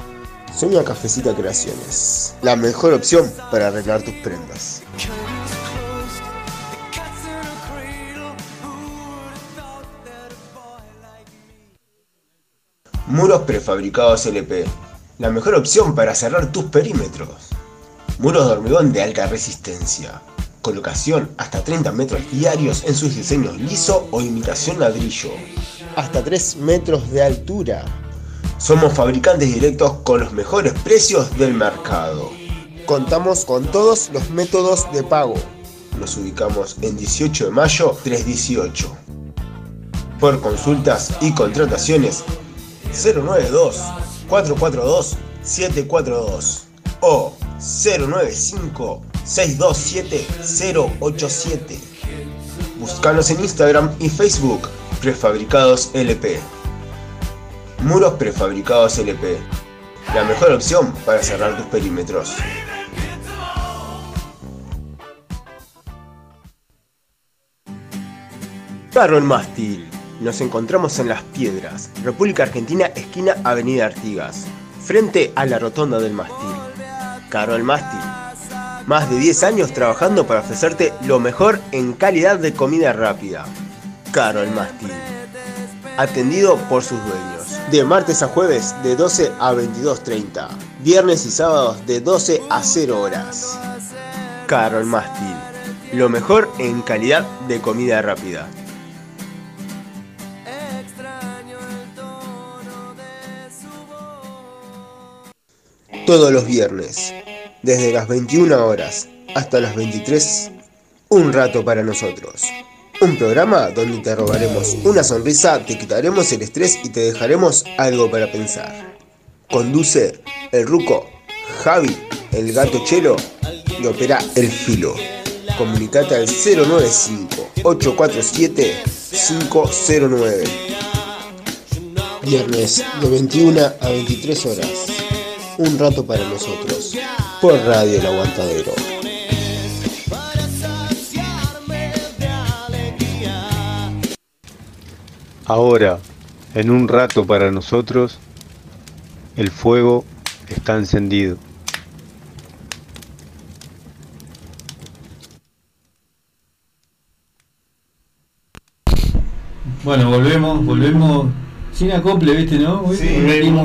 Soña Cafecita Creaciones. La mejor opción para arreglar tus prendas. Muros prefabricados LP. La mejor opción para cerrar tus perímetros. Muros de hormigón de alta resistencia. Colocación hasta 30 metros diarios en sus diseños liso o imitación ladrillo. Hasta 3 metros de altura. Somos fabricantes directos con los mejores precios del mercado. Contamos con todos los métodos de pago. Nos ubicamos en 18 de mayo 318. Por consultas y contrataciones 092 442-742 o 095-627-087. Búscanos en Instagram y Facebook, Prefabricados LP. Muros Prefabricados LP, la mejor opción para cerrar tus perímetros. Carro el Mástil. Nos encontramos en Las Piedras, República Argentina, esquina Avenida Artigas, frente a la Rotonda del Mástil. Carro el Mástil. Más de 10 años trabajando para ofrecerte lo mejor en calidad de comida rápida. Caro el Mástil. Atendido por sus dueños. De martes a jueves de 12 a 22.30. Viernes y sábados de 12 a 0 horas. Caro el Mástil. Lo mejor en calidad de comida rápida. Todos los viernes, desde las 21 horas hasta las 23, un rato para nosotros. Un programa donde te robaremos una sonrisa, te quitaremos el estrés y te dejaremos algo para pensar. Conduce el ruco, Javi, el gato chelo y opera el filo. Comunicate al 095-847-509. Viernes de 21 a 23 horas. Un rato para nosotros. Por Radio El Aguantadero.
Ahora, en un rato para nosotros, el fuego está encendido. Bueno, volvemos, volvemos sin acople, ¿viste, no?
Sí.
una-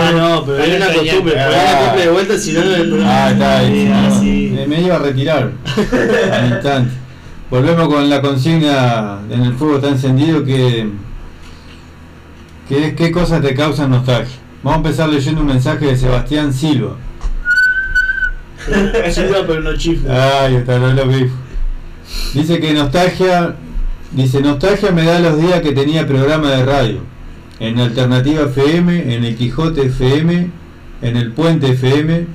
Ah, no, pero hay una costumbre, pero hay una costumbre de vuelta, si no, no el programa.
Ah, está ahí.
Eh,
no,
así.
me, me iba a retirar [LAUGHS] al instante. Volvemos con la consigna en el fuego está encendido que, que es qué cosas te causan nostalgia. Vamos a empezar leyendo un mensaje de Sebastián Silva. [LAUGHS]
Chifla, pero no chifla.
Ay, está no lo. Dice que nostalgia, dice nostalgia me da los días que tenía programa de radio. En Alternativa FM, en el Quijote FM, en el Puente FM.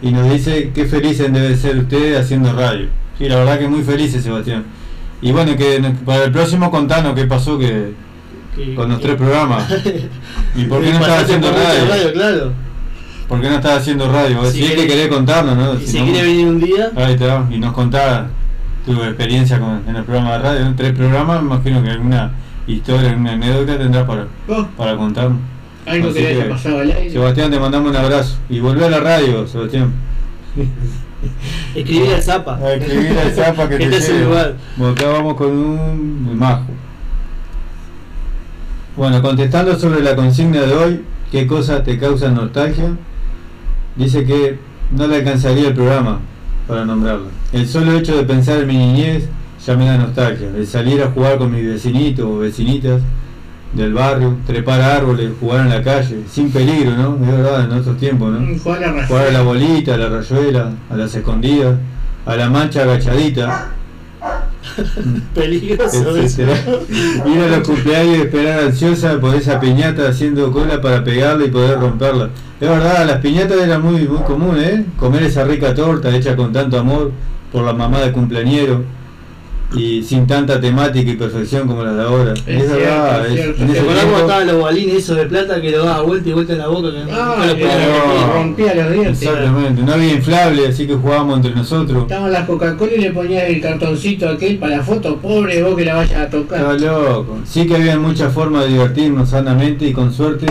Y nos dice qué felices deben ser ustedes haciendo radio. Sí, la verdad que muy felices, Sebastián. Y bueno, que para el próximo contanos qué pasó que
Que-
con los
que-
tres programas. [LAUGHS] ¿Y por qué no
Pasaste
haciendo
por mucho
radio?
claro.
¿Por qué no estaba haciendo radio?
Si
Si, es que
querés-
contarnos, ¿no?
Y si
no-
quiere venir un día,
Ahí está, y nos contaba tu experiencia con, en el programa de radio, ¿no? tres programas, me imagino que alguna historia, alguna anécdota tendrás para,
Vos,
para contarnos.
algo
Así
que haya pasado al aire.
Sebastián, te mandamos un abrazo. Y volvé a la radio, Sebastián. [LAUGHS]
escribí al Zapa.
A [LAUGHS] escribir al Zapa que [LAUGHS]
Que
te lleve.
lugar.
Acá vamos con un majo. Bueno, contestando sobre la consigna de hoy, ¿qué cosas te causan nostalgia? Dice que no le alcanzaría el programa para nombrarla. El solo hecho de pensar en mi niñez ya me da nostalgia. El salir a jugar con mis vecinitos o vecinitas del barrio, trepar árboles, jugar en la calle, sin peligro, ¿no? Es verdad, en otros tiempos, ¿no?
Jugar a la
Jugar a la bolita, a la rayuela, a las escondidas, a la mancha agachadita. [LAUGHS]
Peligroso eso.
etcétera. Ir a los cumpleaños y esperar ansiosa por esa piñata haciendo cola para pegarla y poder romperla. Es verdad, las piñatas eran muy, muy comunes, ¿eh? Comer esa rica torta hecha con tanto amor por la mamá de cumpleañero y sin tanta temática y perfección como las de ahora. Es,
cierto,
verdad,
es
es-
¿Te acordás cómo estaban los balines esos de plata que lo daba vuelta y vuelta en la boca? Que
Ah,
no.
repetir?
rompía los dientes.
Exactamente, no había inflable, así que jugábamos entre nosotros.
Estaban las Coca-Cola y le ponías el cartoncito aquel para la foto, pobre vos que la vayas a tocar.
Estaba loco. Sí que había muchas formas de divertirnos sanamente y con suerte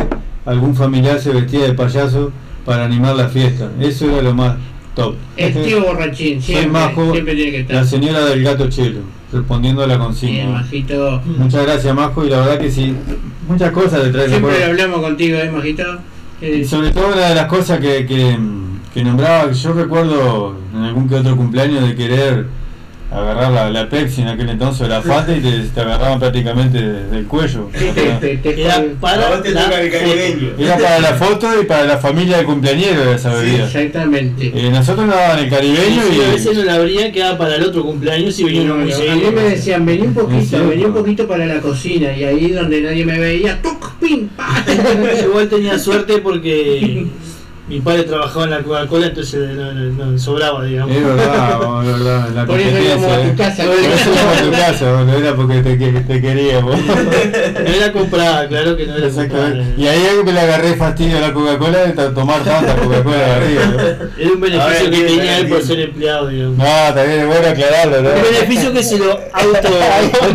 algún familiar se vestía de payaso para animar la fiesta. Eso era lo más top.
Tío borrachín, siempre,
Majo,
siempre tiene que estar.
la señora del gato chelo, respondiendo a la
Bien,
consigna.
Majito.
Muchas gracias Majo y la verdad que sí, muchas cosas te traen
Siempre hablamos contigo, ¿eh, Majito?
Y
Eh,
sobre todo una de las cosas que, que, que nombraba, yo recuerdo en algún que otro cumpleaños de querer agarrar la, la Pepsi en aquel entonces, la Fata, y te, te agarraban prácticamente del cuello.
te- te-
Era para la foto.
caribeño.
Era para la foto y para la familia del cumpleañero de esa bebida.
Exactamente.
Eh, nosotros nos daban el
Y
caribeño
si a
y...
veces no la abrían, quedaba para el otro cumpleaños y venía
a mí me decían, vení un poquito, vení un poquito para la cocina y ahí donde nadie me veía, ¡tuc! pim, pa. [LAUGHS]
Igual tenía suerte porque [LAUGHS] mi padre trabajaba en la Coca-Cola, entonces no, no- no sobraba, digamos.
Es verdad, vos, es verdad, la [LAUGHS]
Por eso íbamos a tu
competencia.
casa.
Por eso íbamos a tu casa, no era porque te, te queríamos.
No era comprada, claro que no era comprada.
Exactamente. Y ahí algo que le agarré fastidio a la Coca-Cola de tomar tanta Coca-Cola de arriba. ¿no?
Era un beneficio que tenía él por ser empleado, digamos.
No, también es bueno aclararlo, ¿no?
Un beneficio que se lo [LAUGHS] auto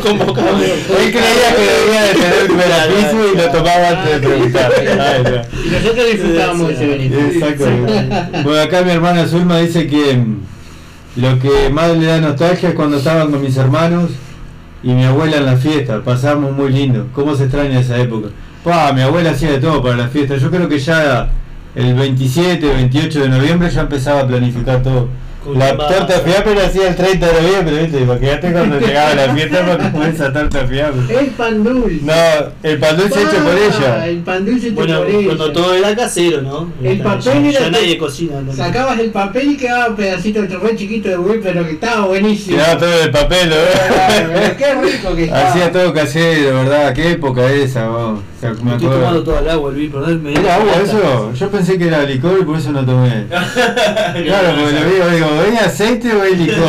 convocaba.
Él creía que debía de tener un beneficio y lo tomaba antes de preguntar. [LAUGHS]
Y nosotros disfrutábamos de ese beneficio.
Exactamente. Bueno, acá mi hermana Zulma dice que mm, lo que más le da nostalgia es cuando estaban con mis hermanos y mi abuela en la fiesta. Pasábamos muy lindo. ¿Cómo se extraña esa época? Pa, mi abuela hacía de todo para la fiesta. Yo creo que ya el 27, 28 de noviembre ya empezaba a planificar todo. La torta fiambre la hacía el 30 de noviembre, ¿viste? Imagínate cuando [LAUGHS] llegaba la fiesta para comer esa torta fiambre.
El pan dulce.
No, el pan dulce hecho por
Ah,
ella.
El pan dulce hecho
Bueno,
por ella.
cuando todo era casero, ¿no?
El papel
ya,
era
ya nadie cocina. ¿no?
Sacabas el papel y quedaba un pedacito de re chiquito de huevo, pero que estaba buenísimo.
Tiraba todo el papel,
Pero
¿no?
Qué rico que estaba.
Hacía todo casero, ¿verdad? Qué época esa, vos. O sea, me
Estoy tomando toda el agua, Luis, perdón.
¿Era agua eso? Yo pensé que era licor y por eso no tomé. [LAUGHS] Claro, porque lo digo, digo, ¿ven aceite o es licor?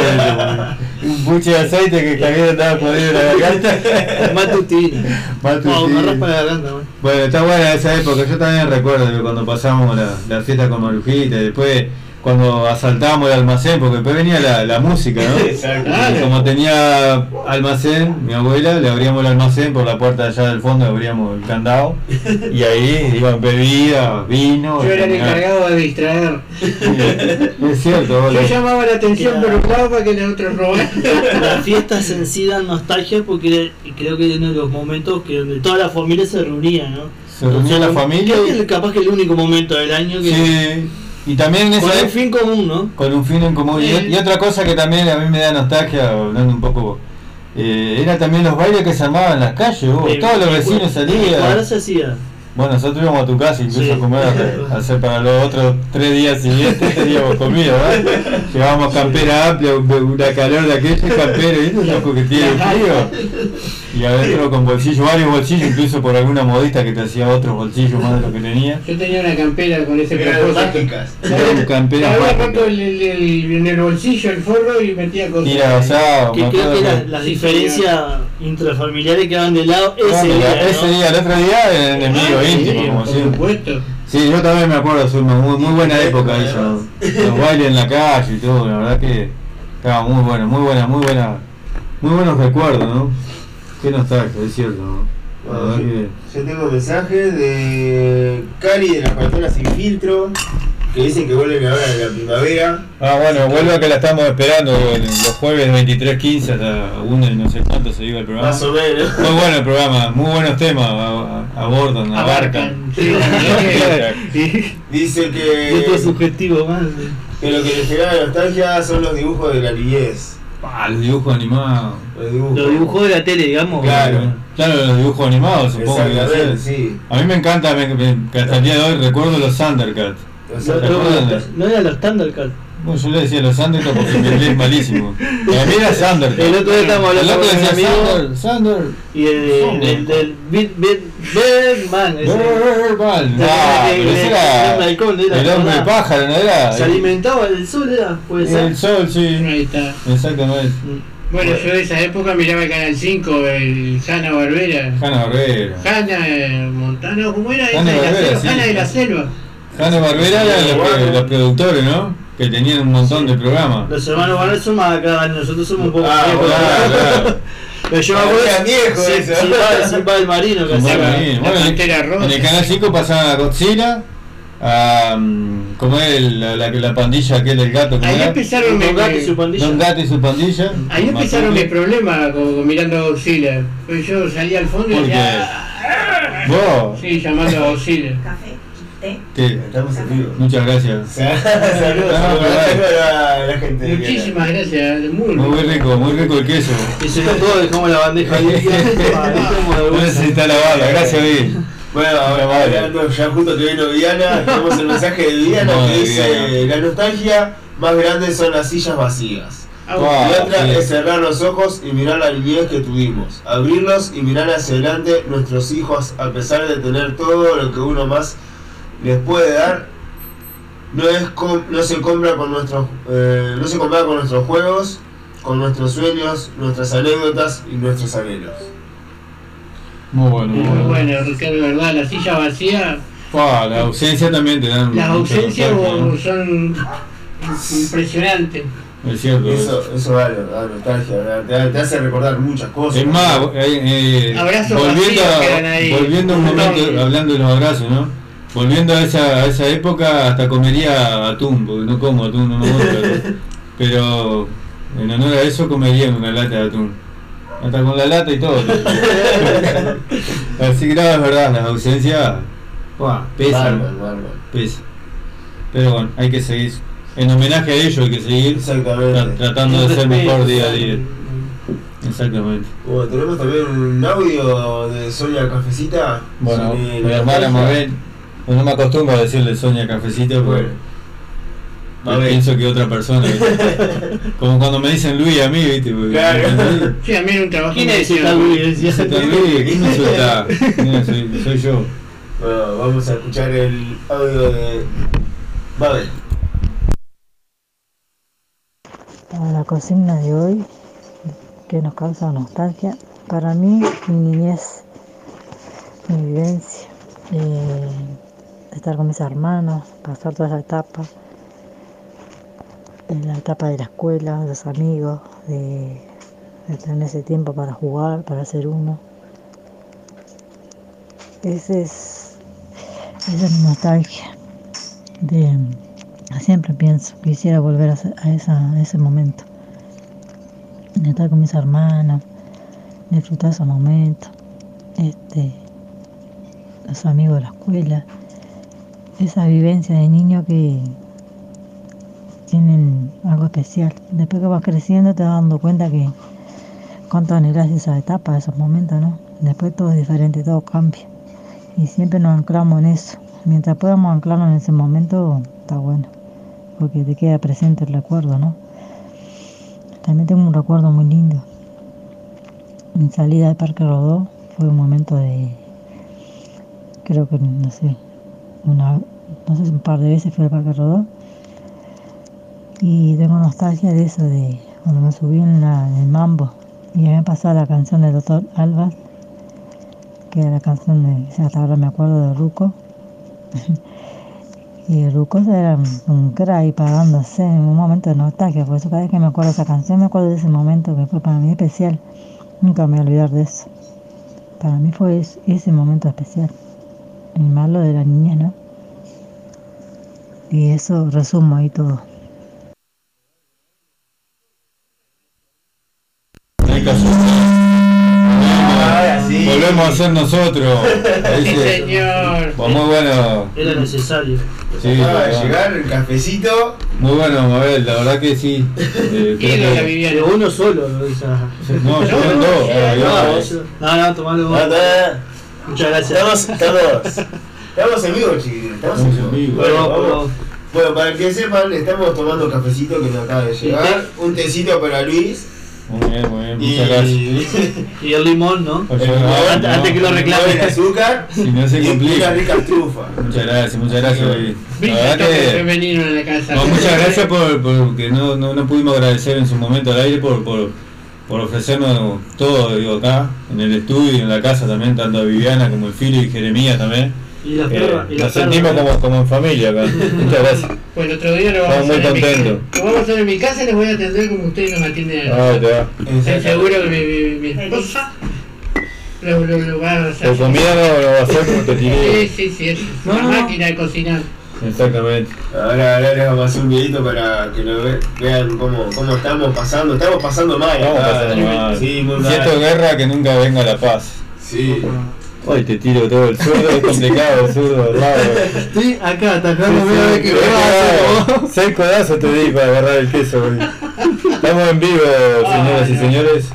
Un buche de aceite que Javier estaba jodido en la garganta.
Matutina.
Matutina.
Raspa garganta, man.
Bueno, está buena esa época. Yo también recuerdo que cuando pasamos la, la fiesta con Marujita, y después cuando asaltábamos el almacén, porque después venía la, la música, ¿no? [LAUGHS]
Exacto.
Y como tenía almacén, mi abuela, le abríamos el almacén por la puerta de allá del fondo, abríamos el candado [LAUGHS] y ahí iban bebidas, vino.
Yo era el encargado de distraer. [LAUGHS]
Es cierto,
Yo llamaba la atención
Claro.
preocupado para que los otros robaran.
Las fiestas en sí dan nostalgia porque creo que es uno de los momentos que donde toda la familia se reunía, ¿no?
Se reunía la familia
Creo que es capaz que el único momento del año que
Sí. Y también en
con
esa
un fin común, ¿no?
con un fin en común. Y,
Sí.
y otra cosa que también a mí me da nostalgia, hablando un poco, eh, era también los bailes que se armaban en las calles, vos. Todos los vecinos
cuadra
salían.
se hacía.
Bueno, nosotros íbamos a tu casa incluso
Sí.
a comer, a, hacer para los otros tres días siguientes teníamos comida, ¿verdad? [LAUGHS] Llevábamos campera amplia, un- una calor de aquella campera, ¿viste? Un loco que tiene frío. [LAUGHS] Y adentro con bolsillos, varios bolsillos, incluso por alguna modista que te hacía otros bolsillos más de lo que tenía.
Yo tenía una campera con ese propósito.
mágicas.
roto el, el- el- en el bolsillo el forro y metía cosas.
Mira, o sea,
Que creo que la- las
Sí,
diferencias intrafamiliares quedaban de lado ese
Ah, mira,
día.
ese
¿no?
día, el otro día, el enemigo
Ah, sí,
íntimo, como
por
siempre.
supuesto.
Sí, yo también me acuerdo, Zulma, muy, muy buena época esa. Los bailes en la calle y todo, la verdad que estaba muy bueno, muy buena, muy buena, muy buenos recuerdos, ¿no? Qué nostalgia, es cierto,
yo,
que...
yo tengo mensajes de Cari de las cuartonas sin filtro que dicen que vuelven ahora de la primavera.
Ah, bueno, vuelvo a que la estamos esperando el- los jueves 23.15 hasta 1 y no sé cuánto se iba el programa.
Más o menos.
Muy bueno el programa, muy buenos temas, abordan, abarcan. [LAUGHS]
Que-
Dice
Y otro
que,
subjetivo más.
que lo que les genera nostalgia son los dibujos de la niñez.
Ah, los dibujos animados.
Los dibujos.
De la tele, digamos.
Claro.
Claro, los dibujos animados, supongo que
sí.
A mí me encanta, me, hasta el día de hoy recuerdo los Thundercats.
Los
No,
¿Te acuerdas de-
no, no era los Thundercats.
Bueno, yo le decía los Thundercats porque mi inglés es malísimo. [LAUGHS] Y a mí era.
El otro día estábamos
El
hablando
otro
con un
decía
amigo
Thunder, Thunder.
y el, del- del, del Bit Bit Birdman. El-
hombre pájaro, ¿no era?
Se alimentaba del sol, era, puede ser.
El sol, sí.
Ahí está.
Exactamente.
Bueno, yo de esa época miraba el Canal 5, el Hanna Barbera.
Hanna Barbera.
Hanna eh, Montano, ¿cómo era?
Hanna
de la selva. Hanna de la selva.
Hanna Barbera eran los productores, ¿no? Que tenían un montón de programas.
Los hermanos Warner son más acá, nosotros somos un poco
Ah,
viejos.
Claro, claro.
Pero [LAUGHS] yo me
Ah,
acuerdo
era viejo eso.
Del Marino que hacía.
Bueno, en-
Pantera Rosa.
En el canal 5 pasaban a Godzilla, a. ¿Cómo es el- la, la, la pandilla aquel del gato? ¿cómo
Ahí empezaron
Gato y su pandilla.
Don Gato y su pandilla.
Ahí empezaron mis problemas con, con mirando a Godzilla. Pues yo salía al fondo y
¿Por
decía.
¿Vos?
Sí, llamando a Godzilla.
Café,
Estamos en vivo.
Muchas gracias.
Saludos [LAUGHS]
Ah,
saludos a la gente. de
Muchísimas gracias, muy
Muy rico, muy rico el queso.
Y no todo dejamos la bandeja de [LAUGHS]
No necesita lavarla, gracias, Vivi.
Bueno, ahora
Vale.
ya justo que vino Diana, [LAUGHS] tenemos el mensaje de Diana
No,
que dice la nostalgia más grande son las sillas vacías. Y otra
sí.
es cerrar los ojos y mirar la niñez que tuvimos. Abrirlos y mirar hacia adelante nuestros hijos a pesar de tener todo lo que uno más les puede dar. No, es com- no se compra con nuestros eh, no se compara con nuestros juegos, con nuestros sueños, nuestras anécdotas y nuestros anhelos.
Muy bueno, muy
Muy
bueno.
bueno, Ricardo, ¿verdad? La silla vacía,
la ausencia también te dan.
las ausencias son impresionantes.
Es cierto.
Eso, eso vale, da nostalgia, te, te hace recordar muchas cosas.
Es más, eh, eh,
Abrazos
volviendo, a,
quedan ahí.
volviendo un momento, hablando de los abrazos, ¿no? Volviendo a esa, a esa época, hasta comería atún, porque no como atún, no me gusta. Pero en honor a eso comería una lata de atún. Hasta con la lata y todo. [LAUGHS] Así que no, es verdad, las ausencias pesan,
Bárbaro, bárbaro.
pesan. Pero bueno, hay que seguir. En homenaje a ellos hay que seguir
Exactamente.
tra- tratando de ser mejor día a día. Exactamente.
Bueno, tenemos también un audio de Sonia Cafecita.
Bueno, mi hermana. Mabel, pues no me acostumbro a decirle Sonia Cafecito porque pienso que otra persona. [LAUGHS] Como cuando me dicen Luis a mí, ¿viste? Porque
Claro.
Luis,
Sí, a mí era un trabajo
¿Quién es tal Luis?
Luis, ¿quién me insulta? Mira, soy, soy yo.
Bueno, vamos a escuchar el audio de Mabel.
Para la consigna de hoy, que nos causa nostalgia, para mí, mi niñez, mi vivencia, eh, estar con mis hermanos, pasar toda esa etapa, la etapa de la escuela, los amigos, de, tener ese tiempo para jugar, para ser uno. Ese es, esa es mi nostalgia. De, siempre pienso, quisiera volver a, esa- ese momento. Estar con mis hermanos, disfrutar esos momentos, este, los amigos de la escuela, esa vivencia de niño que tienen algo especial. Después que vas creciendo te vas dando cuenta que cuánto anhelas esa etapa, esos momentos, ¿no? Después todo es diferente, todo cambia. Y siempre nos anclamos en eso. Mientras podamos anclarnos en ese momento, está bueno. Porque te queda presente el recuerdo, ¿no? También tengo un recuerdo muy lindo. Mi salida de Parque Rodó fue un momento de, creo que, no sé, una, no sé un par de veces fui al Parque Rodó. Y tengo nostalgia de eso, de cuando me subí en, la, en el mambo y me pasaba la canción del doctor Alba, que era la canción de, hasta ahora me acuerdo de Ruco. [LAUGHS] y Ruco era un, crack pagándose en un momento de nostalgia, por eso cada vez que me acuerdo de esa canción me acuerdo de ese momento que fue para mí especial. Nunca me voy a olvidar de eso. Para mí fue es- ese momento especial. Más lo de la niña, ¿no? Y eso resumo ahí todo.
Hay que
Ahora sí.
Volvemos a ser nosotros.
Sí, señor.
pues muy bueno.
Era necesario.
Sí,
Acaba de
bueno.
llegar el cafecito.
Muy bueno, Mabel, la verdad que sí. Eh, que-.
Pero uno solo lo dice.
No, yo
No,
no,
no,
ah,
No, no.
Ah.
Muchas gracias.
Estamos, estamos, estamos en vivo, chiquillos. Estamos en
Estamos en
vivo. Bueno, vamos. Bueno, para que sepan, estamos tomando cafecito que nos acaba de llegar. Un tecito para Luis.
Muy bien, muy bien,
Y,
muchas gracias. [LAUGHS]
Y el limón, ¿no?
El limón,
antes- antes que lo
el
reclamen.
azúcar. [LAUGHS]
Si no se
y
complica.
una rica trufa.
Muchas gracias, muchas gracias. La verdad que.
femenino en la casa.
No, muchas gracias por, por que no, no, no pudimos agradecer en su momento al aire por, por, por ofrecernos todo, digo, acá, en el estudio y en la casa también, tanto a Viviana como el Fili y Jeremías también.
Y las
Eh,
perras. y las
nos
perras,
sentimos como, como en familia acá. [LAUGHS] Muchas gracias.
Pues el otro día lo vamos
Estamos
a hacer en mi
contentos.
casa. Lo vamos a hacer en mi casa y les voy a atender como ustedes nos atienden.
Ah, te va.
Estoy seguro que mi, mi, mi esposa lo, lo, lo va a hacer.
Por comida no lo va a hacer como te
Sí,
tiré.
sí, sí, es
No,
una
no, no.
máquina de cocinar.
Exactamente.
Ahora, ahora les vamos a hacer un videito para que lo ve- vean cómo, cómo estamos pasando. Estamos pasando mal. Acá.
pasando mal.
Sí, muy mal.
guerra que nunca venga la paz.
Sí.
Hoy te tiro todo el zurdo, es complicado el zurdo, raro.
Estoy acá atacando,
Sí,
voy a ver
sí,
qué
sí,
me.
Seis codazos te di para agarrar el queso hoy. Estamos en vivo, señoras y señores.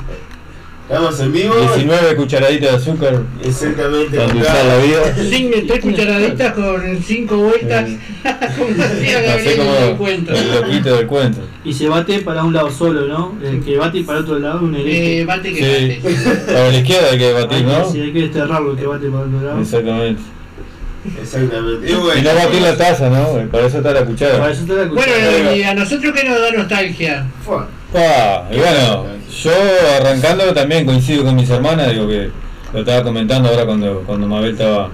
Estamos en vivo.
19 cucharaditas de azúcar.
Exactamente.
Para la vida.
Cinco, tres cucharaditas con cinco vueltas. [LAUGHS] como hacía
Así
Gabriel en el
como
cuento.
el loquito del cuento.
Y se bate para un lado solo, ¿no? El que bate para otro lado, un hereje.
Eh, bate que
Sí.
bate.
Para la izquierda hay que batir,
Hay que-
¿no?
sí, hay que desterrarlo, el que bate para otro lado.
Exactamente.
Exactamente. Y
no batir la taza, ¿no? Para eso está la cuchara.
Para eso está la
Bueno, y a nosotros que nos da nostalgia.
fue.
Y bueno, yo arrancando también coincido con mis hermanas, digo que lo estaba comentando ahora cuando, cuando Mabel estaba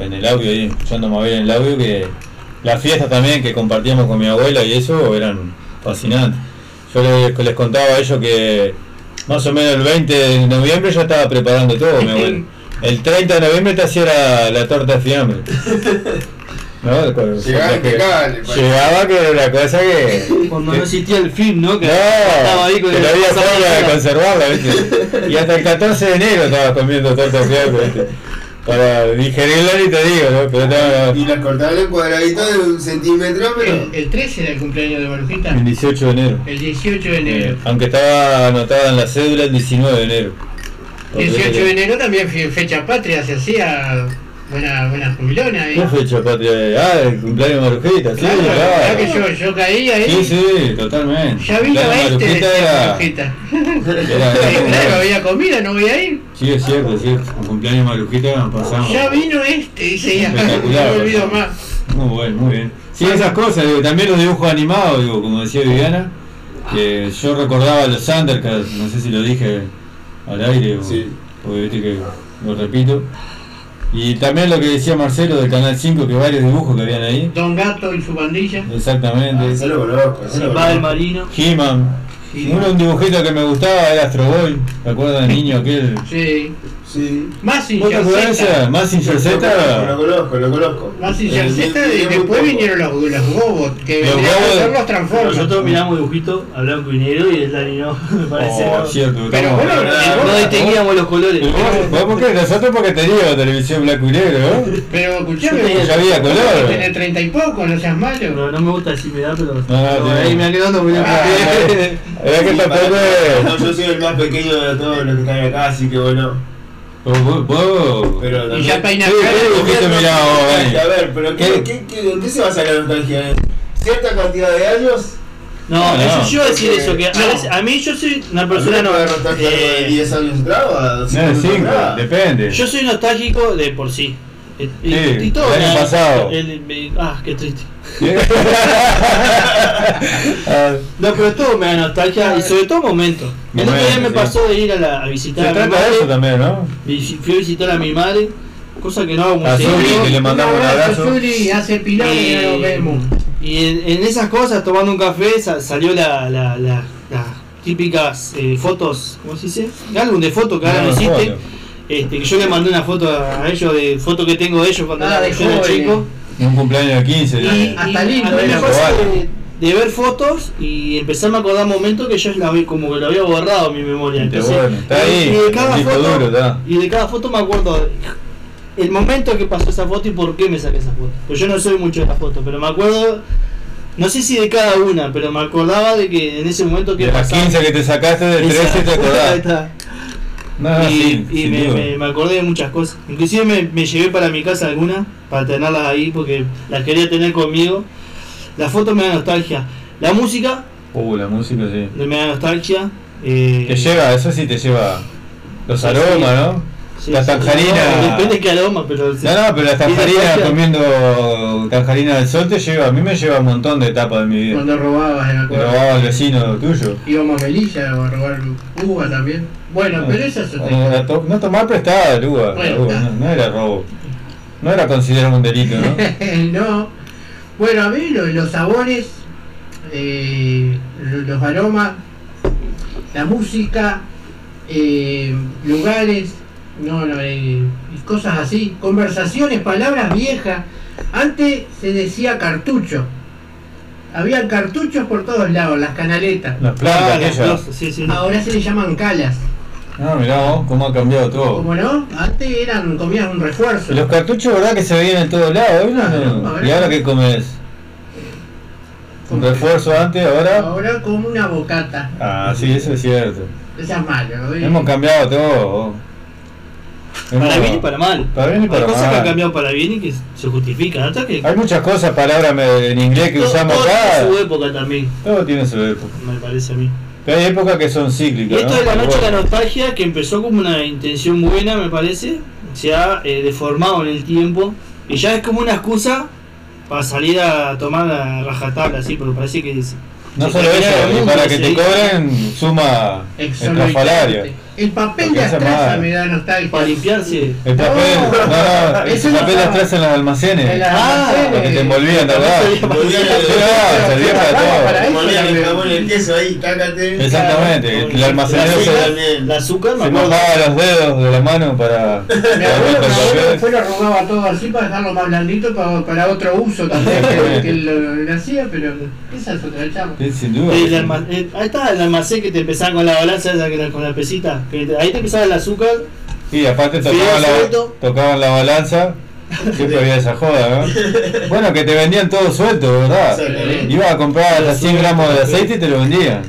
en el audio ahí, escuchando a Mabel en el audio, que las fiestas también que compartíamos con mi abuela y eso eran fascinantes. Yo les, les contaba a ellos que más o menos el 20 de noviembre ya estaba preparando todo, mi abuela. [LAUGHS] El 30 de noviembre te hacía la, la torta de fiambre. [LAUGHS] ¿No?
Llegaba impecable, parece.
Llegaba que era una cosa que...
Cuando no existía el film, ¿no? Que
No,
estaba ahí con
que
el
no había forma de conservarla, ¿viste? Y hasta el 14 de enero estaba comiendo torta fiambre, ¿viste? Para digerirla ni te digo, ¿no? Pero estaba
Y las cortaban en cuadraditos de un centímetro, pero.
El, el 13 era el cumpleaños de Marujita.
el 18 de enero.
El 18 de enero.
Eh, aunque estaba anotada en la cédula el 19 de enero. Porque
18
viste
de enero también fe- fecha patria, se hacía buena, buena jubilona ahí.
que- ¿Qué fecha patria? Ah, el cumpleaños de Marujita, sí,
Claro,
claro.
¿verdad que yo, yo caí ahí.
Sí, sí, totalmente.
Ya vino
de
este, decía
era-
Marujita. [LAUGHS]
era-
claro, había comida, no voy a ir.
Sí, es cierto, es cierto. El cumpleaños de Marujita pasamos.
Ya vino este, dice ella. [LAUGHS] No
Espectacular,
me olvido más.
Muy bueno, muy bien. Sí, esas cosas, digo, también los dibujos animados, digo, como decía Viviana, que yo recordaba los Thundercats, no sé si lo dije al aire o
Sí.
porque viste que lo repito. Y también lo que decía Marcelo del Canal 5, que varios dibujos que habían ahí.
Don Gato y su pandilla.
Exactamente.
Eso lo conozco. eso lo
Simba del
conozco.
Marino.
He-Man. Uno, un dibujito que me gustaba era Astro Boy. ¿Te acuerdas del niño aquel?
Sí.
Sí.
Más sin
¿Vos te acordás de esa? Más sin
Lo conozco, lo
Z.
conozco, Eh,
Z y después vinieron los, los Gobot, que
Los
vendrían a ser los Transformers.
Nosotros miramos dibujitos a blanco y negro y el Dani no, [LAUGHS] me parece.
Oh,
¿no?
cierto.
Pero bueno,
verdad,
No distinguíamos los colores.
¿Vos por qué? Nosotros porque teníamos televisión blanco y negro, ¿no?
Pero escuchame,
Ya había color.
Tenés treinta y poco, no seas malo.
No, no me gusta decir edad, pero
no,
ahí
tiene-
me ha quedado muy
Ah, [LAUGHS] Es que
Sí,
tampoco.
No, yo soy el más pequeño de todos los que están acá, así que bueno.
Vos-
Pero
Y ya peina
Sí.
A ver, pero ¿qué,
¿Qué?
qué, qué, ¿en qué se basa la nostalgia? ¿En cierta cantidad de años?
No,
No,
eso yo iba a decir eso, que a,
no.
veces- a mí yo soy una persona no.
¿No de
eh,
10 años atrás o a
No,
5 años
cinco,
atrás?
depende.
yo soy nostálgico de por sí. Y,
Sí,
y todo.
el año pasado.
el- ah, qué triste. [LAUGHS]
Ah,
No, pero todo me da nostalgia y sobre todo momentos. El otro día me pasó de ir a, la, a visitar
Se
a mi
trata de eso
madre.
también, ¿no?
visi- Fui a visitar a mi madre, cosa que no hago muy seguido.
Que le mandamos un abrazo.
Zuli hace pilar y vemos.
En, en esas cosas, tomando un café, sa- salió la, la, la- las típicas eh, fotos, ¿cómo se dice? Álbum de fotos que ahora
No,
no existe.
foto.
Este, que yo le mandé una foto a ellos de foto que tengo de ellos cuando
Ah,
era-
de
yo era chico.
Un cumpleaños de 15.
Y,
de-
hasta
y
lindo
a mí me
Probable.
de, de ver fotos y empezarme a acordar momentos que yo la había, como que lo había borrado en mi memoria.
Viste,
Entonces,
bueno, está
y-
ahí,
y de cada foto,
duro, está.
y de cada foto me acuerdo el momento que pasó esa foto y por qué me saqué esa foto. Pues yo no soy mucho de la foto, pero me acuerdo, no sé si de cada una, pero me acordaba de que en ese momento que
De las
pasaba.
15 que te sacaste, del 13 te [LAUGHS]
Ahí
acordás. No,
y
sí,
y me, me- me acordé de muchas cosas. Inclusive me, me llevé para mi casa algunas, para tenerlas ahí, porque las quería tener conmigo. Las fotos me dan nostalgia. La música
Uh, la música sí.
me da nostalgia. eh,
Te lleva, eso sí te lleva los
Sí,
aromas, ¿no?
sí,
la
sí,
tanjarina.
no, depende de qué aroma, pero. sí.
No, no, pero la tanjarina
nostalgia.
comiendo tanjarina del sol te lleva, a mí me lleva un montón de etapas de mi vida.
Cuando robabas, Me acuerdo.
robaba el vecino tuyo.
Íbamos a Melilla a robar uva también. Bueno, pero esa es otra
la to- no tomar prestada el uva,
Bueno,
la uva,
está.
no, no era robo. No era considerado un delito, ¿no? [LAUGHS]
no. Bueno, a mí lo- los sabores, eh, lo- los aromas, la música, eh, lugares, no, no, eh, y cosas así, conversaciones, palabras viejas. Antes se decía cartucho. Había cartuchos por todos lados, las canaletas.
Las plantas
Ah, las sí.
Ahora se le llaman calas.
Ah, mirá vos, cómo ha cambiado todo.
¿Cómo no? Antes eran, comías un refuerzo.
Los cartuchos, ¿verdad? Que se veían en todos lados. no, no.
ahora-
¿Y ahora qué comes? ¿Un refuerzo antes, ahora?
Ahora como una bocata.
Ah, sí, eso es cierto.
No seas malo.
Hemos cambiado todo.
Para bien y para mal.
Para bien y para
Hay cosas
mal.
que han cambiado para bien y que se justifican. Que
Hay muchas cosas, palabras en inglés que
todo,
usamos
todo
acá.
tiene su época también,
Todo tiene su época.
me parece a mí.
Pero hay épocas que son
Y
cíclicas.
esto
¿no?
de la noche de la nostalgia, que empezó como una intención buena, me parece, se ha eh, deformado en el tiempo y ya es como una excusa para salir a tomar la rajatabla, así, pero parece que es.
No solo eso,
el
y para que te
dice.
cobren suma estrafalaria.
El papel de
mal.
me da nostalgia.
Para limpiarse.
El papel, no, [LAUGHS] no, el papel de atrás en los almacenes.
En los
Ah,
almacenes.
Porque te envolvían, ¿verdad? Servía para todo.
el queso ahí, cácate.
Exactamente, el almacenero
La
se,
azúcar
se mojaba los dedos de la mano para. [LAUGHS]
Mi abuelo, después lo arrugaba todo así para dejarlo más blandito para, para otro uso también que, [LAUGHS] lo, hacía, pero esa es otra charla.
Sí, sin duda.
Eh, ahí está el almacén que te empezaba con la balanza esa que era con la pesita. Que ahí te empezaba el azúcar.
Y aparte tocaban la, tocaban la balanza. [LAUGHS] Siempre había esa joda, ¿no? [LAUGHS] Bueno, que te vendían todo suelto, ¿verdad? Ibas a comprar hasta 100 gramos de aceite y te lo vendían.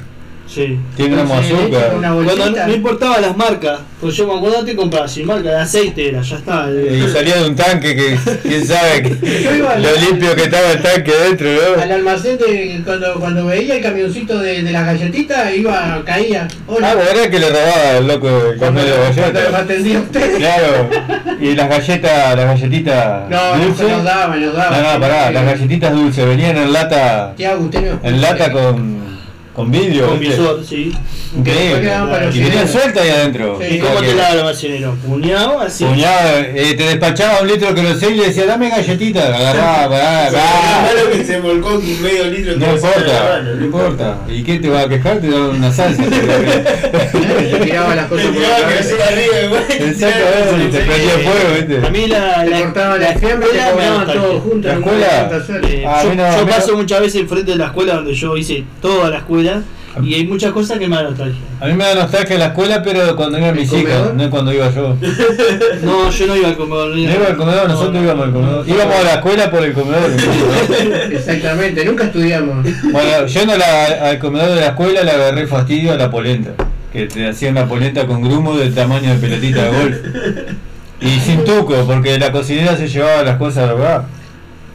Sí.
100 gramos de azúcar.
Cuando no, importaba las marcas, pues yo me acuerdo que compraba sin marca de aceite era, ya está.
Y salía de un tanque que quién sabe que- [LAUGHS]
al-
lo limpio que estaba el tanque dentro,
Al
¿no?
almacén de, cuando, cuando veía el camioncito de, de las galletitas iba, caía. Hola.
Ah, bueno, era que le robaba el loco el
cuando,
café de galletas.
atendía usted.
Claro. [LAUGHS] Y las galletas, las galletitas
No, no,
dulces.
nos daba, nos daba.
No, no, pará, las galletitas dulces venían en lata,
Tiago, usted no.
en lata con, con vidrio.
Con visor, sí.
Increíble.
Que
Y venían
cineros.
sueltas ahí adentro.
Sí.
¿Y cómo te
que-
daba el almacenero? ¿Puñado? Así.
Puñado, eh, te despachaba un litro de queroseno y le decía, dame galletita, agarraba, pará,
Lo que se volcó un medio litro
No
la
importa, no importa. ¿Y qué te va a quejar? Te da una salsa.
Te [LAUGHS] tiraba las cosas
Te
por la
arriba.
Exactamente, te prendía fuego, ¿viste?
A mí la, la,
cortaban
la
la fiambre y te cobraban todo junto.
¿La escuela? Ah,
yo paso muchas veces enfrente de la escuela donde yo hice toda la escuela y hay muchas cosas que me dan nostalgia.
A mí me da nostalgia la escuela, pero cuando iban mis hijas, no cuando iba yo. [LAUGHS]
No, yo no iba al comedor.
No iba al comedor,
No,
nosotros
no.
íbamos al comedor. Íbamos a la escuela por el comedor. [LAUGHS]
Exactamente, nunca estudiamos.
¿no? Bueno, yendo la- al comedor de la escuela le agarré fastidio a la polenta. Que te hacían la polenta con grumo del tamaño de pelotita de golf. Y sin [LAUGHS] tuco, porque la cocinera se llevaba las cosas ¿verdad?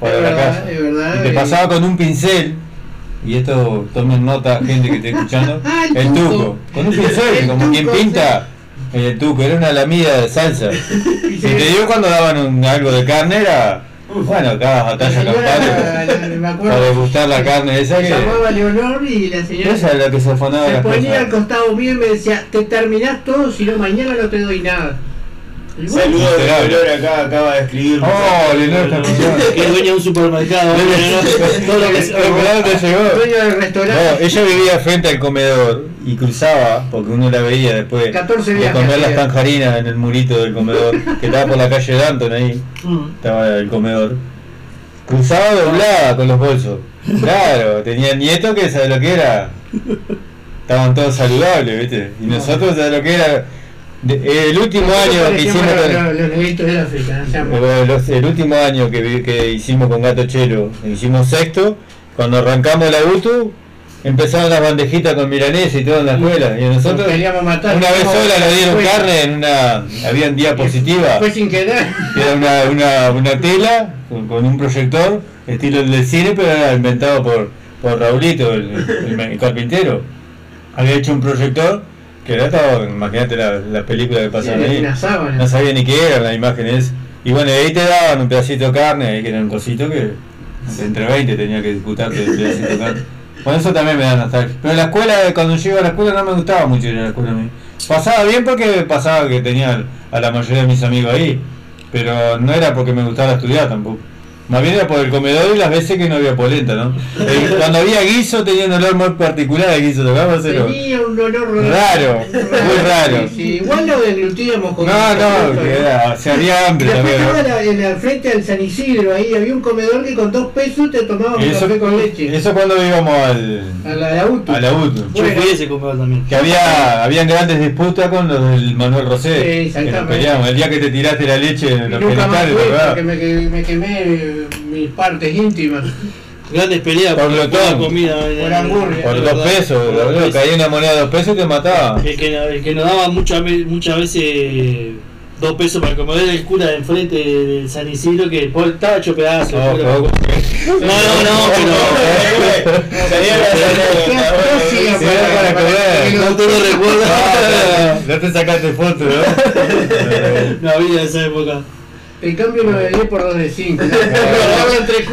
para
Es
la
verdad,
casa.
es verdad,
Y te
eh.
pasaba con un pincel. Y esto tomen nota, gente que esté escuchando. [LAUGHS]
Ah, el
el
tuco.
tuco. Con un pincel,
El
como quien pinta. El tuco, era una lamida de salsa. [LAUGHS]
Y
te dio cuando daban un- algo de carne era. Bueno, cada
la
batalla campal. Para degustar la carne esa que.
llamaba Leonor y la señora
Esa es la que se afanaba
se
las
ponía al costado mío y me decía, te terminás todo, si no mañana no te doy nada.
Saludos de color acá, acaba de escribir.
Oh, Leonor.
Que es dueña de un supermercado. todo lo que se-
¿Verdad te llegó?
dueño del
No,
restaurante.
ella vivía frente al comedor y cruzaba, porque uno la veía después
14
de comer las tanjarinas en el murito del comedor, que estaba por la calle Danton ahí,
Mm.
estaba el comedor. Cruzaba doblada con los bolsos. Claro, tenía nieto que sabe lo que era. Estaban todos saludables, ¿viste? Y nosotros sabe lo que era. De- el último año que hicimos
los,
con, el último año que, que hicimos con Gato Chelo, hicimos sexto, cuando arrancamos la UTU, empezaron las bandejitas con milanesa y todo en la escuela. Y nosotros,
nos queríamos matar.
una vez sola nos dieron
fue-
carne en una, habían diapositivas,
Fue sin querer.
que era una, una, una tela con, con un proyector, estilo el del cine, pero era inventado por, por Raulito, el, el- el carpintero. Había hecho un proyector que era todo, imagínate la, la película que pasaban
Sí,
ahí. No sabía ni qué eran las imágenes. Y bueno, ahí te daban un pedacito de carne, ahí que era un cosito que entre 20 tenía que disputarte el pedacito de carne. Bueno, eso también me da nostalgia. Pero la escuela, cuando yo iba a la escuela no me gustaba mucho ir a la escuela a mí. Pasaba bien porque pasaba que tenía a la mayoría de mis amigos ahí. Pero no era porque me gustara estudiar tampoco. Más bien era por el comedor y las veces que no había polenta, ¿no? Eh, cuando había guiso tenía un olor muy particular el guiso, tocaba hacerlo.
Tenía un olor
Raro, muy raro.
Sí, sí, igual lo deglutíamos con
No, no, que era, se había hambre
Después
también.
estaba
¿no?
la- en el frente al San Isidro, ahí había un comedor que con dos pesos te tomabas un
Eso,
café con leche.
eso cuando íbamos al,
A la, a la UTU.
a la UTU.
Yo
Bueno.
fui ese comedor también.
Que había, habían grandes disputas con los del Manuel Rosé.
Sí,
que nos
exactamente.
peleamos. El día que te tiraste la leche en los
fui
¿verdad?
porque me, que- me quemé mis partes íntimas.
Grandes peleas
Por
por, por la comida.
Por angurria.
Por dos pesos,
Por dos
boludo,
pesos.
caía una moneda de dos pesos y te mataba.
El que, el que nos daba muchas, muchas veces eh, dos pesos para comer era el cura de enfrente de San Isidro que por- estaba hecho pedazo. el cura.
Ojo,
No, no, no, pero. No te lo recuerdo.
Ah, No te sacaste foto, ¿no? [LAUGHS]
No había en esa época.
El cambio no de 10 por 2 de 5. [LAUGHS] entre.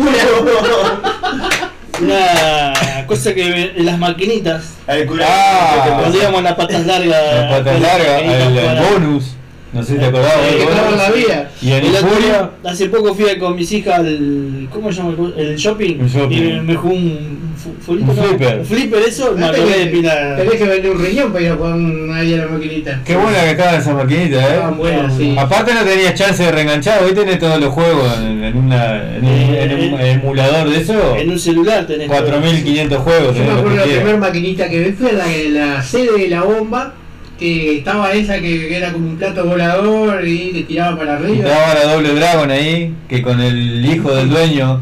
Una cosa que las maquinitas.
Ah.
cuando íbamos a las patas largas,
Las patas largas, el, bonus. No sé si te
que
estaba en la vía.
Y en
El otro hace poco fui con mis hijas al. ¿Cómo se llama? El shopping.
El shopping.
Y me, jugó un,
Un flipper.
un flipper, eso, me
Ah,
acordé de
tenés,
pila.
tenés que vender un riñón para ir a jugar ahí a la maquinita.
Qué buena que estaban esas maquinitas,
Estaban
eh.
buenas, sí.
Aparte no tenías chance de reenganchar, hoy tenés todos los juegos en, en una, en, un, en un emulador de eso.
En un celular tenés. todo.
4500 juegos,
Yo me acuerdo
que
la primera maquinita que vi fue la, la sede de la bomba, que estaba esa que, que era como un plato volador y te tiraba para
Y
arriba.
estaba la doble Dragon ahí, que con el hijo del dueño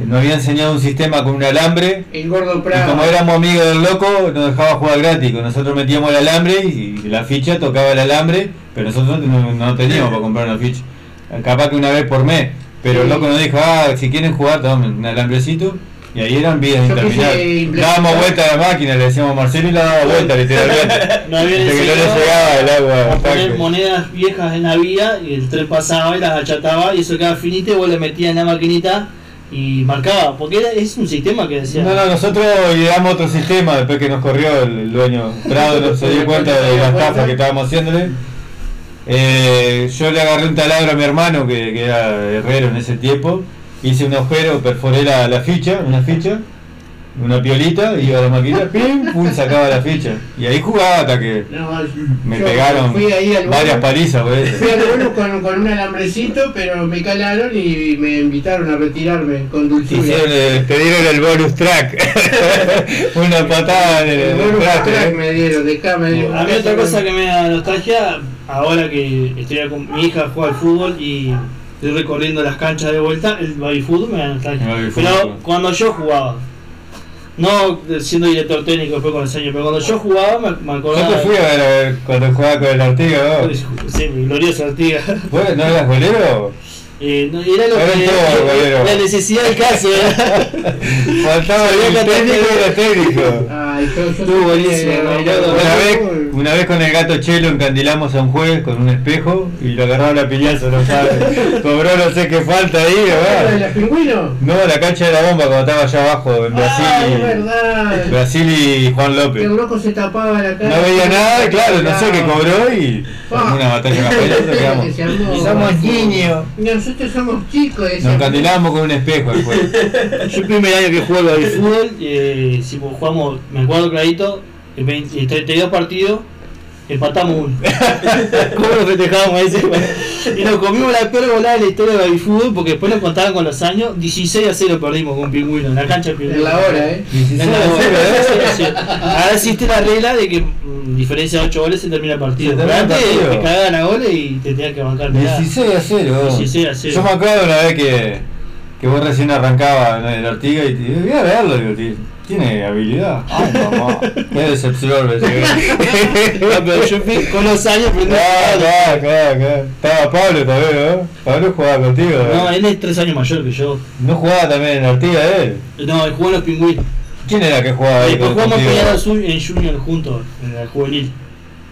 eh, nos había enseñado un sistema con un alambre.
El gordo
Y
Prado.
como éramos amigos del loco, nos dejaba jugar gratis. Nosotros metíamos el alambre y la ficha tocaba el alambre, pero nosotros no, no teníamos para comprar una ficha. Capaz que una vez por mes. Pero el loco nos dijo, ah, si quieren jugar, tomen un alambrecito. Y ahí eran
quise
interminables. Dábamos vuelta a la máquina, le decíamos a Marcelo y la daba vuelta [LAUGHS] literalmente.
No había
que no llegaba el agua.
a poner monedas viejas en la vía y el tren pasaba y las achataba y eso quedaba finito y vos le metías en la maquinita y marcaba. Porque era, es un sistema que decía.
No, no, nosotros ideamos otro sistema después que nos corrió el, el dueño. Prado no se dio cuenta de la estafa que estábamos haciéndole. Eh, yo le agarré un taladro a mi hermano que, que era herrero en ese tiempo. Hice un agujero, perforé la, la ficha, una ficha, una piolita, iba a la maquinita, pim, pum, sacaba la ficha. Y ahí jugaba hasta que
No,
me
yo
pegaron
fui ahí al
varias
bono.
palizas por eso.
Fui al bono con, con un alambrecito, pero me calaron y me invitaron a retirarme con dulzura.
Hicieron el- te dieron el bonus track. [LAUGHS] una patada en el,
el bonus
track,
track
eh.
me dieron, dejame.
A mí otra cosa que me da nostalgia, ahora que estoy con mi hija juega al fútbol y estoy recorriendo las canchas de vuelta, el baby fútbol me da nostalgia. Pero
fútbol.
cuando yo jugaba, no siendo director técnico después con el años, pero cuando yo jugaba me, me
Yo
acordaba.
te fui a ver, cuando jugaba con el Artiga, ¿no?
Sí, mi glorioso Artiga.
¿Vos no eras golero? [LAUGHS]
Eh, no, era lo
Eran
que
goleros.
la necesidad del caso. era. [LAUGHS]
Faltaba el técnico y el técnico.
Ay,
Estuvo buenísimo.
Una vez, una vez con el gato Chelo encandilamos a un juez con un espejo y lo agarraron a piñazo, no sabe. [LAUGHS] Cobró no sé qué falta ahí,
¿La
¿verdad?
los pingüinos?
No, la cancha de la bomba cuando estaba allá abajo en Brasil.
Ah, es
y-
verdad.
Brasil y Juan López.
el loco se tapaba la cara.
No veía nada, y claro, no sé qué cobró y
Ah.
una batalla campestre nos [LAUGHS] quedamos.
Armó.
Somos niños.
Nosotros somos chicos.
Nos encandilamos con un espejo el juez. [LAUGHS]
Yo el primer año que juego al fútbol, eh, si jugamos, me acuerdo clarito, en 20 en 32 partidos, empatamos uno. [LAUGHS] ¿Cómo lo festejábamos ese? Y nos comimos la peor volada de la historia del fútbol porque después nos contaban con los años, 16 a 0 perdimos con Pingüino, en la cancha de Pingüino.
En la hora, ¿eh?
16
En la
a
hora,
0, ¿eh?
Ahora existe la regla de que mm, diferencia de 8 goles se termina el partido. Pero
el
antes te cagaban a goles y te tenían que bancar mirá.
16 a 0.
16 a 0.
Yo me acuerdo una vez que, que vos recién arrancabas en el Artiga y te digo, voy a verlo, digo, "Ti- tiene habilidad. Ay, mamá, [LAUGHS] qué decepción me llegué.
No, pero yo fui con los años aprendí a
Claro, claro, claro. Estaba Pablo también, ¿no? Pablo jugaba contigo.
No,
¿no?
él es 3 años mayor que yo.
¿No jugaba también en Artiga él?
No, él jugó en los pingüinos.
¿Quién era que jugaba ahí
Después jugamos
contigo?
Peñarol Sur en Junior juntos, en la juvenil.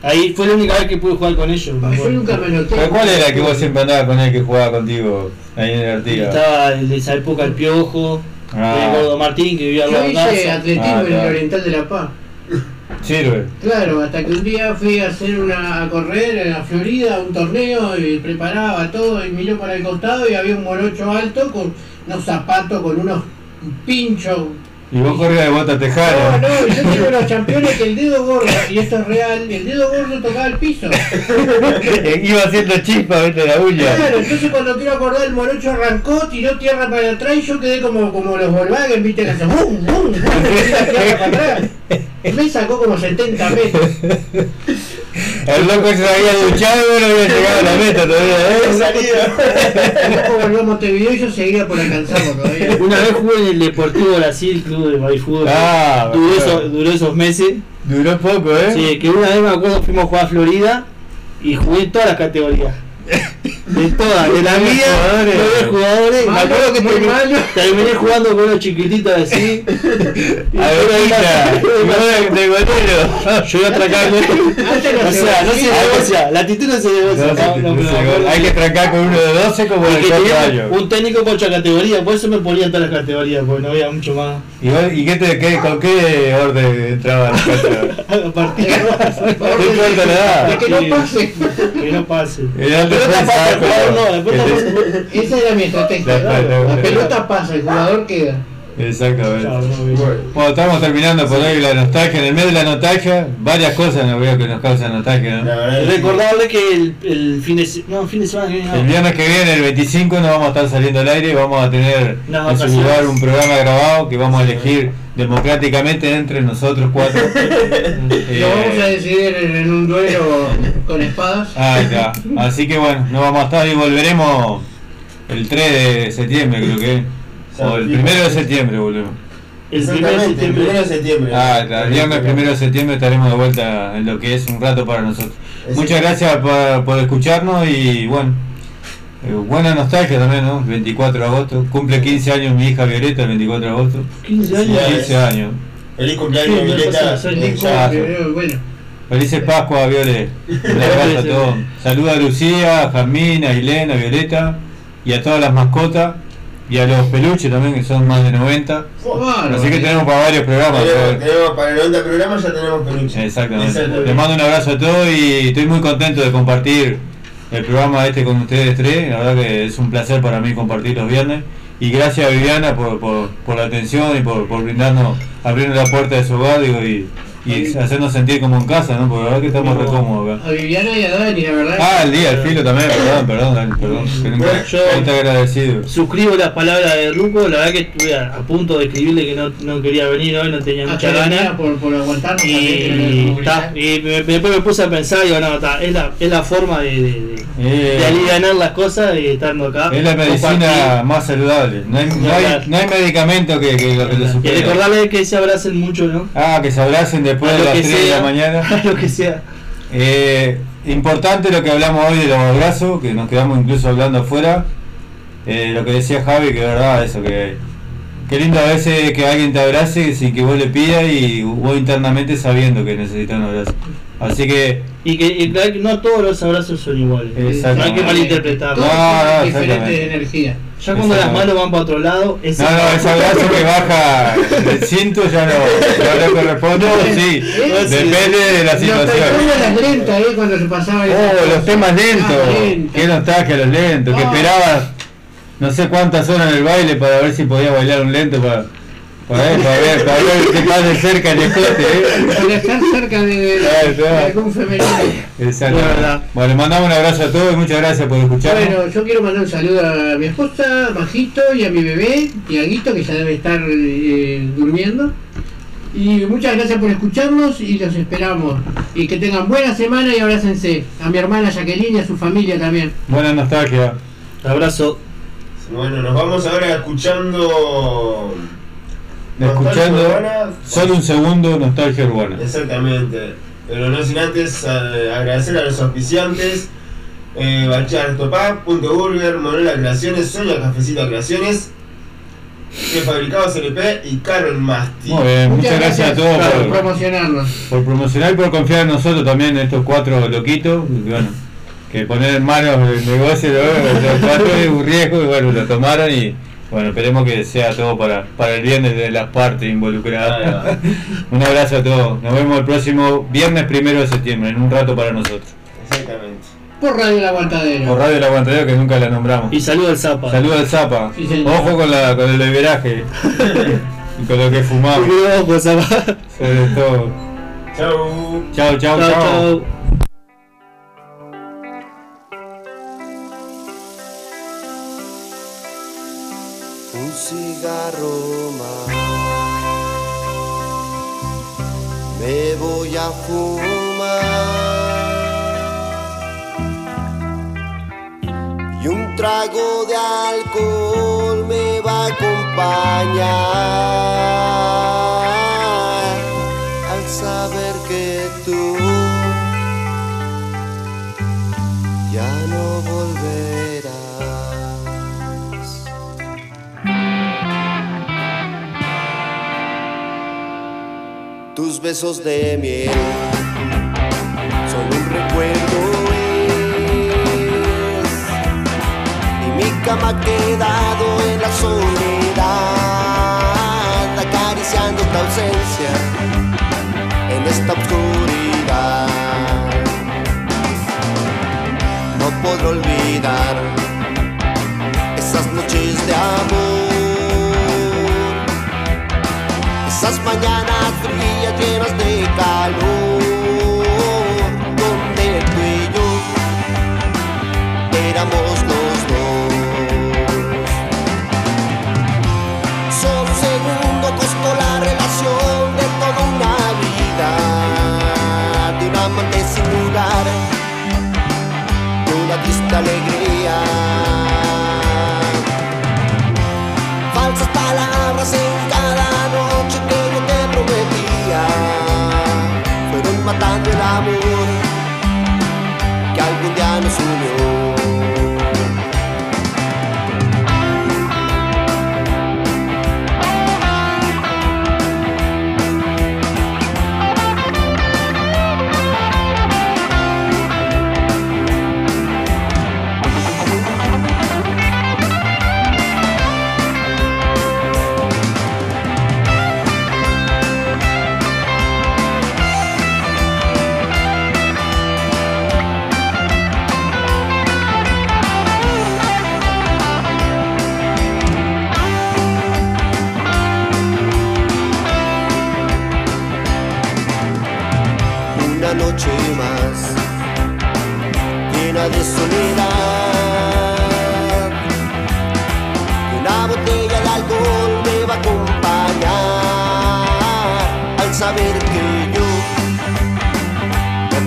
Ahí fue la única vez que pude jugar con ellos. me
Yo nunca me noté.
¿Pero cuál era que vos siempre andabas con él que jugaba contigo ahí en el Artiga?
Estaba el de esa época el Piojo,
Ah.
el Gordo Martín que vivía al
Yo
lado de
hice atletismo
Ah,
en el
claro.
Oriental de la Paz.
Sirve.
Claro, hasta que un día fui a hacer una a correr en la Florida, un torneo, y preparaba todo, y miró para el costado y había un morocho alto con unos zapatos, con unos pinchos.
Y vos corrías de bota
No,
tejana.
no, yo tengo unos campeones que el dedo gordo, y esto es real, el dedo gordo tocaba el piso. [LAUGHS]
Iba haciendo chispa, viste, la uña.
Claro, entonces cuando quiero acordar, el morocho arrancó, tiró tierra para atrás y yo quedé como, como los Volkswagen, viste, que hacen bum, bum, bum, y tira tierra para atrás. Me sacó como 70 metros.
El loco se había duchado y no había llegado a la meta todavía, ¿eh? [LAUGHS]
Después volvió a Montevideo y yo seguía por alcanzarlo todavía.
Una vez jugué en el Deportivo Brasil, club de Baifútbol.
Ah,
duró,
bacán.
eso- duró esos meses.
Duró poco, ¿eh?
Sí, que una vez me acuerdo fuimos a jugar a Florida y jugué en todas las categorías. De todas, de la mía,
jugadores.
nueve jugadores. Me
Malo,
acuerdo que
muy
terminé,
malo.
terminé jugando con unos chiquititos así. [LAUGHS]
A ver, de, de golero.
Yo iba a atracar gol. O sea, no se negocia, la actitud no se negocia.
No,
no, no,
no
me
hay que trancar con uno de 12 como de
que
4
tenía
años.
un técnico por ocho categorías, por eso me ponía en todas las categorías, porque no había mucho más.
¿Y, vos- y qué te, qué, con qué orden entraba a la cancha?
A [LAUGHS] partir
No importa la edad.
De que no pase.
Que no pase. No, pasa-
te-
Esa era mi estrategia.
La- la- la-
La
la-
pelota pasa, el jugador queda.
Exactamente. Bueno, estamos terminando por hoy la nostalgia. En el medio de la nostalgia, varias cosas nos veo que nos causan nostalgia. ¿no?
Es
Recordarle que el, el fin de no, fin de semana que viene, no.
El viernes que viene, el 25, no vamos a estar saliendo al aire y vamos a tener
No,
en su lugar un programa grabado que vamos a elegir democráticamente entre nosotros cuatro. [LAUGHS] Eh,
Lo vamos a decidir en, un duelo con espadas.
ahí está. Así que bueno, no vamos a estar y volveremos el 3 de septiembre, creo que. O el primero de septiembre volvemos.
El primero de
Exactamente, el
septiembre.
primero de septiembre.
Ah, el viernes primero de septiembre estaremos de vuelta en lo que es un rato para nosotros. Muchas gracias por, por escucharnos y bueno, eh, buena nostalgia también, ¿no? 24 de agosto, cumple 15 años mi hija Violeta el 24 de agosto.
15 años.
Sí,
15 años.
Feliz
Sí,
cumpleaños,
me
Violeta.
soy
Eh,
Bueno,
Felices Pascua, Viole. Un [LAUGHS] abrazo a todos. Saluda a Lucía, a Jamín, a Ilena, a Violeta y a todas las mascotas y a los peluches también, que son más de 90.
bárbaro.
Así que tenemos para varios programas.
Tenemos, tenemos para el 90 programas ya tenemos peluche.
Exactamente.
Exactamente.
Les mando un abrazo a todos y estoy muy contento de compartir el programa este con ustedes tres. La verdad que es un placer para mí compartir los viernes. Y gracias a Viviana por, por, por la atención y por, por brindarnos, abrirnos la puerta de su hogar digo, y, y hacernos sentir como en casa, ¿no? Porque la verdad que estamos re cómodos acá.
A Viviana y a Dani, la verdad.
Ah, el día, el filo también, perdón, perdón, Dani, perdón. Que nunca,
Yo-
estoy agradecido.
Suscribo las palabras de Ruco, la verdad que estuve a, a punto de escribirle que no, no quería venir hoy, no tenía
Ah,
mucha ganas.
por, por aguantarnos
Y, ta, y me- después me puse a pensar y digo, no, ta, es, la, es la forma de, de, de-
Eh,
de las cosas y estando acá.
es la medicina
compartir.
más saludable. No hay, no hay, no hay medicamento que, que lo que lo
Y
supere.
recordarle que se abracen mucho, ¿no?
Ah, que se abracen después
A
de
lo
las
que
3 de la
sea.
mañana. [LAUGHS]
lo que sea.
Eh, importante lo que hablamos hoy de los abrazos, que nos quedamos incluso hablando afuera. Eh, lo que decía Javi, que es verdad, eso que. Qué lindo a veces que alguien te abrace sin que vos le pidas y vos internamente sabiendo que necesitas un abrazo. Así que.
Y que y no todos los abrazos son iguales. No hay que malinterpretarlo.
No, no,
diferentes
exactamente.
Ya cuando las manos van para otro lado, ese
No, no, ese abrazo que baja el cinto ya no, ya no corresponde, sí, depende de la situación.
lentas, ¿eh? Cuando se pasaba el.
Oh, los temas lentos.
Ah, lentas.
Qué nostalgia los lentos. Que
Ah.
esperabas no sé cuántas horas en el baile para ver si podía bailar un lento para, ver, para ver qué pasa de cerca el escote. ¿eh?
Para estar cerca de, de- de algún femenino.
Exacto.
Verdad.
Bueno, le mandamos un abrazo a todos y muchas gracias por escucharnos.
Bueno, yo quiero mandar un saludo a mi esposa, Majito, y a mi bebé, Tiaguito, que ya debe estar eh, durmiendo. Y muchas gracias por escucharnos y los esperamos. Y que tengan buena semana y abrácense. A mi hermana Jacqueline y a su familia también.
Buena nostalgia.
Abrazo.
Bueno, nos vamos ahora escuchando.
Escuchando
Urbana.
solo un segundo, nostalgia urbana.
Exactamente. Pero no sin antes eh, agradecer a los auspiciantes. Eh, Bachar Topá, Punto Burger, Monela Creaciones, Sonia Cafecito Creaciones, Prefabricados LP y Carol Masti.
Muy bien, muchas, gracias, a todos
por
por,
promocionarnos.
por promocionar y por confiar en nosotros también, en estos cuatro loquitos. y bueno, que poner en manos el negocio [LAUGHS] los cuatro es un riesgo y bueno, lo tomaron y bueno, esperemos que sea todo para, para el bien de las partes involucradas. [LAUGHS] un abrazo a todos. Nos vemos el próximo viernes primero de septiembre, en un rato para nosotros.
Exactamente.
Por Radio El Aguantadero.
Por Radio El Aguantadero que nunca la nombramos.
Y saludo al Zapa.
Saludos al Zapa.
Sí.
Ojo con, la, con el beberaje. y [LAUGHS] con lo que fumamos.
Ojo, Zapa.
Sobre todo.
Chau.
Chao, chao.
chao.
un cigarro más. Me voy a fumar. Y un trago de alcohol me va a acompañar. Besos de miel. Son un recuerdo es. Y mi cama ha quedado en la soledad acariciando tu ausencia en esta oscuridad. No podré olvidar mañanas frías llenas de calor, donde tú y yo éramos los dos. Solo un segundo costó la relación de toda una vida, de un amante sin lugar, de una triste alegría.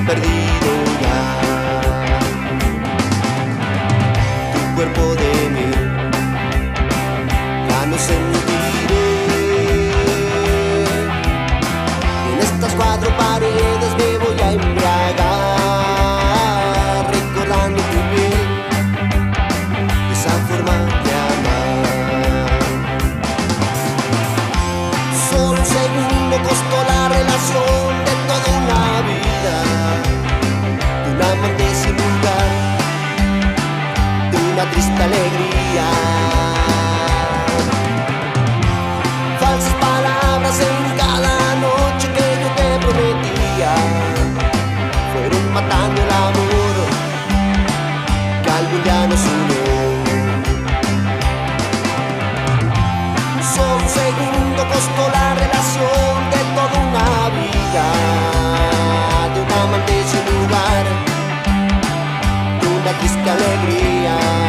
Perdido ya. Tu cuerpo de mí ya no sentiré. En estas cuatro triste alegría. Falsas palabras en cada noche que yo te prometía fueron matando el amor que algún día nos unió. Solo un segundo costó la relación de toda una vida, de un amante sin lugar, triste alegría.